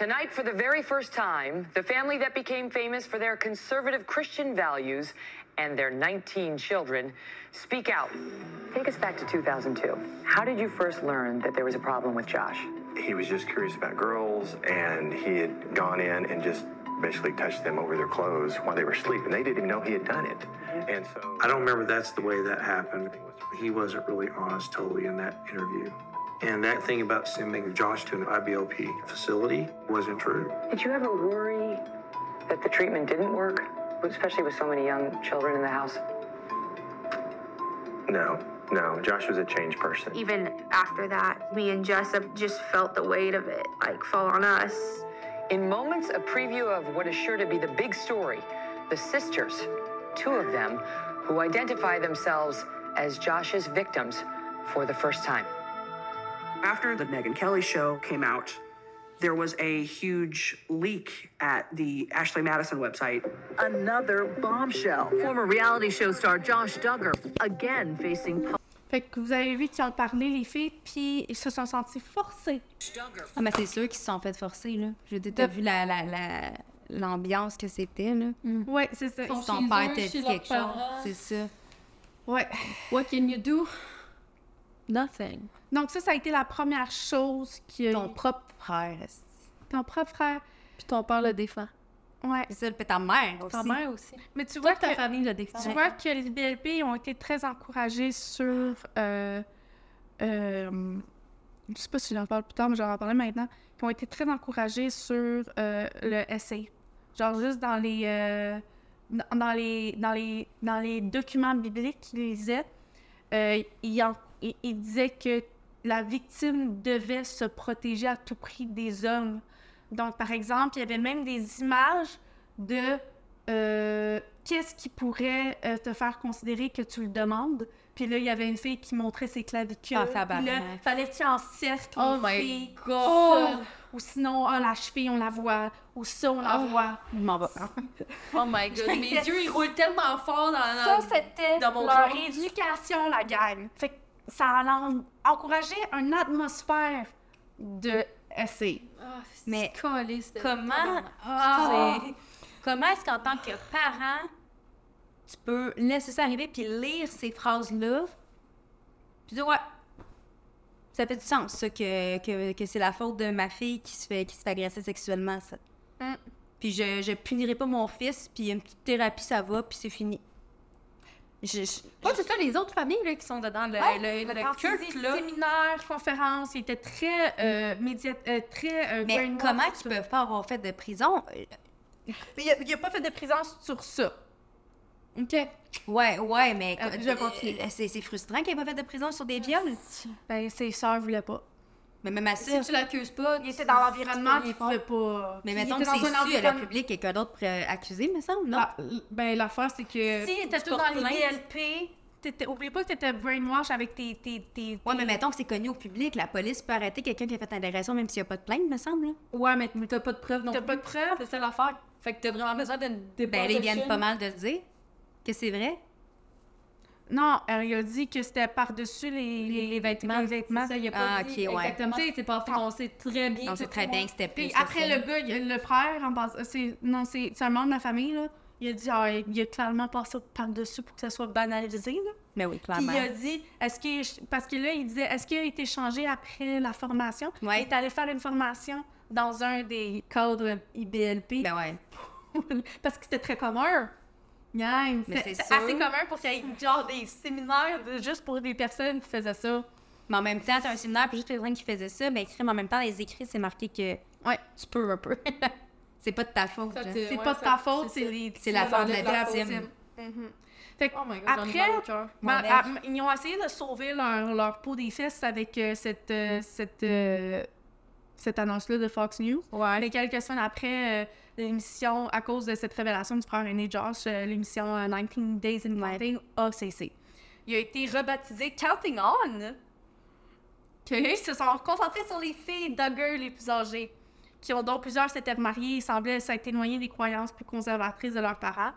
Tonight, for the very first time, the family that became famous for their conservative Christian values and their 19 children speak out. Take us back to 2002. How did you first learn that there was a problem with Josh? He was just curious about girls, and he had gone in and just basically touched them over their clothes while they were asleep, and they didn't even know he had done it. And so I don't remember that's the way that happened. He wasn't really honest totally in that interview. And that thing about sending Josh to an IBLP facility wasn't true. Did you ever worry that the treatment didn't work, especially with so many young children in the house? no, no, Josh was a changed person. Even after that, me and Jessup just felt the weight of it, like, fall on us. In moments, a preview of what is sure to be the big story the sisters, two of them, who identify themselves as Josh's victims for the first time. After the Megyn Kelly show came out, there was a huge leak at the Ashley Madison website. Another bombshell. Former reality show star Josh Duggar again facing Fait que vous avez vu qu'ils ont parlé, les filles, puis ils se sont sentis forcés. Ah, mais c'est sûr qu'ils se sont fait forcer, là. Je veux dire, t'as De- vu la, la, la- l'ambiance que c'était, là? Ouais, c'est ça. Sont père t'a dit quelque chose, c'est ça. Ouais. What can you do? Nothing. Donc ça, ça a été la première chose qui a... Ton propre frère. Ton propre frère. Puis ton père le défend. Ouais. C'est ça, puis ta mère aussi. Ta mère aussi. Mais tu vois Toute ta que... famille le défend. Tu vois que les BLP ont été très encouragés sur. Euh, euh, je sais pas si j'en parle plus tard, mais j'en parler maintenant. Qui ont été très encouragés sur euh, le essai. Genre, juste dans les. euh, dans les, dans, les, dans les documents bibliques qu'ils lisaient, euh, il, il- disait que la victime devait se protéger à tout prix des hommes Donc, par exemple, il y avait même des images de euh, qu'est-ce qui pourrait euh, te faire considérer que tu le demandes. Puis là, il y avait une fille qui montrait ses clavicules. Ah, Puis là, fallait que tu en cercles Oh my filles. God. Ça? Ou sinon, ah, la cheville, on la voit. Ou ça, on la Oh. voit. Je m'en vais. Oh my god, mes yeux ils roulent tellement fort dans, Ça, dans- c'était dans mon leur éducation, la gang. Fait que ça a en- encouragé une atmosphère de essai. Mais comment, Ah. c'est- comment est-ce qu'en tant que parent, tu peux laisser ça arriver puis lire ces phrases-là, puis dire ouais, ça fait du sens ça, que, que, que c'est la faute de ma fille qui se fait qui se fait agresser sexuellement ça. Mm. Puis je je punirai pas mon fils puis une petite thérapie ça va puis c'est fini. Je, je- Ouais, c'est ça, les autres familles là, qui sont dedans le, Ouais, le, le culte, là. séminaires, conférences, il était très euh, média- euh, très euh, mais brainwash. comment qu'ils peuvent pas avoir fait de prison? Mais il a- il a pas fait de prison sur ça. OK. Ouais, ouais, mais Euh, je c'est c'est frustrant qu'il ait pas fait de prison sur des viols. Ben, ses sœurs voulaient pas. Mais même à ça. Si tu l'accuses pas, Il était dans l'environnement, peux pouvait pas. Mais mettons que c'est su à environnement- public, quelqu'un d'autre pourrait accuser, me semble, non? Ah, ben, l'affaire, c'est que. Si, t'as t'étais tout dans les. DLP, t'étais- oublie pas que t'étais brainwash avec tes. tes, tes, Ouais, mais mettons que c'est connu au public, la police peut arrêter quelqu'un qui a fait une agression même s'il n'y a pas de plainte, me semble. Ouais, mais t'as pas de preuves non t'as plus. pas de preuves. C'est ça l'affaire. Fait que t'as vraiment besoin d'une Ben ils viennent pas mal de le dire. Que c'est vrai. Non, elle a dit que c'était par-dessus les, les, Les vêtements. les vêtements. Ça, il a pas Ah, dit ok, ouais. exactement ce qui s'est passé, mais on sait très bien. On sait très bien que c'était plus. Puis après, le gars, il le frère, en passe- c'est, non, c'est, c'est un membre de la famille, là. Il a dit, ah, il a clairement passé par-dessus pour que ça soit banalisé, là. Mais oui, Puis clairement. il a dit, est-ce qu'il, parce que là, il disait, est-ce qu'il a été changé après la formation? Ouais. Il est allé faire une formation dans un des cadres IBLP. Ben ouais. parce que c'était très commun. Gang, c'est assez commun pour qu'il y ait genre des séminaires de- juste pour des personnes qui faisaient ça. Mais en même temps, t'as un séminaire, puis juste quelqu'un qui faisait ça, mais crime en même temps, les écrits, c'est marqué que Ouais. tu peux un peu. c'est pas de ta faute. C'est ouais, pas de ta faute, c'est les. La faute de la la victime. Mhm. Fait que Oh god, Après, ben, ils ont essayé de sauver leur, leur peau des fesses avec euh, cette, euh, cette, euh, cette annonce-là de Fox News. Mais quelques semaines après euh, l'émission, à cause de cette révélation du frère aîné Josh, euh, l'émission euh, 19 Days in Counting a cessé. Il a été rebaptisé Counting On. Ils se sont concentrés sur les filles Duggar les plus âgées, qui ont, dont plusieurs s'étaient mariées et semblaient s'être éloignées des croyances plus conservatrices de leurs parents.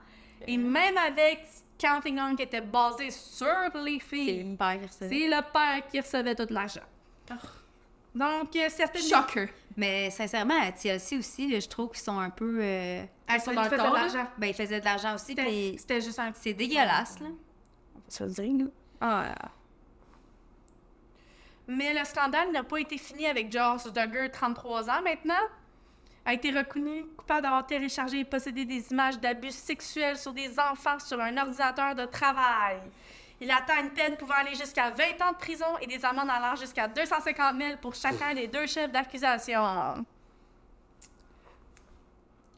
Et même avec Counting On qui était basé sur les filles, c'est le père qui recevait tout l'argent. Donc, euh, certaines... Shocker. Mais sincèrement, à TLC aussi, je trouve qu'ils sont un peu. euh, Elles sont Ils dans faisaient le de l'argent. Ben, ils faisaient de l'argent aussi, C'était puis c'était juste un... c'est dégueulasse, là. Ça se dit, là. Ah, Mais le scandale n'a pas été fini avec Josh Duggar, 33 ans maintenant. A été reconnu coupable d'avoir téléchargé et possédé des images d'abus sexuels sur des enfants sur un ordinateur de travail. Il atteint une peine pouvant aller jusqu'à 20 ans de prison et des amendes allant jusqu'à 250 000 pour chacun des deux chefs d'accusation.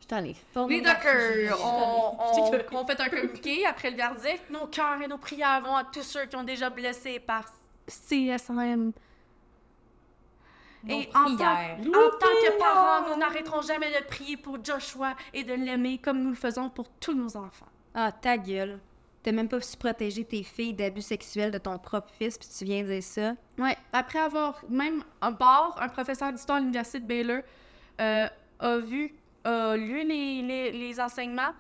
je t'en ai. Les Dockers ont, ont- ont fait un communiqué après le verdict. Nos cœurs et nos prières vont à tous ceux qui ont déjà blessé par CSM. Et en tant, en tant que parents, nous n'arrêterons jamais de prier pour Joshua et de l'aimer comme nous le faisons pour tous nos enfants. Ah, ta gueule. T'as même pas su protéger tes filles d'abus sexuels de ton propre fils, puis tu viens dire ça? Ouais, après avoir même un bar, un professeur d'histoire à l'université de Baylor euh, a vu, a lu les, les, les enseignements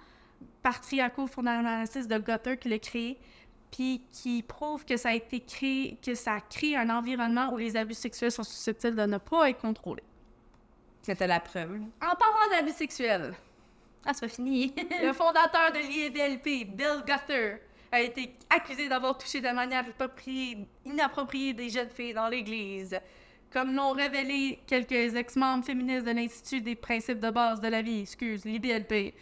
patriarcaux fondamentalistes de Gutter qu'il a créé, puis qui prouve que ça a été créé, que ça crée un environnement où les abus sexuels sont susceptibles de ne pas être contrôlés. C'était la preuve. En parlant d'abus sexuels, Ah, c'est pas fini. le fondateur de l'IBLP, Bill Gutter, a été accusé d'avoir touché de manière inappropriée, inappropriée des jeunes filles dans l'Église. Comme l'ont révélé quelques ex-membres féministes de l'Institut des principes de base de la vie, excuse, l'IBLP.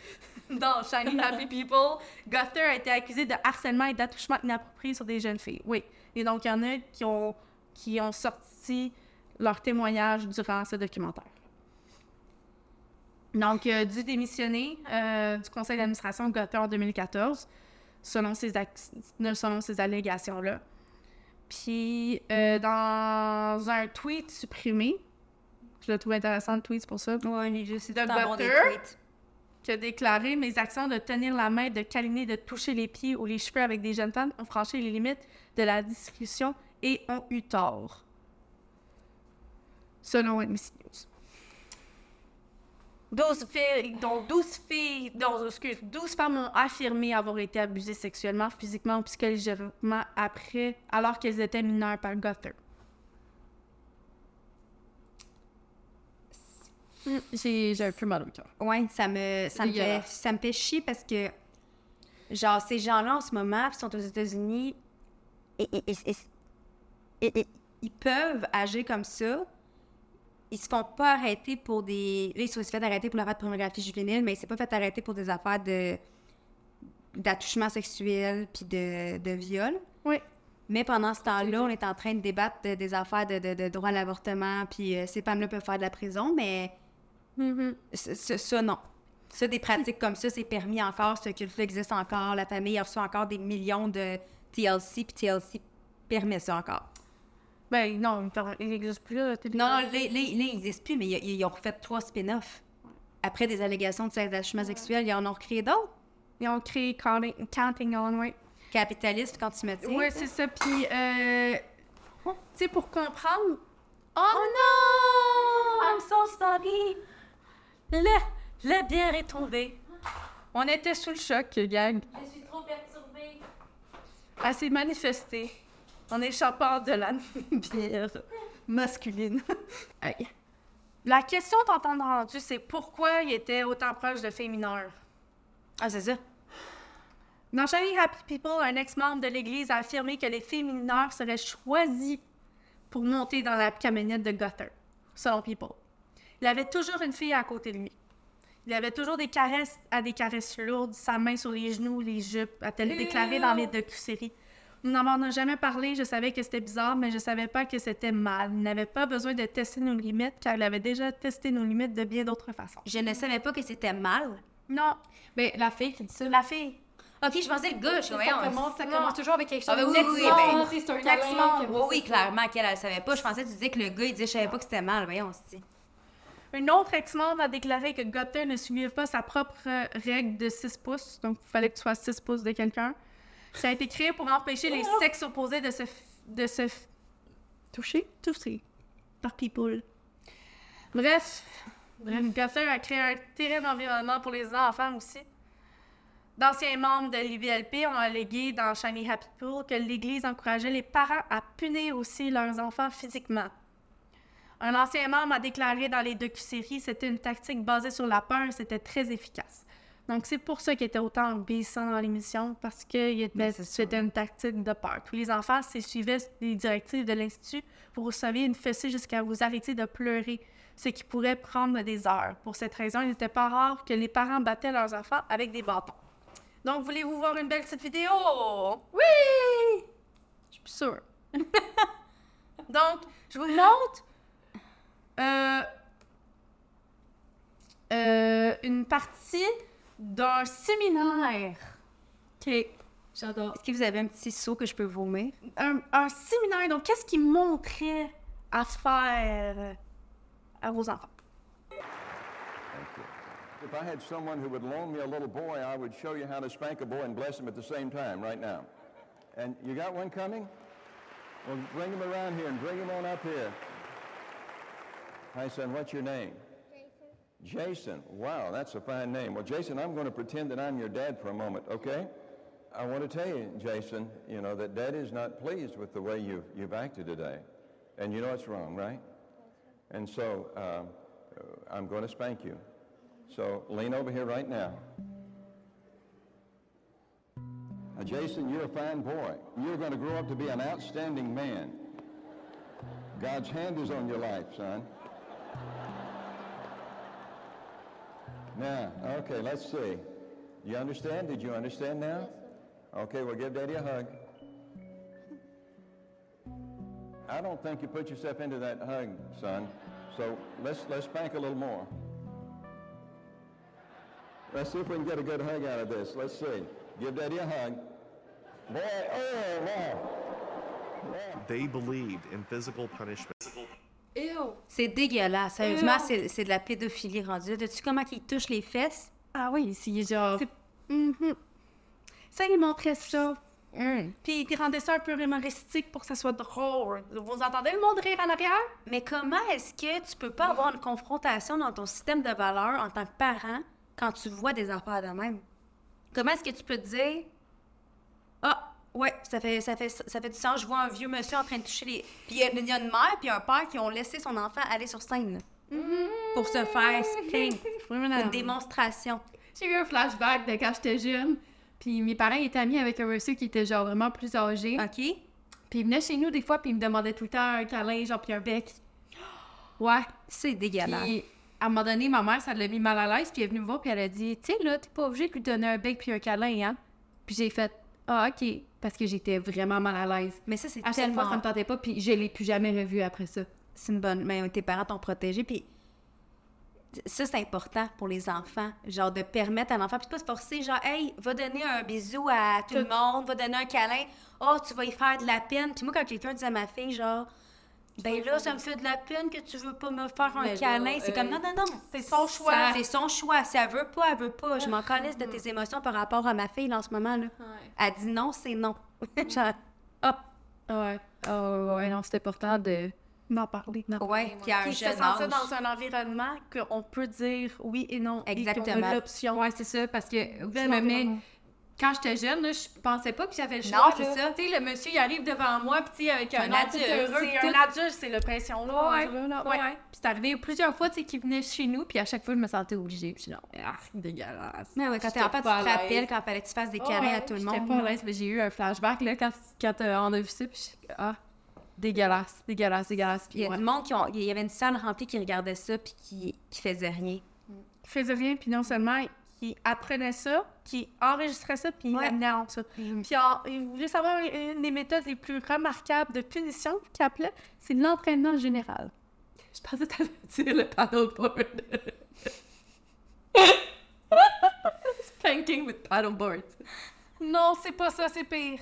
Dans Shiny Happy People, Gutter a été accusé de harcèlement et d'attouchement inapproprié sur des jeunes filles. Oui. Et donc, il y en a qui ont, qui ont sorti leur témoignage durant ce documentaire. Donc, euh, dû démissionner euh, du conseil d'administration de Gutter en 2014, selon ces, selon ces allégations-là. Puis, euh, dans un tweet supprimé, Je le trouve intéressant le tweet, c'est pour ça. Ouais, il est juste Gutter, tweets. qui a déclaré Mes actions de tenir la main, de câliner, de toucher les pieds ou les cheveux avec des jeunes femmes ont franchi les limites de la discussion et ont eu tort. Selon NBC News. 12 filles, dont 12 filles, non, excuse, 12 femmes ont affirmé avoir été abusées sexuellement, physiquement ou psychologiquement après, alors qu'elles étaient mineures par Gutter. Hmm, J'ai un peu mal au cœur. Ouais, ça me, ça, me fait, ça me fait chier parce que, genre, ces gens-là en ce moment, qui sont aux États-Unis, et- et- et- et- ils peuvent agir comme ça. Ils se font pas arrêter pour des. Là, ils se sont fait arrêter pour l'affaire de pornographie juvénile, mais ils pas fait arrêter pour des affaires de d'attouchement sexuel puis de, de viol. Oui. Mais pendant ce temps-là, on est en train de débattre de- des affaires de, de- de droit à l'avortement, puis euh, ces femmes-là peuvent faire de la prison, mais c- ça, non. Ça, des pratiques comme ça, c'est permis encore, ce culte existe encore, la famille a reçu encore des millions de TLC, puis TLC permet ça encore. Ben non, il n'existe plus là. Non, non, là, là, là, il n'existe plus, mais ils, ils ont refait trois spin-offs. Après des allégations de attachement sexuel, ils en ont recréé d'autres? Ils ont créé Counting, On, oui. Capitaliste, quand tu me dis. Oui, c'est ça. Puis, euh, tu sais, pour comprendre. Oh, non! I'm so sorry! Le, la bière est tombée. On était sous le choc, gang. Je suis trop perturbée. Elle s'est manifestée en échappant de la bière masculine. Aïe. La question t'entendre rendu, c'est pourquoi il était autant proche de filles mineures. Ah, c'est ça. Dans Shiny Happy People, un ex-membre de l'Église a affirmé que les filles mineures seraient choisies pour monter dans la camionnette de Gutter, selon People. Il avait toujours une fille à côté de lui. Il avait toujours des caresses à des caresses lourdes, sa main sur les genoux, les jupes, a-t-elle déclaré dans les docu-séries. Nous n'en avons jamais parlé, je savais que c'était bizarre, mais je savais pas que c'était mal. Il n'avait pas besoin de tester nos limites, car il avait déjà testé nos limites de bien d'autres façons. Je ne savais pas que c'était mal. Non. Mais la fille qui dit ça. La fille. Ok, je pensais le gars, je Ça voyons. commence, ça Non. commence toujours avec quelque chose. Ah, ben oui, oui, oui, ben, c'est un câlin, Oui, oui, clairement qu'elle, elle savait pas. Je pensais que tu disais que le gars, il disait, je savais pas que c'était mal. Voyons, on Une autre ex-membre a déclaré que Gutter ne suivait pas sa propre euh, règle de 6 pouces, donc il fallait que tu sois 6 pouces de quelqu'un. Ça a été créé pour empêcher les sexes opposés de se, de se toucher, toucher par people. Bref, bref, Gutter a créé un terrible environnement pour les enfants aussi. D'anciens membres de l'IVLP ont allégué dans Shiny Happy Pool que l'Église encourageait les parents à punir aussi leurs enfants physiquement. Un ancien membre a déclaré dans les docu-séries c'était une tactique basée sur la peur, c'était très efficace. Donc c'est pour ça qu'il était autant obéissant dans l'émission, parce que était- c'était une tactique de peur. Tous les enfants suivaient les directives de l'Institut pour recevoir une fessée jusqu'à vous arrêter de pleurer, ce qui pourrait prendre des heures. Pour cette raison, il n'était pas rare que les parents battaient leurs enfants avec des bâtons. Donc, voulez-vous voir une belle petite vidéo? Oui! Je suis plus sûre. Donc, je vous montre euh, euh, une partie d'un séminaire. OK. J'adore. Est-ce que vous avez un petit seau que je peux vomir? Un, un séminaire. Donc, qu'est-ce qu'il montrait à faire à vos enfants? If I had someone who would loan me a little boy, I would show you how to spank a boy and bless him at the same time right now. And you got one coming? Well, bring him around here and bring him on up here. Hi, son, what's your name? Jason. Wow, that's a fine name. Well, Jason, I'm going to pretend that I'm your dad for a moment, okay? I want to tell you, Jason, you know, that Dad is not pleased with the way you've, you've acted today. And you know it's wrong, right? And so uh, I'm going to spank you. So lean over here right now. Now, Jason, you're a fine boy. You're going to grow up to be an outstanding man. God's hand is on your life, son. Now, okay, let's see. You understand? Did you understand now? Okay, well, give Daddy a hug. I don't think you put yourself into that hug, son. So let's let's spank a little more. Let's see if we can get a good hug out of this. Let's see. Give Daddy a hug. Boy, oh, wow. They believed in physical punishment. C'est dégueulasse. Sérieusement, c'est de la pédophilie rendue. T'as-tu comment qu'ils touchent les fesses? Ah oui, c'est genre. Mhm. Ça, il montrait ça. Hum. Puis il rendait ça un peu humoristique pour que ça soit drôle. Vous entendez le monde rire en arrière? Mais comment est-ce que tu peux pas avoir une confrontation dans ton système de valeurs en tant que parent quand tu vois des affaires de même? Comment est-ce que tu peux te dire Ah, ouais, ça fait, ça, fait, ça fait du sens, je vois un vieux monsieur en train de toucher les. Puis il y a- une mère puis un père qui ont laissé son enfant aller sur scène pour se faire spank. Une démonstration. J'ai eu un flashback de quand j'étais jeune. Puis mes parents étaient amis avec un monsieur qui était genre vraiment plus âgé. OK. Puis il venait chez nous des fois, puis il me demandait tout le temps un câlin, genre, puis un bec. Ouais. C'est dégueulasse. Puis à un moment donné, ma mère, ça l'a mis mal à l'aise, puis elle est venue me voir, puis elle a dit Tu sais, là, t'es pas obligé de lui donner un bec puis un câlin, hein. Puis j'ai fait Ah, ok. Parce que j'étais vraiment mal à l'aise. Mais ça, c'est À chaque tellement. fois, ça me tentait pas, puis je l'ai plus jamais revu après ça. C'est une bonne. Mais tes parents t'ont protégé. Puis ça, c'est important pour les enfants. Genre, de permettre à l'enfant. Puis pas se forcer, genre, hey, va donner un bisou à tout le monde, va donner un câlin. Oh, tu vas y faire de la peine. Puis moi, quand quelqu'un dit à ma fille, genre, ben là, ça me fait de la peine que tu veux pas me faire un câlin. C'est euh, comme, non, non, non. C'est son choix. C'est son choix. Si elle veut pas, elle veut pas. Je m'en calisse de tes émotions par rapport à ma fille, là, en ce moment, là. Elle dit non, c'est non. genre, hop. Ouais. Oh, ouais, non, c'était important de. D'en parler. Ouais, puis à un jeune âge. dans un environnement qu'on peut dire oui et non. et qu'on a Exactement. l'option. Ouais, c'est ça, parce que je me mets. Quand j'étais jeune, là, je pensais pas que j'avais le choix. Non, c'est ça. Tu sais, le monsieur, il arrive devant moi, puis avec un, adulte, C'est un adulte, c'est l'oppression là. Ouais, ouais. Puis c'est arrivé plusieurs fois, tu sais, qu'il venait chez nous, puis à chaque fois, je me sentais obligée. Puis là, ah, dégueulasse. Mais ouais, quand t'es enfant, tu te rappelles quand fallait que tu fasses des câlins à tout le monde. pas mais j'ai eu un flashback, là, quand, quand euh, on a vu ça, puis ah, dégueulasse, dégueulasse, dégueulasse. Il y a ouais. du monde qui ont. Il y avait une salle remplie qui regardait ça puis qui, qui faisait rien. Qui faisait rien, puis non seulement qui apprenait ça, qui enregistrait ça, puis il Ouais. amenait en ça. Puis en- il voulait savoir une des méthodes les plus remarquables de punition qu'il appelait, c'est l'entraînement général. Je pensais que t'allais dire le paddleboard. Spanking with paddleboard. Non, c'est pas ça, c'est pire.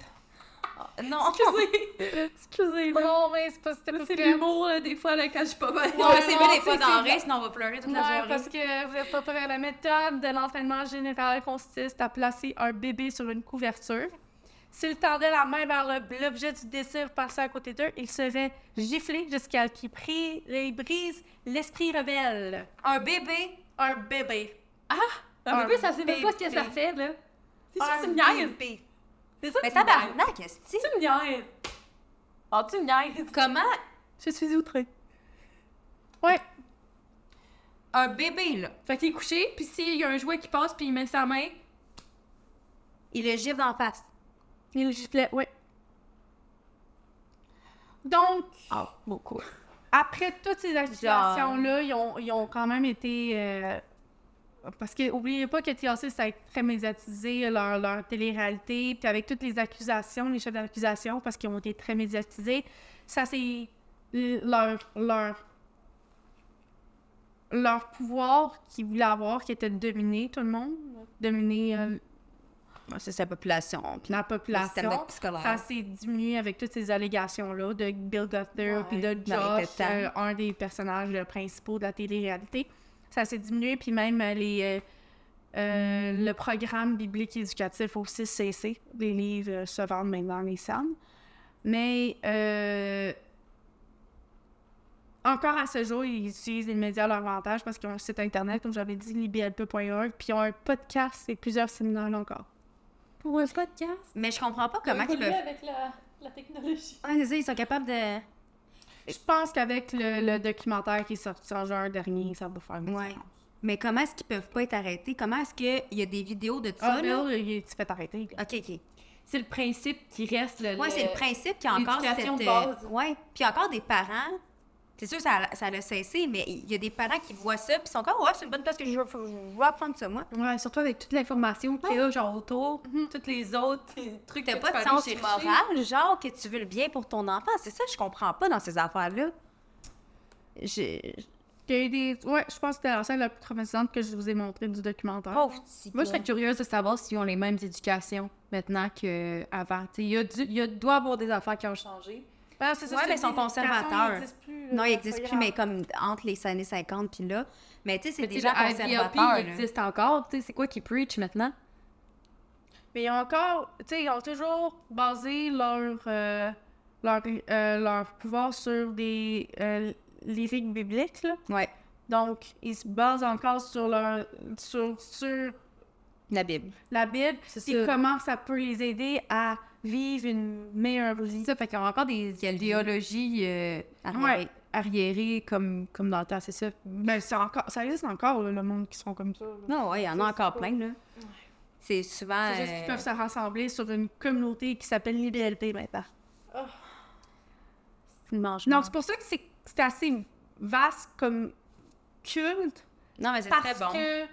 Non, Excusez. Excusez, là. Non, mais c'est pas c'était pas C'est l'humour, là, des fois, là, quand je suis pas bien. Non, mais c'est bien des c'est- fois c'est- d'en rire, sinon on va pleurer toute la journée. parce que vous êtes pas prêts. La méthode de l'entraînement général consiste à placer un bébé sur une couverture. S'il tendait la main vers l'objet du désir passé à côté d'eux, il serait giflé jusqu'à ce qu'il brise l'esprit rebelle. Un bébé? Un bébé. Un Un bébé, ça sait même pas ce que ça bébé. fait, là. C'est sûr, Un tu C'est ça, Mais tu tabarnak, qu'est-ce que Tu me niaises. Oh, tu me niaises. Comment? Je suis outrée. Ouais. un bébé, là, Fait qu'il est couché, puis s'il y a un jouet qui passe, puis il met sa main, il le gifle d'en face. Il giflait, ouais. Donc, Ah, beaucoup. après toutes ces accusations-là, ils ont, ils ont quand même été. euh, parce que, oubliez pas que TLC, ça a été très médiatisé, leur, leur télé-réalité, puis avec toutes les accusations, les chefs d'accusation, parce qu'ils ont été très médiatisés, ça c'est leur, leur, leur pouvoir qu'ils voulaient avoir, qui était de dominer tout le monde, dominer euh, C'est sa population. Puis la population. Ça s'est diminué avec toutes ces allégations-là de Bill Guthrie puis de Josh, euh, un des personnages principaux de la télé-réalité. Ça s'est diminué, puis même euh, les, euh, euh, le programme biblique éducatif aussi cessé. Les livres euh, se vendent maintenant dans les salles. Mais euh, encore à ce jour, ils utilisent les médias à leur avantage parce qu'ils ont un site internet, comme j'avais dit, liblp.org, puis ils ont un podcast et plusieurs séminaires encore. Pour un podcast? Mais je comprends pas comment ils peuvent. avec la, la technologie. C'est ça, ils sont capables de. Je pense qu'avec le, le documentaire qui est sorti en juin dernier, ça va faire une Ouais. différence. Mais comment est-ce qu'ils peuvent pas être arrêtés? Comment est-ce qu'il y a des vidéos de ça? Ah, là? Bill, il il s'est fait arrêter. là. Ok, ok. C'est le principe qui reste, le... Ouais, c'est le principe qu'il y a encore cette... l'éducation de euh, base. Ouais. Puis il y a encore des parents... C'est sûr, ça, ça l'a cessé, mais il y a des parents qui voient ça, puis sont encore, ouais, c'est une bonne place que je veux, faut- je veux apprendre ça, moi. Ouais, surtout avec toute l'information qu'il y a, genre, autour, toutes les autres trucs T'as que pas tu de sens moral, genre, que tu veux le bien pour ton enfant. C'est ça, je comprends pas dans ces affaires-là. J'ai... Il y a eu des... Ouais, je pense que c'était la scène la plus traumatisante que je vous ai montrée du documentaire. Pauvre petit Moi, je serais curieuse de savoir s'ils ont les mêmes éducations maintenant qu'avant. Il y a, du- y a, doit avoir des affaires qui ont changé. Ah, c'est ça, ouais, mais ils sont conservateurs. plus, non, euh, il n'existe pas plus, mais comme entre les années 50 puis là. Mais tu sais, c'est Mais des tu gens sais, le conservateurs. IDLP, là. il existe encore. Tu sais, c'est quoi qui preach maintenant? Mais ils ont encore, tu sais, ils ont toujours basé leur, euh, leur, euh, leur pouvoir sur des euh, lyriques bibliques, là. Ouais. Donc, ils se basent encore sur leur, sur, sur La Bible. la Bible, C'est comment ça peut les aider à vivre une meilleure vie. Ça fait qu'il y a encore des idéologies euh, Ouais. arriérées comme, comme dans le temps, c'est ça. Ben, c'est encore, ça existe encore, là, le monde qui sont comme ça. là. Non, ouais, il y en a encore plein, là. C'est souvent. C'est juste qu'ils euh, peuvent se rassembler sur une communauté qui s'appelle l'idéalité maintenant. c'est une mange Non, c'est pour ça que c'est c'est assez vaste comme culte. Non, mais c'est très bon. que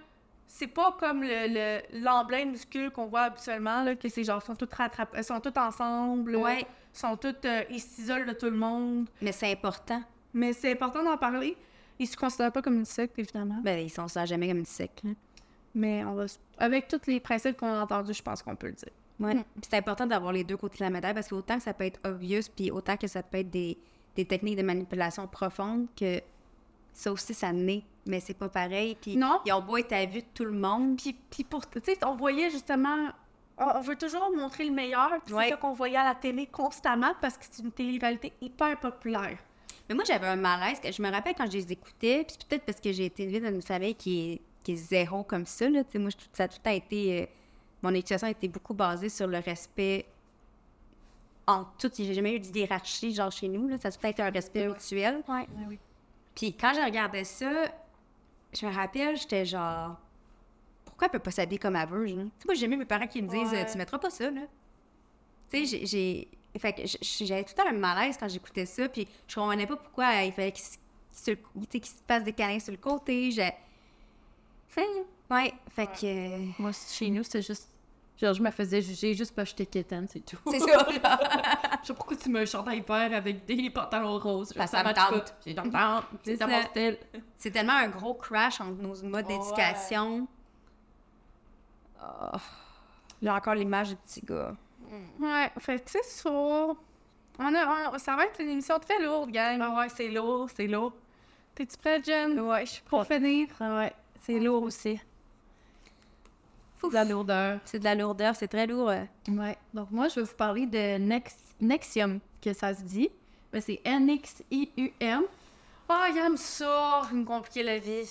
c'est pas comme le- le- l'emblème du culte qu'on voit habituellement, là, que ces gens sont tous rattrapés, sont tous ensemble, Ouais. sont tous, euh, ils s'isolent de tout le monde. Mais c'est important. Mais c'est important d'en parler. Ils se considèrent pas comme une secte, évidemment. Ben, ils sont ça jamais comme une secte. Mais on va, avec tous les principes qu'on a entendus, je pense qu'on peut le dire. Ouais. Puis c'est important d'avoir les deux côtés de la médaille parce qu'autant que ça peut être obvious, puis autant que ça peut être des, des techniques de manipulation profondes, que ça aussi, ça naît. Mais c'est pas pareil. Puis Non. ils ont beau être à vue de tout le monde. Puis, puis pour, tu sais, on voyait justement, on, veut toujours montrer le meilleur. puis Ouais. C'est ça qu'on voyait à la télé constamment parce que c'est une télé-réalité hyper populaire. Mais moi, j'avais un malaise. Je me rappelle quand je les écoutais, puis peut-être parce que j'ai été élevée dans une famille qui est, qui est zéro comme ça. Là. Moi, ça a tout temps été. euh, mon éducation a été beaucoup basée sur le respect en tout. J'ai jamais eu d'hierarchie, genre chez nous. Là. Ça a tout temps été un respect mutuel. Ouais. Puis quand je regardais ça, je me rappelle, j'étais genre. Pourquoi elle peut pas s'habiller comme elle veut? Tu sais, moi, j'ai aimé mes parents qui me disent Ouais. Tu mettras pas ça, là. Tu sais, j'ai-. Fait que j'avais tout le temps un malaise quand j'écoutais ça, puis je comprenais pas pourquoi il fallait qu'il se, se passe des câlins sur le côté. J'ai. Ouais, fait que. euh, Moi, chez nous, c'était juste. Genre, je me faisais juger juste parce que j'étais quétaine, c'est tout. C'est ça. Je sais pas pourquoi tu mets un chandail vert avec des pantalons roses. Parce que ça ça me tente. C'est dans le tente. C'est C'est mon ça. style. C'est tellement un gros crash entre nos modes d'éducation. Oh. J'ai encore l'image du petit gars. Ouais, fait c'est ça. On a, on- ça va être une émission très lourde, gang. Ah ouais, c'est lourd, c'est lourd. T'es-tu prête, Jen? Ouais, je suis Pour finir? Ah ouais, c'est lourd aussi. C'est de la lourdeur. C'est de la lourdeur, c'est très lourd. Ouais. Donc, moi, je vais vous parler de Nex... Nexium, que ça se dit. Mais c'est N-X-I-U-M. Ah, il aime ça, me compliquer la vie.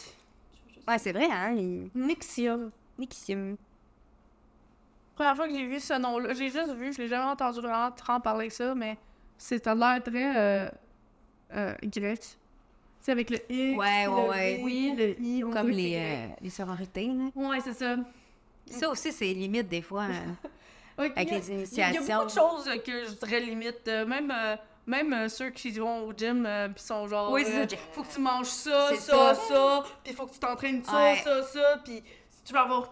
Ouais, c'est vrai, hein? il- Nixium. Nixium. Première fois que j'ai vu ce nom-là, j'ai juste vu, je l'ai jamais entendu vraiment en parler ça, mais c'est à l'air très euh, euh, grec. C'est avec le I. Ouais, le ouais, ouais. I, Oui, le I. on Comme les, euh, les sororités, là. Ouais, c'est ça. Ça aussi, c'est limite des fois. hein. Ouais, Avec a- les Il y a initiations. beaucoup de choses euh, que je dirais limite. euh, même euh, même euh, ceux qui vont au gym euh, puis sont genre. Oui, c'est euh. Faut que tu manges ça, C'est ça, ça. ça, puis faut que tu t'entraînes ça, Ouais. ça, ça, puis si tu vas avoir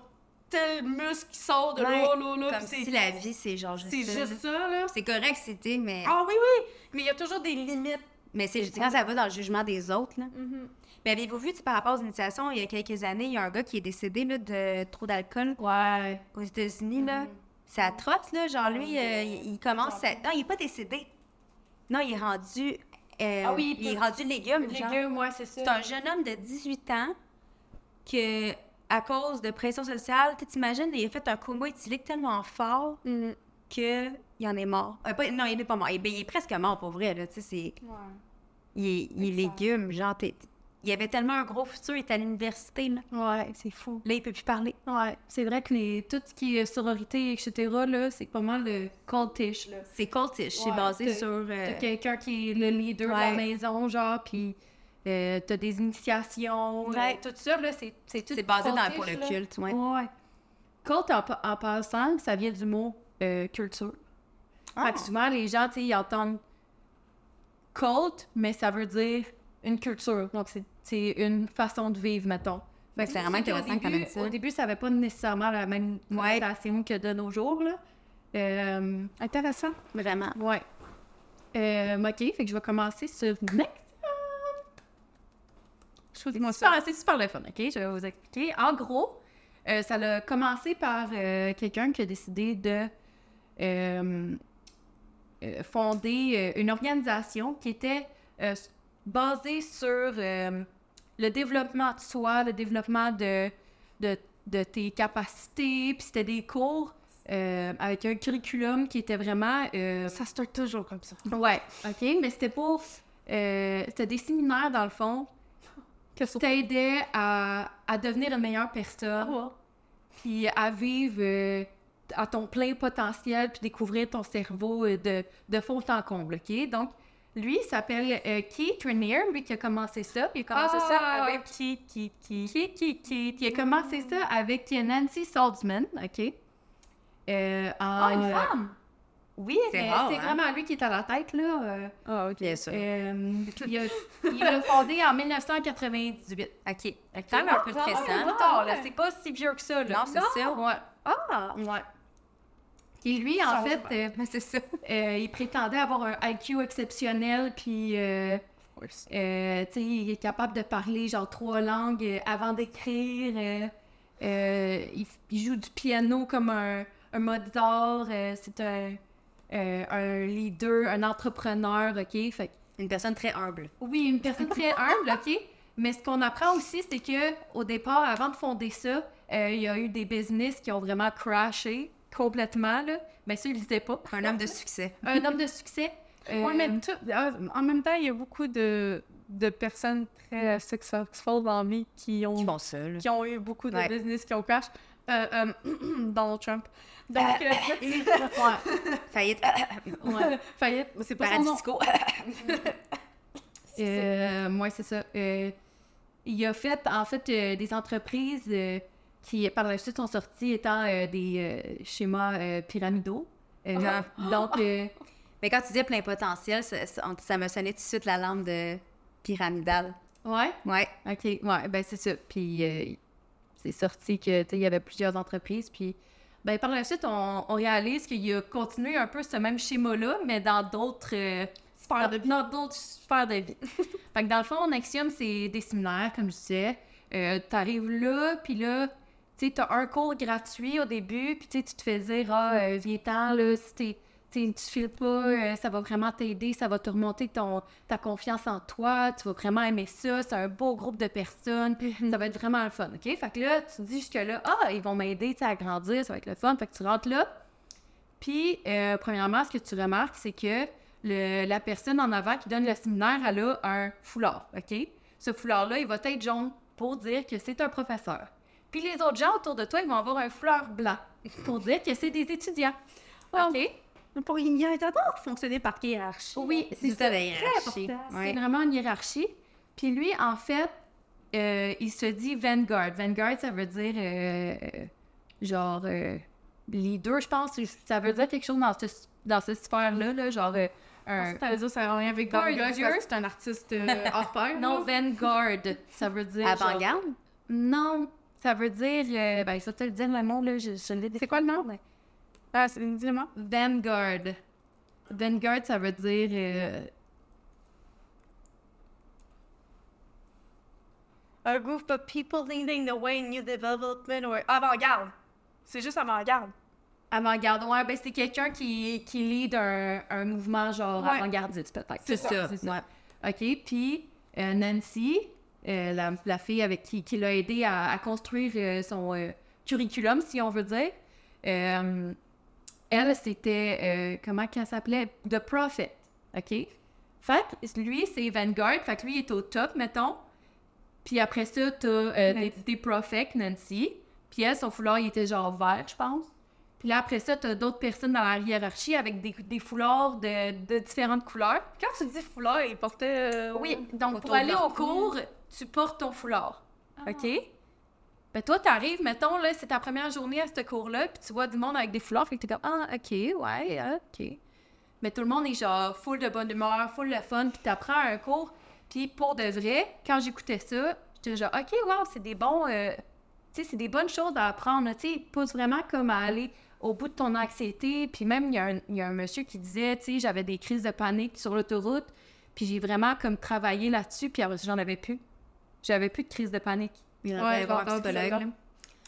tel muscle qui sort de Ouais, là, là, là. Comme c'est- si la vie, c'est genre juste C'est ça. juste ça, là. C'est correct, c'était, mais... Ah oui, oui, mais il y a toujours des limites. Mais c'est quand ça va dans le jugement des autres, là. Mhm. Mais avez-vous vu, par rapport aux initiations, il y a quelques années, il y a un gars qui est décédé là, de trop d'alcool Ouais. aux États-Unis, là. C'est atroce, là. Genre, lui, euh, il, commence à... Non, il est pas décédé. Non, il est rendu... euh, Ah oui, il est rendu légume, genre. Légumes, ouais, c'est ça. C'est un jeune homme de 18 ans que, à cause de pression sociale, tu t'imagines, il a fait un coma éthylique tellement fort Mhm. que il en est mort. Euh, pas- non, il n'est pas mort. Il, ben, il est presque mort, pour vrai, là. Tu sais, c'est... Il est, il est légume, genre, t'es- il avait tellement un gros futur, il est à l'université, là. Ouais, c'est fou. Là, il peut plus parler. Ouais, c'est vrai que les, tout ce qui est sororité, etc., là, c'est pas mal le cultish, là. C'est cultish, c'est basé t'as- sur... euh, T'as quelqu'un qui est le leader de la maison, genre, puis euh, t'as des initiations, Ouais. euh, tout ça, là, c'est c'est tout C'est basé dans, pour le culte, ouais. Ouais. Culte, en, en passant, ça vient du mot euh, culture. Fait que souvent, les gens, tu sais, ils entendent culte, mais ça veut dire une culture. Donc, c'est- une façon de vivre, mettons. C'est vraiment intéressant quand même ça. Au début, ça n'avait pas nécessairement la même connotation que de nos jours, là. Euh, Intéressant. Vraiment. Ouais. Euh, ok, fait que je vais commencer sur Next. C'est super, super le fun, ok? Je vais vous expliquer. En gros, euh, ça a commencé par quelqu'un qui a décidé de euh, une organisation qui était euh, basée sur euh, le développement de soi, le développement de, de, de tes capacités, puis c'était des cours euh, avec un curriculum qui était vraiment... ça se start toujours comme ça. Ouais, OK, mais c'était pour... euh, c'était des séminaires, dans le fond, qui t'aidaient à, à devenir une meilleure personne, puis à vivre euh, à ton plein potentiel, puis découvrir ton cerveau euh, de, de fond en comble, OK? Donc, lui, il s'appelle euh, Keith Rainier, lui qui a commencé ça, puis il a commencé ça Ah, avec... Keith, Keith, Keith. Keith, Keith, Keith. Il a commencé ça avec Nancy Salzman, OK? Euh, Ah, une en- femme? Oui, C'est mais rare, c'est hein? vraiment lui qui est à la tête, là. euh. Ah, ok. Bien sûr. Euh, il l'a fondé en 1998. OK. Quand même un peu de Ah, récent. C'est pas si vieux que ça, là. Non, c'est ça. Ouais. Ah! Ouais. Et lui, en fait, euh, c'est ça. euh, il prétendait avoir un IQ exceptionnel, puis, euh, euh, il est capable de parler genre trois langues avant d'écrire. il, il joue du piano comme un, un Mozart. c'est un, un leader, un entrepreneur, OK? Fait, Une personne très humble. oui, une personne très humble, OK? Mais ce qu'on apprend aussi, c'est que au départ, avant de fonder ça, il y a eu des business qui ont vraiment crashé complètement, là. Mais ça, il le disait pas. Un homme de succès. Un homme de succès. Euh, Ouais, mais tout- ah, en même temps, il y a beaucoup de, de personnes très successful dans la vie qui ont, Qui ont eu beaucoup de Ouais. business qui ont crash. Euh, euh, Donald Trump. Donc, euh, ouais. Faillite. Ouais. Faillite, c'est pas son Paradis nom. Euh, moi, c'est ça. Euh, il a fait, en fait, euh, des entreprises euh, qui, par la suite, sont sorties étant euh, des euh, schémas euh, pyramidaux. Ah. Donc, Mais quand tu disais plein potentiel, ça, ça, me sonnait tout de suite la lampe de pyramidale. ouais? Ouais. OK, ouais, ben c'est ça. Puis c'est sorti que, il y avait plusieurs entreprises. Puis, ben par la suite, on, on réalise qu'il a continué un peu ce même schéma-là, mais dans d'autres euh, sphères de vie. Dans d'autres sphères de vie. fait que dans le fond, Nexium, c'est des séminaires, comme je disais. Euh, T'arrives là, puis là, tu t'as un cours gratuit au début, puis tu te fais dire, ah, euh, viens-t'en, là, si t'es tu files pas, euh, ça va vraiment t'aider, ça va te remonter ton, ta confiance en toi, tu vas vraiment aimer ça, c'est un beau groupe de personnes, ça va être vraiment le fun, OK? Fait que là, tu te dis jusque-là, ah, ils vont m'aider, à grandir, ça va être le fun, fait que tu rentres là. Puis, euh, premièrement, ce que tu remarques, c'est que le- la personne en avant qui donne le séminaire, elle a un foulard, OK? Ce foulard-là, il va être jaune pour dire que c'est un professeur. Puis les autres gens autour de toi, ils vont avoir un foulard blanc pour dire que c'est des étudiants. OK? Pour il y a d'abord fonctionner par hiérarchie. Oui, c'est ça, Très hiérarchie. important. Ouais. C'est vraiment une hiérarchie. Puis lui, en fait, euh, il se dit Vanguard. Vanguard, ça veut dire euh, genre euh, leader, je pense. Ça veut dire quelque chose dans, ce, dans cette sphère-là, là, genre euh, un. Ça veut dire ça n'a rien avec Pas Van un Gogh, dieu. parce que c'est un artiste euh, hors pair. Non. Vanguard, ça veut dire. genre- Avant-garde? Non, ça veut dire. euh, ben, ça te le dire le nom, là, je, je l'ai C'est quoi le nom? Ah, c'est dis-le-moi. Vanguard. Vanguard, ça veut dire. euh, A group of people leading the way in new development or avant-garde. C'est juste avant-garde. Avant-garde, ouais, ben c'est quelqu'un qui, qui lead un, un mouvement genre Ouais. avant-gardiste, peut-être. C'est ça, c'est ouais. OK, puis euh, Nancy, euh, la, la fille avec qui, qui l'a aidé à, à construire euh, son euh, curriculum, si on veut dire, elle, c'était, comment qu'elle s'appelait? The Prophet, OK? Fait que lui, c'est Vanguard, fait que lui, il est au top, mettons. Puis après ça, t'as des, des prophètes, Nancy. Puis elle, son foulard, il était genre vert, je pense. Puis là, après ça, t'as d'autres personnes dans la hiérarchie avec des, des foulards de, de différentes couleurs. Quand tu dis foulard, il portait. Oui, donc pour aller au cours, tu portes ton foulard. OK? Ben toi, t'arrives, mettons, là, c'est ta première journée à ce cours-là, puis tu vois du monde avec des foulards, fait que t'es comme, ah, OK, ouais, ah, OK. Mais tout le monde est genre full de bonne humeur, full de fun, puis t'apprends un cours. Puis pour de vrai, quand j'écoutais ça, j'étais genre, OK, wow, c'est des bons... euh, tu sais, c'est des bonnes choses à apprendre, tu sais, ils poussent vraiment comme à aller au bout de ton anxiété. Puis même, il y, a un- il y a un monsieur qui disait, tu sais, j'avais des crises de panique sur l'autoroute, puis j'ai vraiment comme travaillé là-dessus, puis après, j'en avais plus. J'avais plus de crise de panique. Il Ouais, aurait voir un psychologue.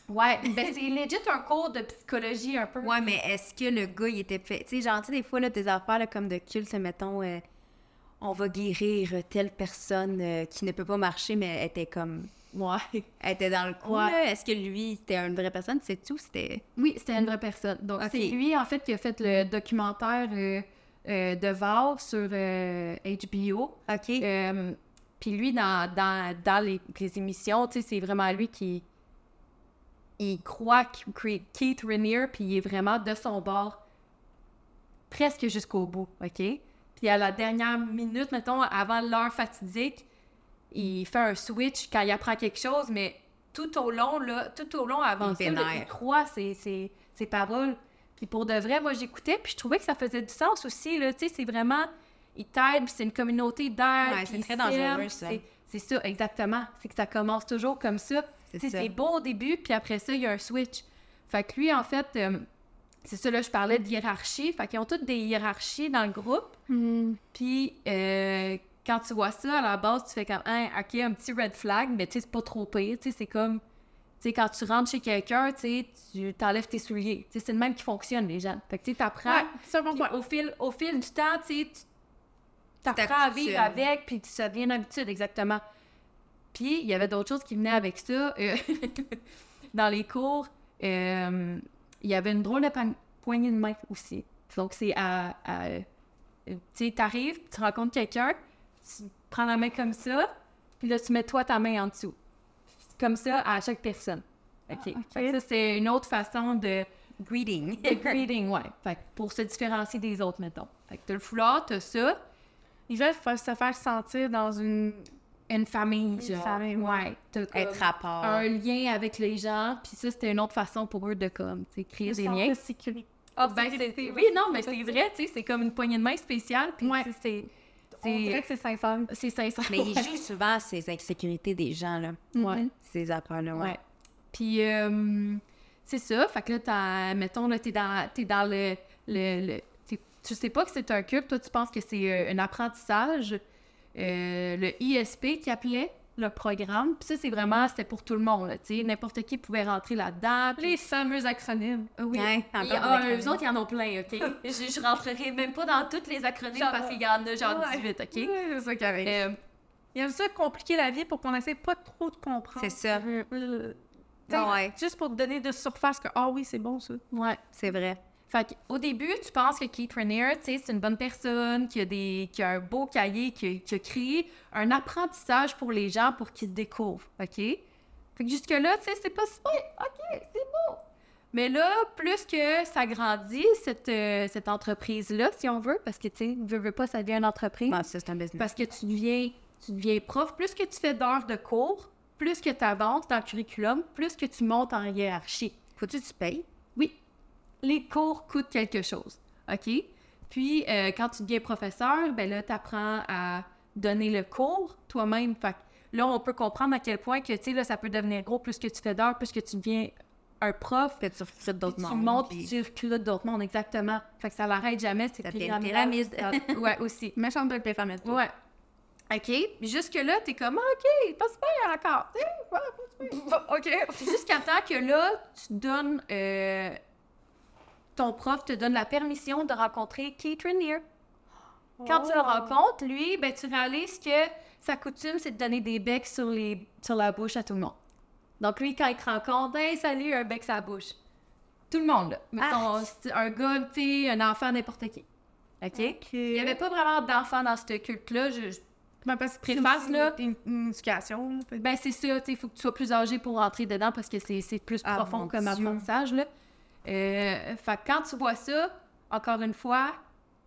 Ouais, ben c'est legit un cours de psychologie un peu. Ouais, mais est-ce que le gars, il était fait. Tu sais, genre, tu sais, des fois, là, des affaires là, comme de culte, mettons, euh, on va guérir telle personne euh, qui ne peut pas marcher, mais elle était comme. Ouais. Elle était dans le coup, Ouais. là. Est-ce que lui, c'était une vraie personne? C'est tout? C'était. Oui, c'était une vraie personne. Donc, c'est lui, en fait, qui a fait le documentaire euh, euh, de Val sur euh, HBO. OK. Puis lui, dans, dans, dans les, les émissions, tu sais, c'est vraiment lui qui... Il croit Keith Rainier, puis il est vraiment de son bord presque jusqu'au bout, OK? Puis à la dernière minute, mettons, avant l'heure fatidique, il fait un switch quand il apprend quelque chose, mais tout au long, là, tout au long avant Il ça, là, il croit ses, ses, ses paroles. Puis pour de vrai, moi, j'écoutais, puis je trouvais que ça faisait du sens aussi, là, tu sais, c'est vraiment... Il t'aide, puis c'est une communauté d'aide. Ouais, c'est très dangereux, ça. c'est- ça, exactement. C'est que ça commence toujours comme ça. C'est beau au début, puis après ça, il y a un switch. Fait que lui, en fait, euh, c'est ça, là, je parlais de hiérarchie. Fait qu'ils ont toutes des hiérarchies dans le groupe. Puis, euh, quand tu vois ça, à la base, tu fais comme, hein, OK, un petit red flag, mais tu sais, c'est pas trop pire. Tu sais, c'est comme, tu sais, quand tu rentres chez quelqu'un, tu sais, tu t'enlèves tes souliers. Tu sais, c'est le même qui fonctionne, les gens. Fait que, tu sais, t'apprends. Ouais, c'est un bon Au fil, au fil du temps, tu sais, tu t'apprends à vivre avec, puis ça devient une habitude, exactement. Puis, il y avait d'autres choses qui venaient avec ça. euh, dans les cours, euh, il y avait une drôle de poignée de main aussi. Donc, c'est à... à- euh, tu sais, t'arrives, tu rencontres quelqu'un, tu prends la main comme ça, puis là, tu mets toi ta main en dessous. Comme ça, à chaque personne. OK. Fait que ça, c'est une autre façon de... Greeting. De greeting, ouais. Fait que pour se différencier des autres, mettons. Fait que t'as le foulard, t'as ça. Ils veulent se faire sentir dans une... Une famille, Une genre. famille, ouais. comme Être à part. un lien avec les gens, puis ça, c'était une autre façon pour eux de, comme, tu sais, créer des liens. sécurité. Ah, ben, c'est- oui, non, mais c'est vrai, tu sais, c'est comme une poignée de main spéciale, puis c'est... On dirait que c'est sincère. C'est sincère. Mais il joue souvent ces insécurités des gens, là. Ouais. Ces affaires-là, ouais. Ouais. Puis, euh, c'est ça. Fait que là, t'as- mettons, là, t'es dans, t'es dans le... le, tu sais pas que c'est un cube, toi, tu penses que c'est euh, un apprentissage. Euh, le ISP qui appelait le programme. Puis ça, c'est vraiment, c'était pour tout le monde, là, tu sais. N'importe qui pouvait rentrer là-dedans. Les fameux acronymes. Ah Oui. Ouais, Et, encore ah, eux autres, il y en a plein, OK? je, je rentrerai même pas dans toutes les acronymes parce qu'il y en a genre Ouais. 18, OK? Ouais, c'est ça qui arrive. Euh, Il aime ça compliquer la vie pour qu'on essaie pas trop de comprendre. C'est ça. Euh, Ouais. Juste pour te donner de surface que, ah oui, c'est bon ça. ouais. C'est vrai. Fait au début, tu penses que Keith sais, c'est une bonne personne, qui a, des, qui a un beau cahier, qui a, qui a créé un apprentissage pour les gens pour qu'ils se découvrent, OK? Fait que jusque-là, tu sais, c'est pas bon. OK, c'est beau. Mais là, plus que ça grandit, cette, euh, cette entreprise-là, si on veut, parce que, tu sais, veux, veux pas, ça devient une entreprise. C'est un business. Parce que tu deviens, tu deviens prof, plus que tu fais d'heures de cours, plus que tu avances dans le curriculum, plus que tu montes en hiérarchie. Faut-tu que tu payes? Les cours coûtent quelque chose. OK? Puis, euh, quand tu deviens professeur, ben là, tu apprends à donner le cours toi-même. Fait que là, on peut comprendre à quel point que, tu sais, là, ça peut devenir gros plus que tu fais d'heures, plus que tu deviens un prof. Puis tu recrutes d'autres Tu mondes, montes, puis- tu recrutes d'autres mondes, exactement. Fait que ça l'arrête jamais, c'est pyramide. Ouais, aussi. Méchante belle pyramide. Ouais. OK. Jusque-là, t'es comme, OK, pas super encore. Tu. OK. Jusqu'à temps que là, tu donnes. euh, ton prof te donne la permission de rencontrer Keith Rainier. Quand tu le rencontres, lui, ben, tu réalises que sa coutume, c'est de donner des becs sur, les, sur la bouche à tout le monde. Donc, lui, quand il te rencontre, hey, salut, un bec sur la bouche. Tout le monde, là. Mettons, c'est un gars, tu un enfant, n'importe qui. OK? Il n'y avait pas vraiment d'enfants dans ce culte-là. Je, je Ben, parce que préface, c'est là. Une, une éducation. là, Ben, c'est ça, il faut que tu sois plus âgé pour rentrer dedans parce que c'est c'est plus Ah, profond comme Dieu. apprentissage, là. Euh, fait que quand tu vois ça, encore une fois,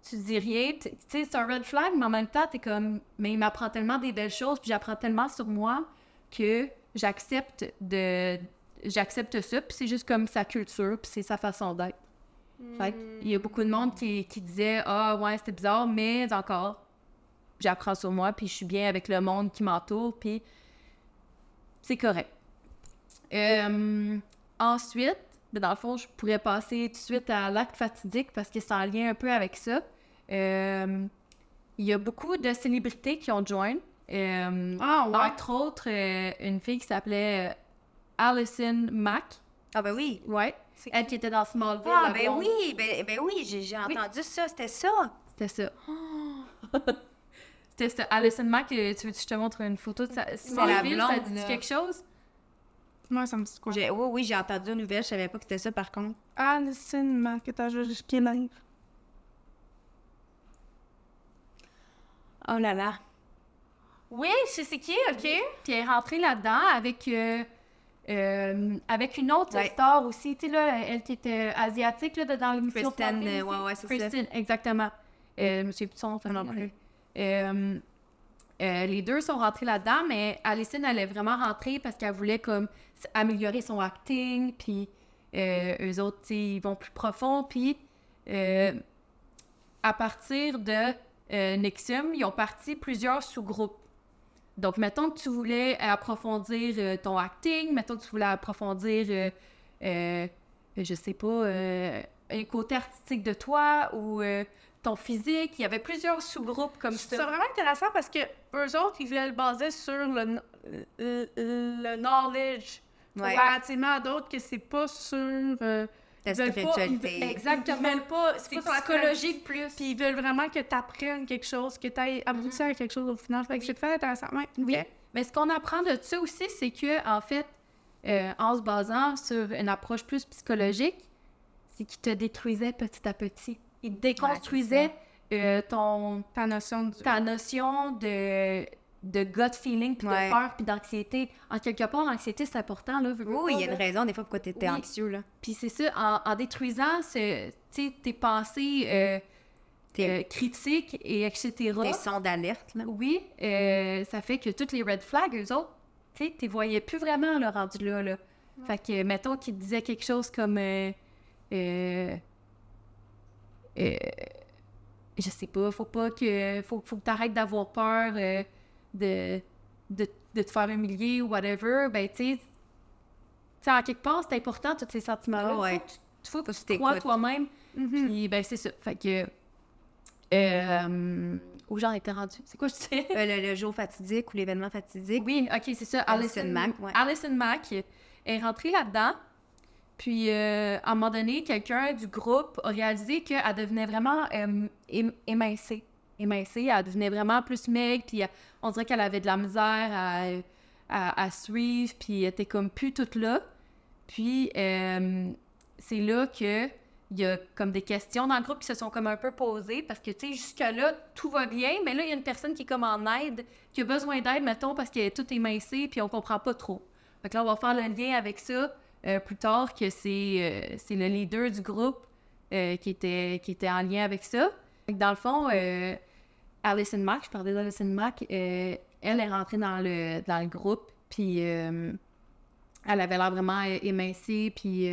tu dis rien. Tu tu sais, c'est un red flag, mais en même temps, t'es comme, mais il m'apprend tellement des belles choses, puis j'apprends tellement sur moi que j'accepte de. J'accepte ça, puis c'est juste comme sa culture, puis c'est sa façon d'être. Fait il y a beaucoup de monde qui, qui disait Ah, ouais, c'était bizarre, mais encore, j'apprends sur moi, puis je suis bien avec le monde qui m'entoure, puis c'est correct. Euh, ensuite, ben, dans le fond, je pourrais passer tout de suite à l'acte fatidique parce que c'est en lien un peu avec ça. Euh, il y a beaucoup de célébrités qui ont joint. Euh, Ah, ouais. Entre autres, euh, une fille qui s'appelait Alison Mack. Ah ben oui. Ouais. Elle qui? était dans Smallville. Ah ben blonde. oui, ben, ben oui, j'ai entendu ça, c'était ça. C'était ça. C'était ça. Alison Mack, tu veux que je te montre une photo de sa... la Smallville, ça dit quelque chose? Moi, ça me dit quoi? J'ai- Oui, oui, j'ai entendu une nouvelle, je savais pas que c'était ça par contre. Vais jusqu'à live. Oh là là. Oui, je sais c'est qui, OK? Puis elle est rentrée là-dedans avec, euh, euh, avec une autre Ouais. star aussi, tu sais, là, elle qui était asiatique, là, dans l'émission. Kristen, euh, ouais, ouais, c'est ça. Kristen, exactement. Euh, je me souviens plus de son nom, ça non plus. Euh, euh, les deux sont rentrés là-dedans, mais Alison, elle est vraiment rentrée parce qu'elle voulait améliorer son acting, puis euh, eux autres, ils vont plus profond, puis euh, à partir de Nexium, ils ont parti plusieurs sous-groupes. Donc, mettons que tu voulais approfondir ton acting, mettons que tu voulais approfondir, je sais pas, un côté artistique de toi ou ton physique. Il y avait plusieurs sous-groupes comme C'est ça. vraiment intéressant parce que eux autres, ils voulaient le baser sur le, kn- le, le knowledge. Ouais. Comparativement à d'autres que c'est pas sur. euh, La pas- spiritualité. Exactement. Ils veulent pas. C'est pas psychologique plus. Puis ils veulent vraiment que tu apprennes quelque chose, que tu ailles aboutir à quelque chose au final. Fait que c'est très intéressant. Ouais, Oui. Mais ce qu'on apprend de ça aussi, c'est que, en fait, euh, en se basant sur une approche plus psychologique, c'est qu'il te détruisait petit à petit. Il déconstruisait euh, ton, Ta notion du. ta notion de, de gut feeling, puis Ouais. de peur, puis d'anxiété. En quelque part, l'anxiété, c'est important, là. Oui, il y a là. une raison des fois pourquoi t'étais Oui. anxieux, là. Puis c'est ça, en, en détruisant ce, tu tes pensées euh, euh, critiques et etc. Des sons d'alerte. Oui, euh, ça fait que toutes les red flags, eux autres, tu tu voyais plus vraiment, le rendu là, là. Fait que, mettons qu'ils disaient quelque chose comme... euh, je sais pas, faut pas que... Faut, faut que t'arrêtes d'avoir peur euh, de, de, de te faire humilier ou whatever. Ben, tu sais, en quelque part, c'est important, tous ces sentiments-là. Ah ouais. Faut que tu- Faut que tu t'écoutes. crois toi-même. Puis, ben, c'est ça. Fait que... Euh, où j'en étais rendue? C'est quoi je disais? Le, le jour fatidique ou l'événement fatidique. Oui, ok, c'est ça. Alison Alison Mack, ouais. Alison Mack est rentrée là-dedans. Puis, euh, à un moment donné, quelqu'un du groupe a réalisé qu'elle devenait vraiment euh, ém- émincée. Émincée, elle devenait vraiment plus maigre. Puis, euh, on dirait qu'elle avait de la misère à, à, suivre. Puis, elle était comme plus toute là. Puis, c'est là que il y a comme des questions dans le groupe qui se sont comme un peu posées parce que, tu sais, jusque-là, tout va bien, mais là, il y a une personne qui est comme en aide, qui a besoin d'aide, mettons, parce qu'elle est toute émincée, puis on comprend pas trop. Fait que là, on va faire le lien avec ça euh, plus tard, que c'est euh, c'est le leader du groupe euh, qui, était, qui était en lien avec ça. Dans le fond, Alison Mack, je parlais d'Alison Mack, elle est rentrée dans le, dans le groupe, puis elle avait l'air vraiment émincée, puis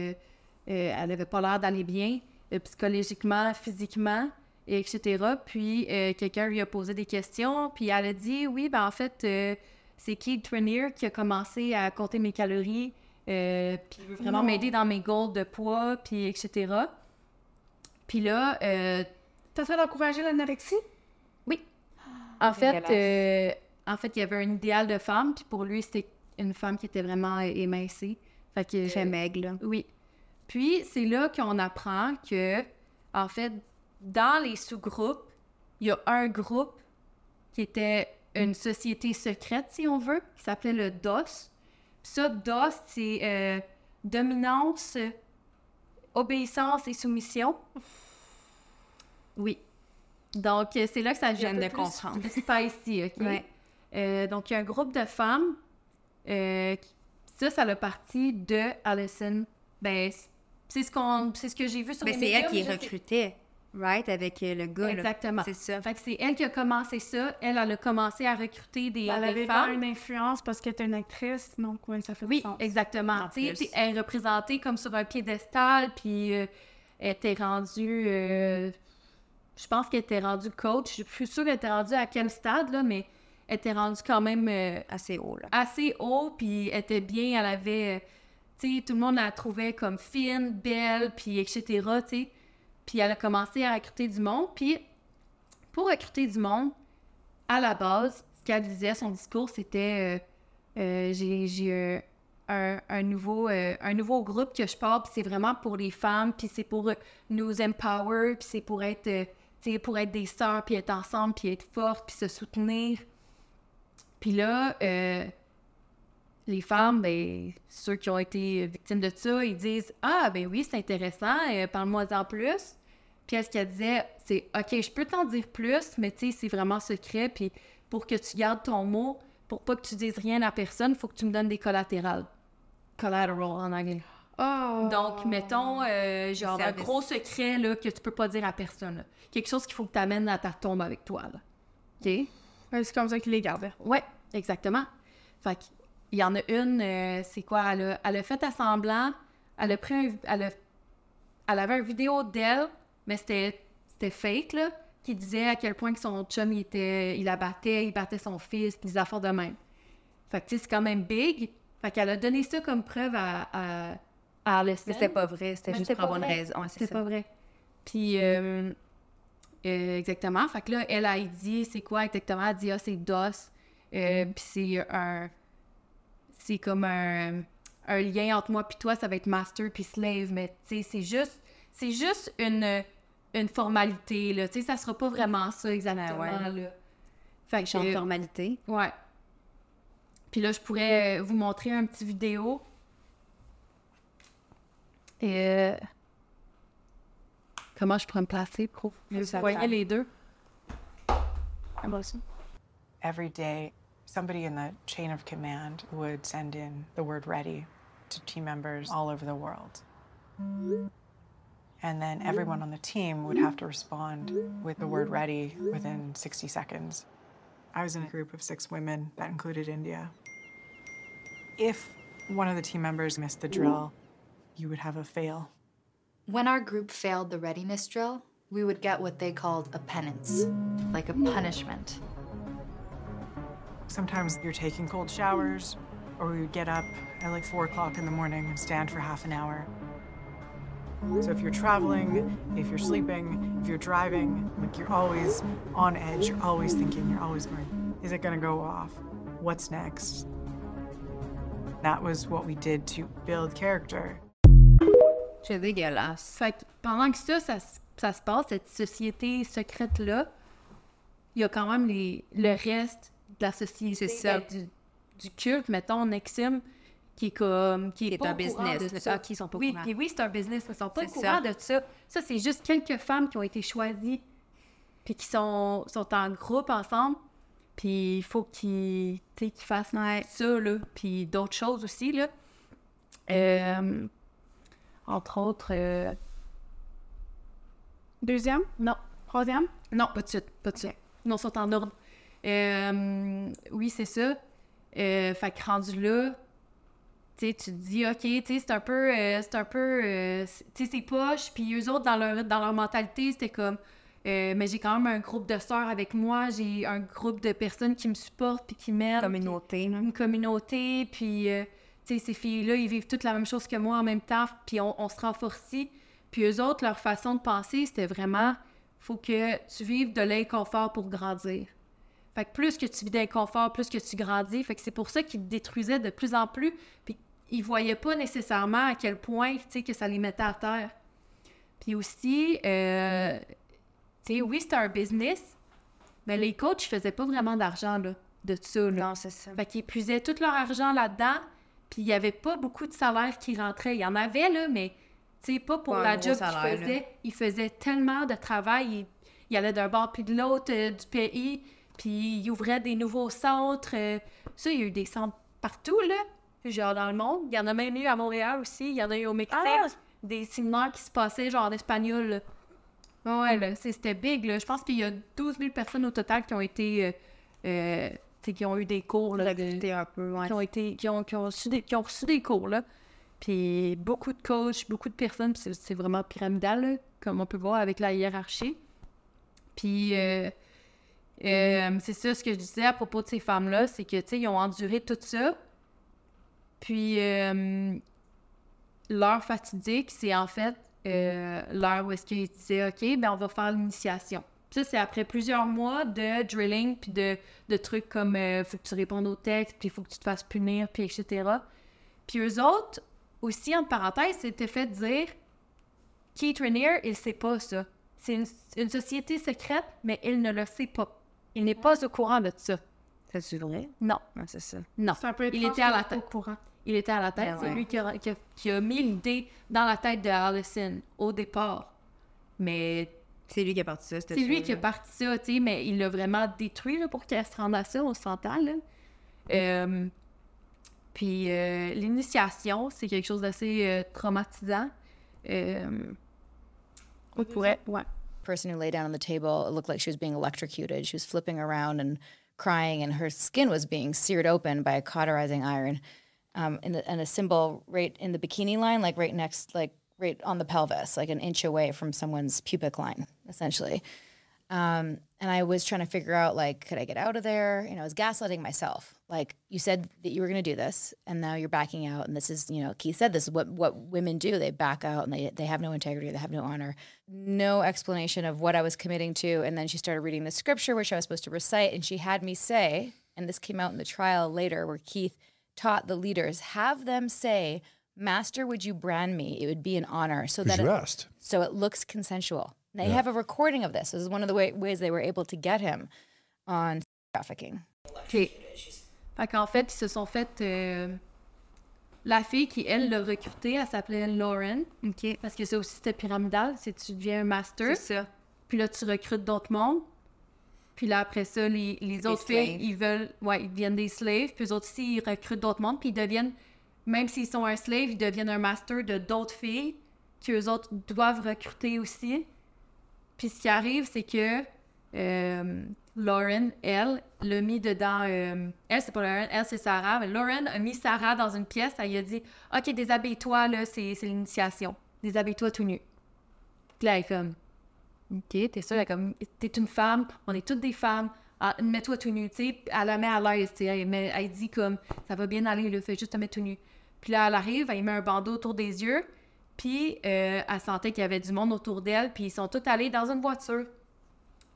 elle avait pas l'air d'aller bien, psychologiquement, physiquement, et etc. Puis quelqu'un lui a posé des questions, puis elle a dit oui, ben en fait, c'est Keith Trenier qui a commencé à compter mes calories, euh, puis il veut vraiment m'aider dans mes goals de poids, puis etc. Puis là, euh, T'as fait d'encourager l'anorexie? oui. En fait, euh, en fait, il y avait un idéal de femme, puis pour lui, c'était une femme qui était vraiment émincée. Fait que Très maigre, là. Oui. Puis c'est là qu'on apprend que, en fait, dans les sous-groupes, il y a un groupe qui était une société secrète, si on veut, qui s'appelait le DOS. Ça, DOS, c'est euh, dominance, obéissance et soumission. Oui. Donc, euh, c'est là que ça vient viens un de comprendre. spicy, OK? Ouais. Euh, donc, il y a un groupe de femmes. euh, qui- ça, ça l'a parti de Allison. Ben, c'est ce, qu'on, c'est ce que j'ai vu sur Mais les c'est médias, elle qui sais- recrutait, right, avec euh, le gars. Exactement. C'est ça. Fait que c'est elle qui a commencé ça. Elle, elle a commencé à recruter des, Elle des avait femmes. pas une influence parce qu'elle était une actrice, donc ouais, ça fait Oui, du sens. exactement. En Tu sais, plus. puis elle est représentée comme sur un piédestal, puis euh, elle était rendue... euh, je pense qu'elle était rendue coach. Je suis plus sûre qu'elle était rendue à quel stade, là, mais elle était rendue quand même... euh, Assez haut, là. assez haut, puis elle était bien, elle avait... euh, Tu sais, tout le monde la trouvait comme fine, belle, puis etc., tu sais. Puis elle a commencé à recruter du monde, puis pour recruter du monde, à la base, ce qu'elle disait, son discours, c'était... euh, euh, j'ai euh, un, nouveau, un nouveau groupe que je pars, puis c'est vraiment pour les femmes, puis c'est pour nous empower, puis c'est pour être, pour être des sœurs, puis être ensemble, puis être fortes, puis se soutenir. Puis là, les femmes, ben, ceux qui ont été victimes de ça, ils disent Ah, ben oui, c'est intéressant, parle-moi en plus. Puis elle, ce qu'elle disait, c'est OK, je peux t'en dire plus, mais tu sais, c'est vraiment secret. Puis pour que tu gardes ton mot, pour pas que tu dises rien à personne, faut que tu me donnes des collatérales. Collateral en anglais. Donc, mettons, euh, genre un gros secret là, que tu peux pas dire à personne. là. Quelque chose qu'il faut que tu amènes à ta tombe avec toi. Là. OK? c'est comme ça qu'il les gardait. Ouais, exactement. Fait que, il y en a une, euh, c'est quoi? Elle a, elle a fait à semblant, elle a pris un, elle, a- elle avait une vidéo d'elle, mais c'était, fake, là, qui disait à quel point que son chum, il, était, il la battait, il battait son fils, puis des affaires de même. Fait que, tu sais, c'est quand même big. Fait qu'elle a donné ça comme preuve à, à. Mais c'était pas vrai, c'était juste pour avoir une raison, ouais, c'est pas vrai. Puis, euh, euh, exactement. Fait que là, elle a dit, c'est quoi exactement? Elle dit, ah, c'est DOS. Euh, Puis c'est un. C'est comme un, un lien entre moi puis toi, ça va être master puis slave. Mais tu sais, c'est juste. C'est juste une, une formalité, là. Tu sais, ça sera pas vraiment ça exactement, ouais. là. Fait que. Champ de formalité. Ouais. Puis là, je pourrais euh, vous montrer un petit vidéo. Et. euh, Comment je pourrais me placer pour vous voyez les deux? Every day, somebody in the chain of command would send in the word ready to team members all over the world. And then everyone on the team would have to respond with the word ready within 60 seconds. I was in a group of six women that included India. If one of the team members missed the drill, you would have a fail. When our group failed the readiness drill, we would get what they called a penance, like a punishment. Sometimes you're taking cold showers, or we would get up at like four o'clock in the morning and stand for half an hour. So if you're traveling, if you're sleeping, if you're driving, like you're always on edge, you're always thinking, you're always going, is it gonna go off? What's next? That was what we did to build character. C'est dégueulasse. Fait que pendant que ça, ça, se- ça se passe, cette société secrète-là, il y a quand même les, le reste de la société. C'est ça. Du, du culte, mettons, Nexim, qui est comme. Qui est, Qui est pas un business, de ça. Ah, qui sont pas oui, puis oui, c'est un business. Ils sont pas au courant de ça. Ça, c'est juste quelques femmes qui ont été choisies, puis qui sont, sont en groupe ensemble. Puis il faut qu'ils qu'ils fassent ça, là. Puis d'autres choses aussi, là. Euh, entre autres. euh, Deuxième? Non. Troisième? Non, pas de suite. Pas de suite. Non, sont en ordre. Euh, oui, c'est ça. Fait que rendu là, tu te dis, OK, tu sais, c'est un peu. euh, c'est un peu. euh, tu sais, c'est poche. Puis eux autres, dans leur, dans leur mentalité, c'était comme. euh, mais j'ai quand même un groupe de sœurs avec moi, j'ai un groupe de personnes qui me supportent puis qui m'aiment. Communauté, Une communauté, puis, tu sais, ces filles-là, ils vivent toutes la même chose que moi en même temps, puis on, on se renforcit. Puis eux autres, leur façon de penser, c'était vraiment, faut que tu vives de l'inconfort pour grandir. Fait que plus que tu vis d'inconfort, plus que tu grandis. Fait que c'est pour ça qu'ils te détruisaient de plus en plus. Puis ils voyaient pas nécessairement à quel point, tu sais, que ça les mettait à terre. Puis aussi, euh, tu sais, oui, c'était un business, mais les coachs, ils faisaient pas vraiment d'argent, là, de ça, là. Non, c'est ça. Fait qu'ils épuisaient tout leur argent là-dedans, puis il y avait pas beaucoup de salaire qui rentrait. Il y en avait, là, mais, tu sais, pas pour Pas la job qu'ils faisaient. Ils faisaient tellement de travail. Ils, ils allaient d'un bord puis de l'autre euh, du pays, puis ils ouvraient des nouveaux centres. euh, ça, il y a eu des centres partout, là, genre dans le monde. Il y en a même eu à Montréal aussi. Il y en a eu au Mexique. Ah! Des séminaires qui se passaient, genre en espagnol, là. Ouais, là, c'était big, là. Je pense qu'il y a 12 000 personnes au total qui ont été... euh, euh, qui ont eu des cours, là. de- un peu, ouais. Qui ont été... Qui ont, qui ont reçu des, qui ont reçu des cours, là. Puis beaucoup de coachs, beaucoup de personnes, puis c'est vraiment pyramidal, là, comme on peut voir avec la hiérarchie. Puis... euh, euh, c'est ça ce que je disais à propos de ces femmes-là, c'est que, tu sais, ils ont enduré tout ça. Puis, euh, l'heure fatidique, c'est en fait euh, l'heure où est-ce qu'ils disaient, OK, ben on va faire l'initiation. Ça, c'est après plusieurs mois de drilling, puis de, de trucs comme, euh, faut que tu répondes aux textes, puis il faut que tu te fasses punir, puis etc. Puis eux autres, aussi, en parenthèse, s'étaient fait dire Keith Rainier, il sait pas ça. C'est une, une société secrète, mais il ne le sait pas. Il n'est pas au courant de ça. C'est vrai? Non. c'est ça. Non. C'est un peu Il était à la tête. au courant. Il était à la tête. Ah C'est ouais. lui qui a, qui a- qui a mis l'idée dans la tête de Allison au départ. Mais C'est lui qui a parti ça. c'est lui qui a parti ça, tu sais, mais il l'a vraiment détruit là, pour qu'elle se rende à ça, on s'entend, là. Euh, puis euh, l'initiation, c'est quelque chose d'assez euh, traumatisant. Euh, on pourrait, ouais. person who lay down on the table it looked like she was being electrocuted she was flipping around and crying and her skin was being seared open by a cauterizing iron um, and, the, and a symbol right in the bikini line like right next like right on the pelvis like an inch away from someone's pubic line essentially. Um, and i was trying to figure out like could i get out of there? You know i was gaslighting myself. Like you said that you were going to do this and now you're backing out and this is you know keith said this is what, what women do they back out and they, they have no integrity they have no honor no explanation of what i was committing to. And then she started reading the scripture which i was supposed to recite and she had me say and this came out in the trial later where keith taught the leaders have them say master would you brand me? It would be an honor So that it, so it looks consensual they Yeah. have a recording of this this is one of the way, ways they were able to get him on trafficking OK. Fait qu'en fait, ils se sont fait. euh, La fille qui, elle, l'a recrutée, elle s'appelait Lauren. OK. Parce que ça aussi, c'était pyramidal. C'est tu deviens un master. C'est ça. Puis là, tu recrutes d'autres mondes. Puis là, après ça, les, les autres filles, ils veulent. Ouais, ils deviennent des slaves. Puis eux autres aussi, ils recrutent d'autres mondes. Puis ils deviennent. Même s'ils sont un slave, ils deviennent un master de d'autres filles. Qu'eux autres doivent recruter aussi. Puis ce qui arrive, c'est que. euh, Lauren, elle, l'a mis dedans. euh, elle, c'est pas Lauren, elle, c'est Sarah. Mais Lauren a mis Sarah dans une pièce. Elle lui a dit Ok, déshabille-toi, là, c'est l'initiation. Déshabille-toi tout nu. Puis là, elle est comme Ok, t'es sûre, elle est comme T'es une femme, on est toutes des femmes. Ah, mets-toi tout nu, tu sais. Elle la met à l'aise, tu sais. Elle, dit comme Ça va bien aller, là, fais juste te mettre tout nu. Puis là, elle arrive, elle met un bandeau autour des yeux. Puis euh, elle sentait qu'il y avait du monde autour d'elle. Puis ils sont tous allés dans une voiture.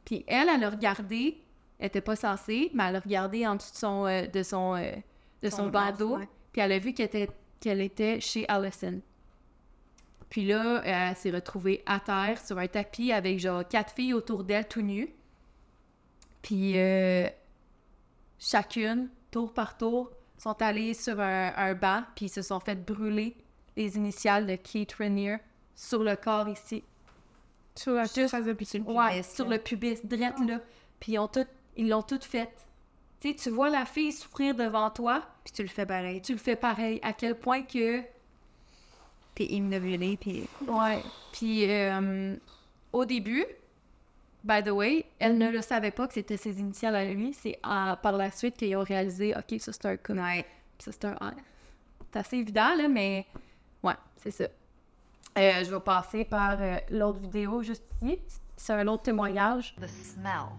Puis elle, elle a regardé, elle était pas censée, mais elle a regardé en dessous de son, euh, de son, euh, de son, Son bandeau, ouais. puis elle a vu qu'elle était, qu'elle était chez Allison. Puis là, elle s'est retrouvée à terre sur un tapis avec genre quatre filles autour d'elle tout nues. Puis chacune, tour par tour, sont allées sur un, un banc, puis se sont fait brûler les initiales de Keith Rainier sur le corps ici. Sur la de piscine. Ouais, sur le pubis, drette là. Puis ils l'ont tout fait. Tu sais, tu vois la fille souffrir devant toi. Puis tu le fais pareil. Tu le fais pareil. À quel point que. T'es immobilé, puis. Ouais. Puis euh, au début, by the way, elle ne le savait pas que c'était ses initiales à lui. C'est en- par la suite qu'ils ont réalisé, OK, ça c'est un coup. Ouais. Ça c'est un R. C'est assez évident, là, mais c'est ça. Euh, je vais passer par euh, l'autre vidéo juste ici. C'est un autre témoignage. The smell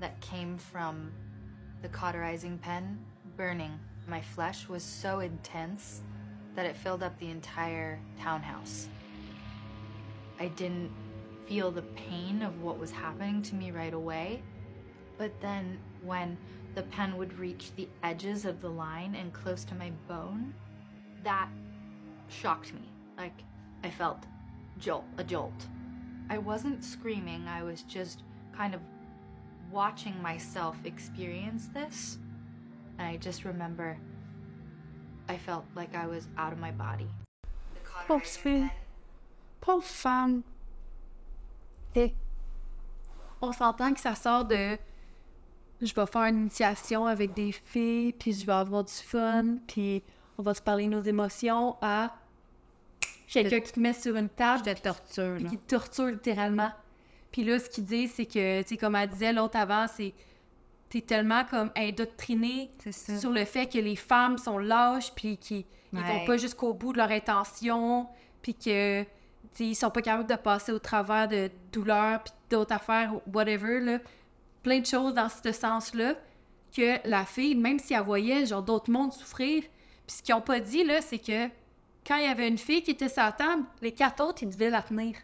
that came from the cauterizing pen burning my flesh was so intense that it filled up the entire townhouse. I didn't feel the pain of what was happening to me right away, but then when the pen would reach the edges of the line and close to my bone, that shocked me. Like I felt jolt a jolt. I wasn't screaming, I was just kind of watching myself experience this. And I just remember I felt like I was out of my body. Pauvre fille. Pauvre femme. On s'entend que ça sort de je vais faire une initiation avec des filles, puis je vais avoir du fun, puis on va se parler de nos émotions à quelqu'un qui te met sur une table de torture, qui te torture littéralement. Puis là, ce qu'il dit, c'est que, tu sais, comme elle disait l'autre avant, c'est t'es tellement comme indoctriné sur le fait que les femmes sont lâches, puis qu'ils ils vont Ouais. pas jusqu'au bout de leur intention, puis que tu sais, ils sont pas capables de passer au travers de douleurs, puis d'autres affaires, whatever, là. Plein de choses dans ce sens-là, que la fille, même si elle voyait genre d'autres mondes souffrir, puis ce qu'ils ont pas dit, là, c'est que quand il y avait une fille qui était sur la table, les quatre autres, ils devaient la tenir.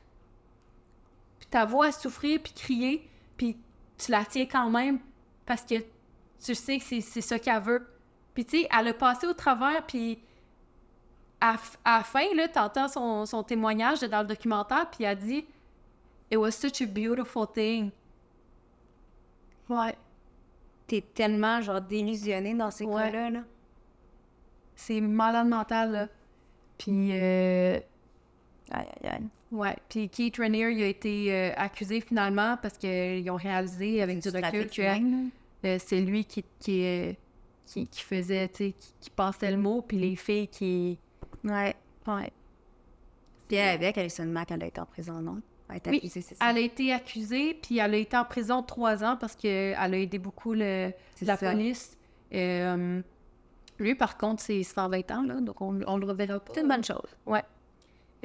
Puis ta voix à souffrir, puis crier, puis tu la tiens quand même, parce que tu sais que c'est- c'est ça qu'elle veut. Puis tu sais, elle a passé au travers, puis à, à la fin, là, t'entends son, son témoignage dans le documentaire, puis elle dit It was such a beautiful thing. Ouais. T'es tellement, genre, délusionné dans ces Ouais. cas-là, là. C'est malade mental, là. Puis, euh, Aïe, aïe, aïe. ouais. Puis Keith Raniere, il a été euh, accusé finalement parce qu'ils ont réalisé avec du recul que euh, c'est lui qui, qui, euh, qui, qui faisait, tu sais, qui, qui passait le mot, puis les filles qui. Ouais. Ouais. Puis elle, avec Alison Mack, elle a été en prison, non? Elle a été Oui, accusée, c'est ça? elle a été accusée, puis elle a été en prison trois ans parce qu'elle a aidé beaucoup le, la ça. police. Euh, lui, par contre, c'est 120 ans, là, donc on, on le reverra pas. C'est une bonne chose. Ouais.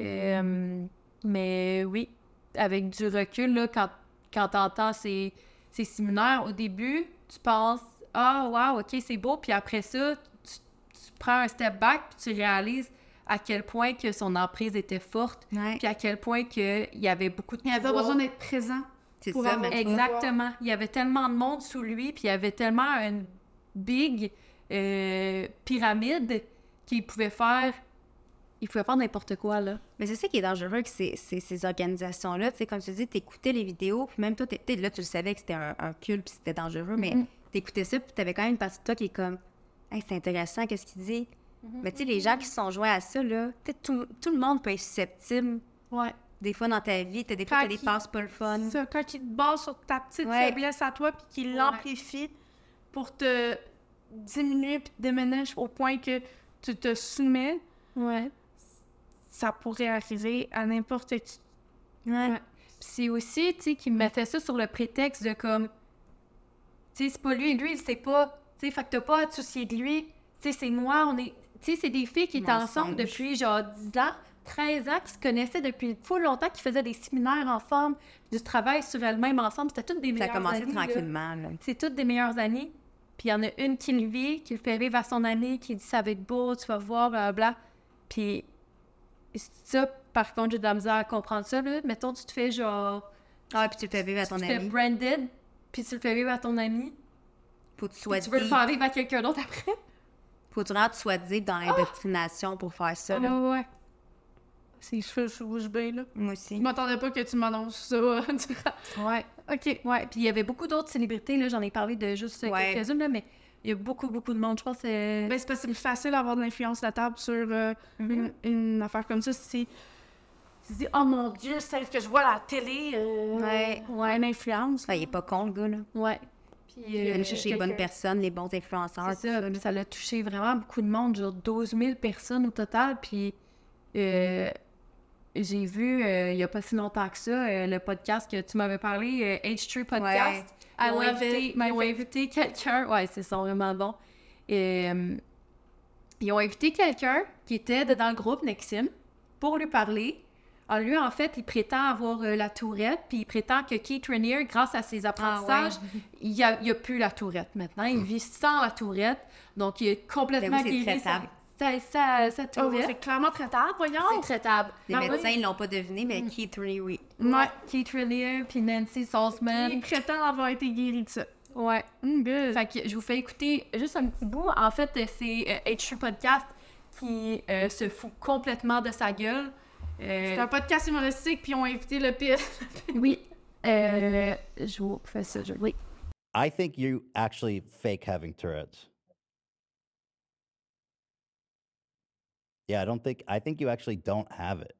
Euh, mais oui, avec du recul, là, quand, quand t'entends ces, ces séminaires, au début, tu penses « Ah, wow, OK, c'est beau », puis après ça, tu, tu prends un step back, puis tu réalises à quel point que son emprise était forte, puis à quel point qu'il y avait beaucoup de Il n'y avait besoin d'être présent. C'est pour ça, avoir Exactement. Il y avait tellement de monde sous lui, puis il y avait tellement une big euh, pyramide qu'il pouvait faire... Il pouvait faire n'importe quoi, là. Mais c'est ça qui est dangereux que ces, ces, ces organisations-là. Tu sais, comme tu dis, t'écoutais les vidéos, puis même toi, là, tu le savais que c'était un, un culte, puis c'était dangereux, mais Mhm. t'écoutais ça, puis t'avais quand même une partie de toi qui est comme, hey, c'est intéressant, qu'est-ce qu'il dit? Mhm. Mais tu sais, les gens qui se sont joints à ça, là, tout, tout le monde peut être susceptible. Ouais. Des fois dans ta vie, t'as des fois, des passes pas le fun. C'est ça, quand il te base sur ta petite Ouais. faiblesse à toi, puis qu'il l'amplifie pour te diminuer puis te déménage au point que tu te soumets, ouais. ça pourrait arriver à n'importe qui. Ouais. C'est aussi, tu sais, qu'il mettait ça sur le prétexte de comme, tu sais, c'est pas lui, lui, il sait pas, tu sais, fait que t'as pas à te soucier de lui, tu sais, c'est moi, on est, tu sais, c'est des filles qui étaient ensemble depuis genre 10 ans, 13 ans, qui se connaissaient depuis full longtemps, qui faisaient des séminaires ensemble, du travail sur elles-mêmes ensemble, c'était toutes des Ça a meilleures commencé tranquillement, là. C'est toutes des meilleures amies. Puis il y en a une qui le vit, qui le fait vivre à son ami, qui dit ça va être beau, tu vas voir, blablabla. Puis ça, par contre, j'ai de la misère à comprendre ça. Là. Mettons, tu te fais genre. Ah, puis tu le fais vivre à ton tu te fais ami. branded, puis tu le fais vivre à ton ami. Faut que tu sois tu veux le faire vivre à quelqu'un d'autre après. Faut que tu sois deep dans l'indoctrination pour faire ça, là. Ouais, ouais. Ses cheveux bée, là. Moi aussi. Je m'attendais pas que tu m'annonces ça. Ouais. OK. Ouais. Puis il y avait beaucoup d'autres célébrités, là. J'en ai parlé de juste euh, Ouais. quelques-unes, là, mais il y a beaucoup, beaucoup de monde. Je pense que c'est. Ben, c'est parce que c'est plus facile d'avoir de l'influence la table sur euh, Mhm. une, une affaire comme ça. Si tu dis, oh mon Dieu, celle que je vois à la télé, euh, Ouais. ouais, une influence. Ah, il est pas con, le gars, là. Ouais. Puis, Il va aller chercher les bonnes personnes, les bons influenceurs. C'est ça, ça l'a touché vraiment beaucoup de monde, genre 12 000 personnes au total. Puis euh, j'ai vu, euh, il n'y a pas si longtemps que ça, euh, le podcast que tu m'avais parlé, euh, H3 Podcast. I Ils ont invité, it. ils ont invité quelqu'un, ouais, c'est ça, vraiment bon. Et, euh, ils ont invité quelqu'un qui était dans le groupe Nexim pour lui parler. Alors lui, en fait, il prétend avoir euh, la tourette, puis il prétend que Keith Rainier, grâce à ses apprentissages, il a, il a plus la tourette maintenant. Il vit sans la tourette, donc il est complètement Ben c'est guéri sa, sa, sa Oh, c'est clairement traitable, voyons. C'est traitable. Les Ah oui. médecins, ils l'ont pas deviné, mais Keith Lee, oui. Ouais, Keith Rainier, puis Nancy Salzman. Il prétend avoir été guéri de ça. Ouais. good. Fait que je vous fais écouter juste un petit bout. En fait, euh, c'est euh, H3 Podcast qui euh, se fout complètement de sa gueule. Euh, C'est un podcast humoristique, puis ils ont invité le pire. oui. Euh, je vous fais ça. Je... Oui. I think you actually fake having Tourette's. Yeah, I don't think I think you actually don't have it.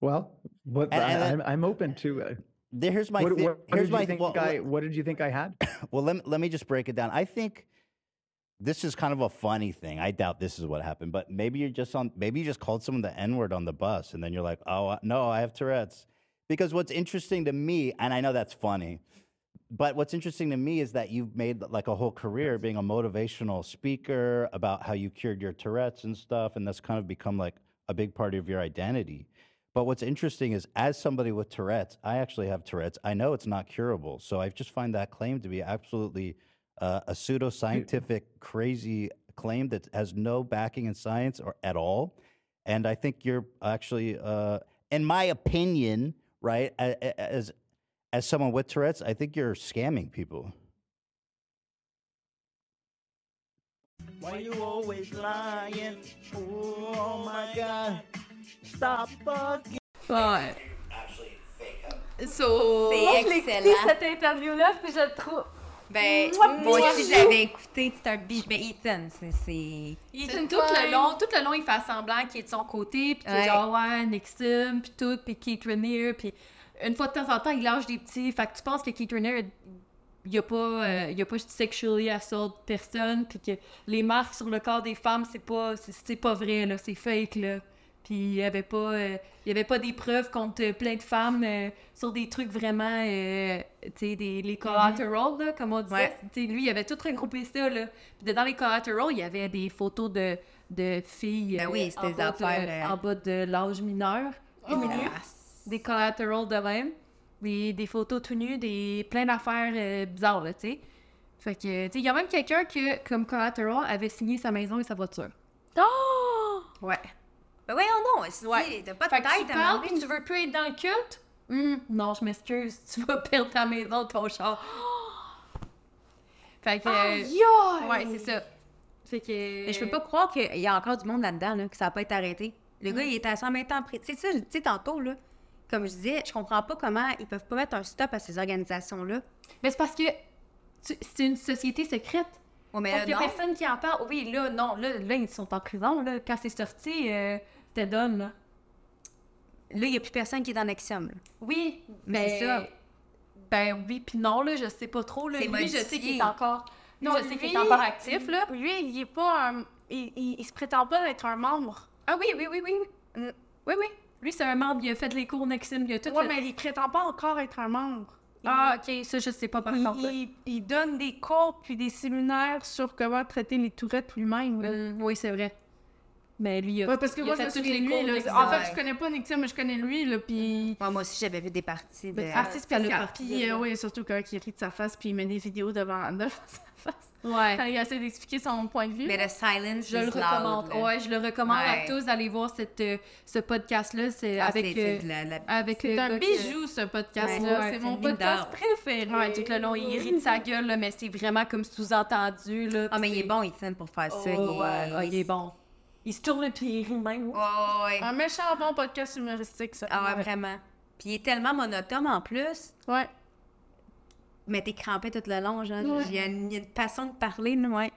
Well, what And- I, and I'm, I'm open to. Uh, Here's my what, thi- what, what here's did my you think well, I, what did you think I had? well, let me, let me just break it down. I think this is kind of a funny thing. I doubt this is what happened, but maybe you're just on. Maybe you just called someone the N word on the bus, and then you're like, "Oh no, I have Tourette's." Because what's interesting to me, and I know that's funny, but what's interesting to me is that you've made like a whole career being a motivational speaker about how you cured your Tourette's and stuff, and that's kind of become like a big part of your identity. But what's interesting is, as somebody with Tourette's, I actually have Tourette's. I know it's not curable, so I just find that claim to be absolutely uh, a pseudoscientific, crazy claim that has no backing in science or at all. And I think you're actually, uh, in my opinion, right, as as someone with Tourette's, I think you're scamming people. Why you always lying? Oh my god. Stop fucking. Ouais. So, C'est moi, je l'ai écouté, excellent. cette interview-là, puis je trouve. Ben, Moi, moi moi, aussi, j'avais écouté, c'est un biche. Ben, Ethan, c'est- c'est. Ethan, tout le long, tout le long, il fait semblant qu'il est de son côté, puis qu'il est Ouais. genre, ouais, Nixon, puis tout, puis Keith Raniere, puis une fois de temps en temps, il lâche des petits. Fait que tu penses que Keith Raniere, il a pas, euh, il a pas sexually assault personne, puis que les marques sur le corps des femmes, c'est pas, c'est, pas vrai, là, c'est fake, là. Puis il y avait pas, euh, il y avait pas des preuves contre euh, plein de femmes euh, sur des trucs vraiment, euh, tu sais, des, les collateral, là, comme on disait. Ouais. Tu sais, lui, il avait tout regroupé ça, là. Puis dans les collateral, il y avait des photos de, de filles Ben oui, c'était en, des bas de- affaires, euh, en bas de l'âge mineur. Des collateral de même. Des, des photos tout nues, des, plein d'affaires euh, bizarres, là, tu sais. Fait que, tu sais, il y a même quelqu'un qui, comme collateral, avait signé sa maison et sa voiture. Oh! Ouais. Ben voyons non, c'est Ouais. t'as pas de Fait que tête tu à parles puis tu veux plus être dans le culte? Hum, non, je m'excuse, tu vas perdre ta maison, ton char. fait que... Euh, aïe! ouais, c'est ça. Fait que... Mais je peux pas croire qu'il y a encore du monde là-dedans, là, que ça n'a pas été arrêté. Le gars, il était en même temps. près- C'est ça, tu sais, tantôt, là, comme je disais, je comprends pas comment ils peuvent pas mettre un stop à ces organisations-là. Mais c'est parce que c'est une société secrète. Ouais, mais là, qu'il y a non. personne qui en parle. Oui, là, non, là, là ils sont en prison, là. Quand c'est sorti, euh, c'était done, là. Là, il y a plus personne qui est dans Nexium. Oui, Mais mais... ça- Ben oui, puis non, là, je sais pas trop, là. Lui, je sais qu'il est encore... Non, je sais qu'il est lui- encore actif, là. Lui, il est pas un... Il, il, il se prétend pas être un membre. Ah oui, oui, oui, oui. Oui, oui. oui. Lui, c'est un membre, il a fait les cours Nexim, il a tout Ouais, fait. mais il prétend pas encore être un membre. Ah, ok, ça, je sais pas par il, contre. il, il donne des cours puis des séminaires sur comment traiter les tourettes lui-même. Hum, oui, c'est vrai. Mais lui, il a, Ouais, parce que il a moi, je fait les lui. cours là. Nexim. En fait, je connais pas Nixon, mais je connais lui, là, puis... Ouais, moi aussi, j'avais vu des parties de... Ben, Artiste spécial. partie Puis, euh, oui, surtout quand il rit de sa face, puis il met des vidéos devant, devant sa face. Ouais. Quand il essaie d'expliquer son point de vue. Mais le silence Je le is loud, recommande. là. ouais, je le recommande Ouais. à tous d'aller voir cette, euh, ce podcast-là. C'est Ah, avec, euh, la- la- avec C'est le un bijou, ce podcast-là. Ouais, c'est mon podcast préféré. Ouais, tout le long, il rit de sa gueule, là, mais c'est vraiment comme sous-entendu. Là, Ah, mais il est bon, Ethan, pour faire ça. Oh, il, est... ouais, ouais, il est bon. Il se tourne puis il rit même. Ouais, ouais. Un méchant bon podcast humoristique, ça. Ah ouais, vraiment. Puis il est tellement monotone en plus. Ouais. Mais t'es crampé tout le long, genre. Ouais. Il y a une, il y a une façon de parler, ouais.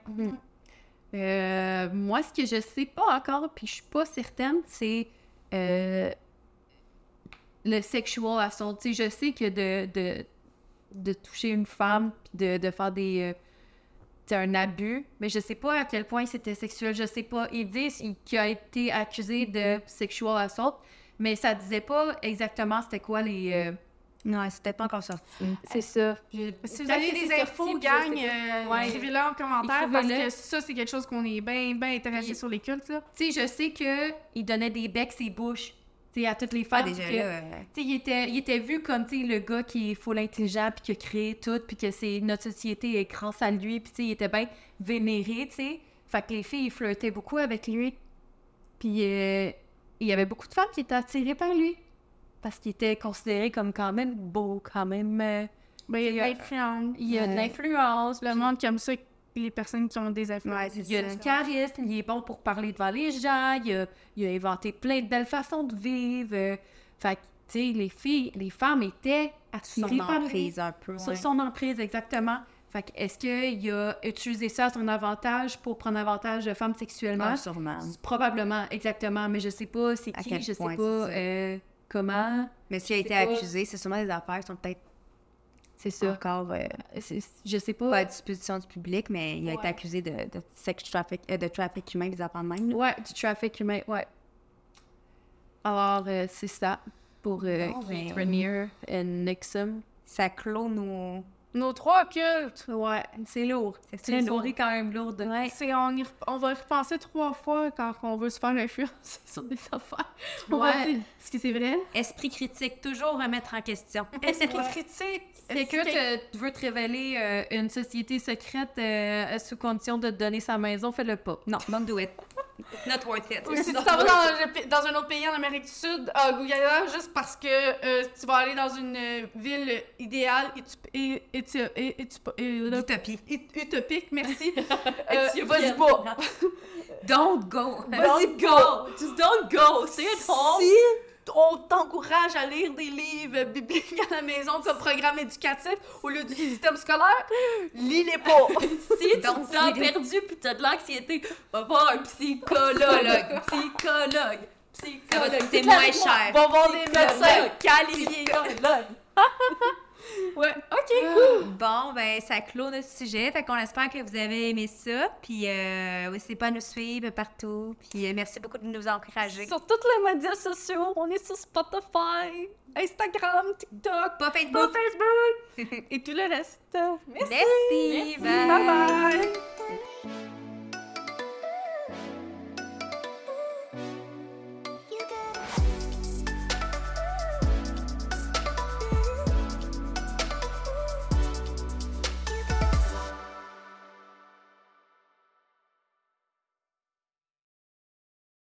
Euh, moi, ce que je sais pas encore, puis je suis pas certaine, c'est euh, le sexual assault. Tu sais, je sais que de, de, de toucher une femme, puis de, de faire des... euh, c'est un abus, mais je sais pas à quel point c'était sexuel, je sais pas. Ils disent qu'il a été accusé de sexual assault, mais ça disait pas exactement c'était quoi les... euh, Non, c'était pas encore sorti. c'est ça. Si vous avez des infos, gang, euh, Ouais. écrivez-le en commentaire parce que ça, c'est quelque chose qu'on est bien, bien intéressé sur les cultes. Tu sais, je sais que il donnait des becs et bouches. À toutes les Ah, femmes. déjà que- là, il était, il était vu comme, le gars qui est full intelligent, puis qui a créé tout, puis que c'est notre société est grâce à lui, puis il était bien vénéré, tu sais. Fait que les filles, ils flirtaient beaucoup avec lui. Puis euh, il y avait beaucoup de femmes qui étaient attirées par lui. Parce qu'il était considéré comme quand même beau, quand même... euh, Ben, il y a de il y a- l'influence. il y a de l'influence. Le monde qui aime ça, les personnes qui ont des influences. Ouais, Il y a du charisme, il est bon pour parler devant les gens, il a, il a inventé plein de belles façons de vivre. euh, fait que, tu sais, les filles, les femmes étaient attirées Son par emprise, un peu. Sur ouais. son emprise, exactement. Fait que, est-ce qu'il a utilisé ça à son avantage pour prendre avantage de femmes sexuellement? Ah, sûrement. Probablement, exactement. Mais je sais pas c'est qui, quel je sais pas comment. Mais s'il a été pas. accusé, c'est sûrement des affaires qui sont peut-être C'est ça. encore euh, C'est- Je sais pas. pas à disposition du public, mais il a été accusé de, de sex traffic, euh, de trafic humain, des affaires de même. là. Ouais, du trafic humain, ouais. Alors, euh, c'est ça pour euh, Keith ben, Raniere et Nixon. Ça clôt nos... Nos trois cultes. Ouais, c'est lourd. C'est une lourd. soirée quand même lourde. Ouais. On, y on va y repenser trois fois quand on veut se faire influencer sur des affaires. Ouais. Est-ce que c'est vrai? Esprit critique, toujours remettre en question. Esprit critique. Quelqu'un te veut te révéler euh, une société secrète euh, sous condition de te donner sa maison, fais-le pas. Non, don't do it. not worth it. Ou si tu t'en vas dans, dans un autre pays en Amérique du Sud, à Guyana, juste parce que euh, tu vas aller dans une euh, ville idéale, et- et- et- et- et- Utopie. ut- utopique, merci. euh. Vas-y pas. Don't go. Vas-y go. Just don't go. Stay at home. Si on t'encourage à lire des livres bibliques à la maison comme programme éducatif au lieu du système scolaire, lis-les pas. Si tu Donc, perdu puis t'as de l'anxiété, va voir un psychologue. psychologue. Psychologue. Ça va te coûter moins cher. Va voir des médecins qualifiés. Ouais, ok, cool. Bon, ben, ça clôt notre sujet. Fait qu'on espère que vous avez aimé ça. Puis, euh, n'hésitez pas à nous suivre partout. Puis, euh, merci beaucoup de nous encourager. Sur tous les médias sociaux, on est sur Spotify, Instagram, TikTok, Pas Facebook. Facebook et tout le reste. Merci. Merci. Bye bye.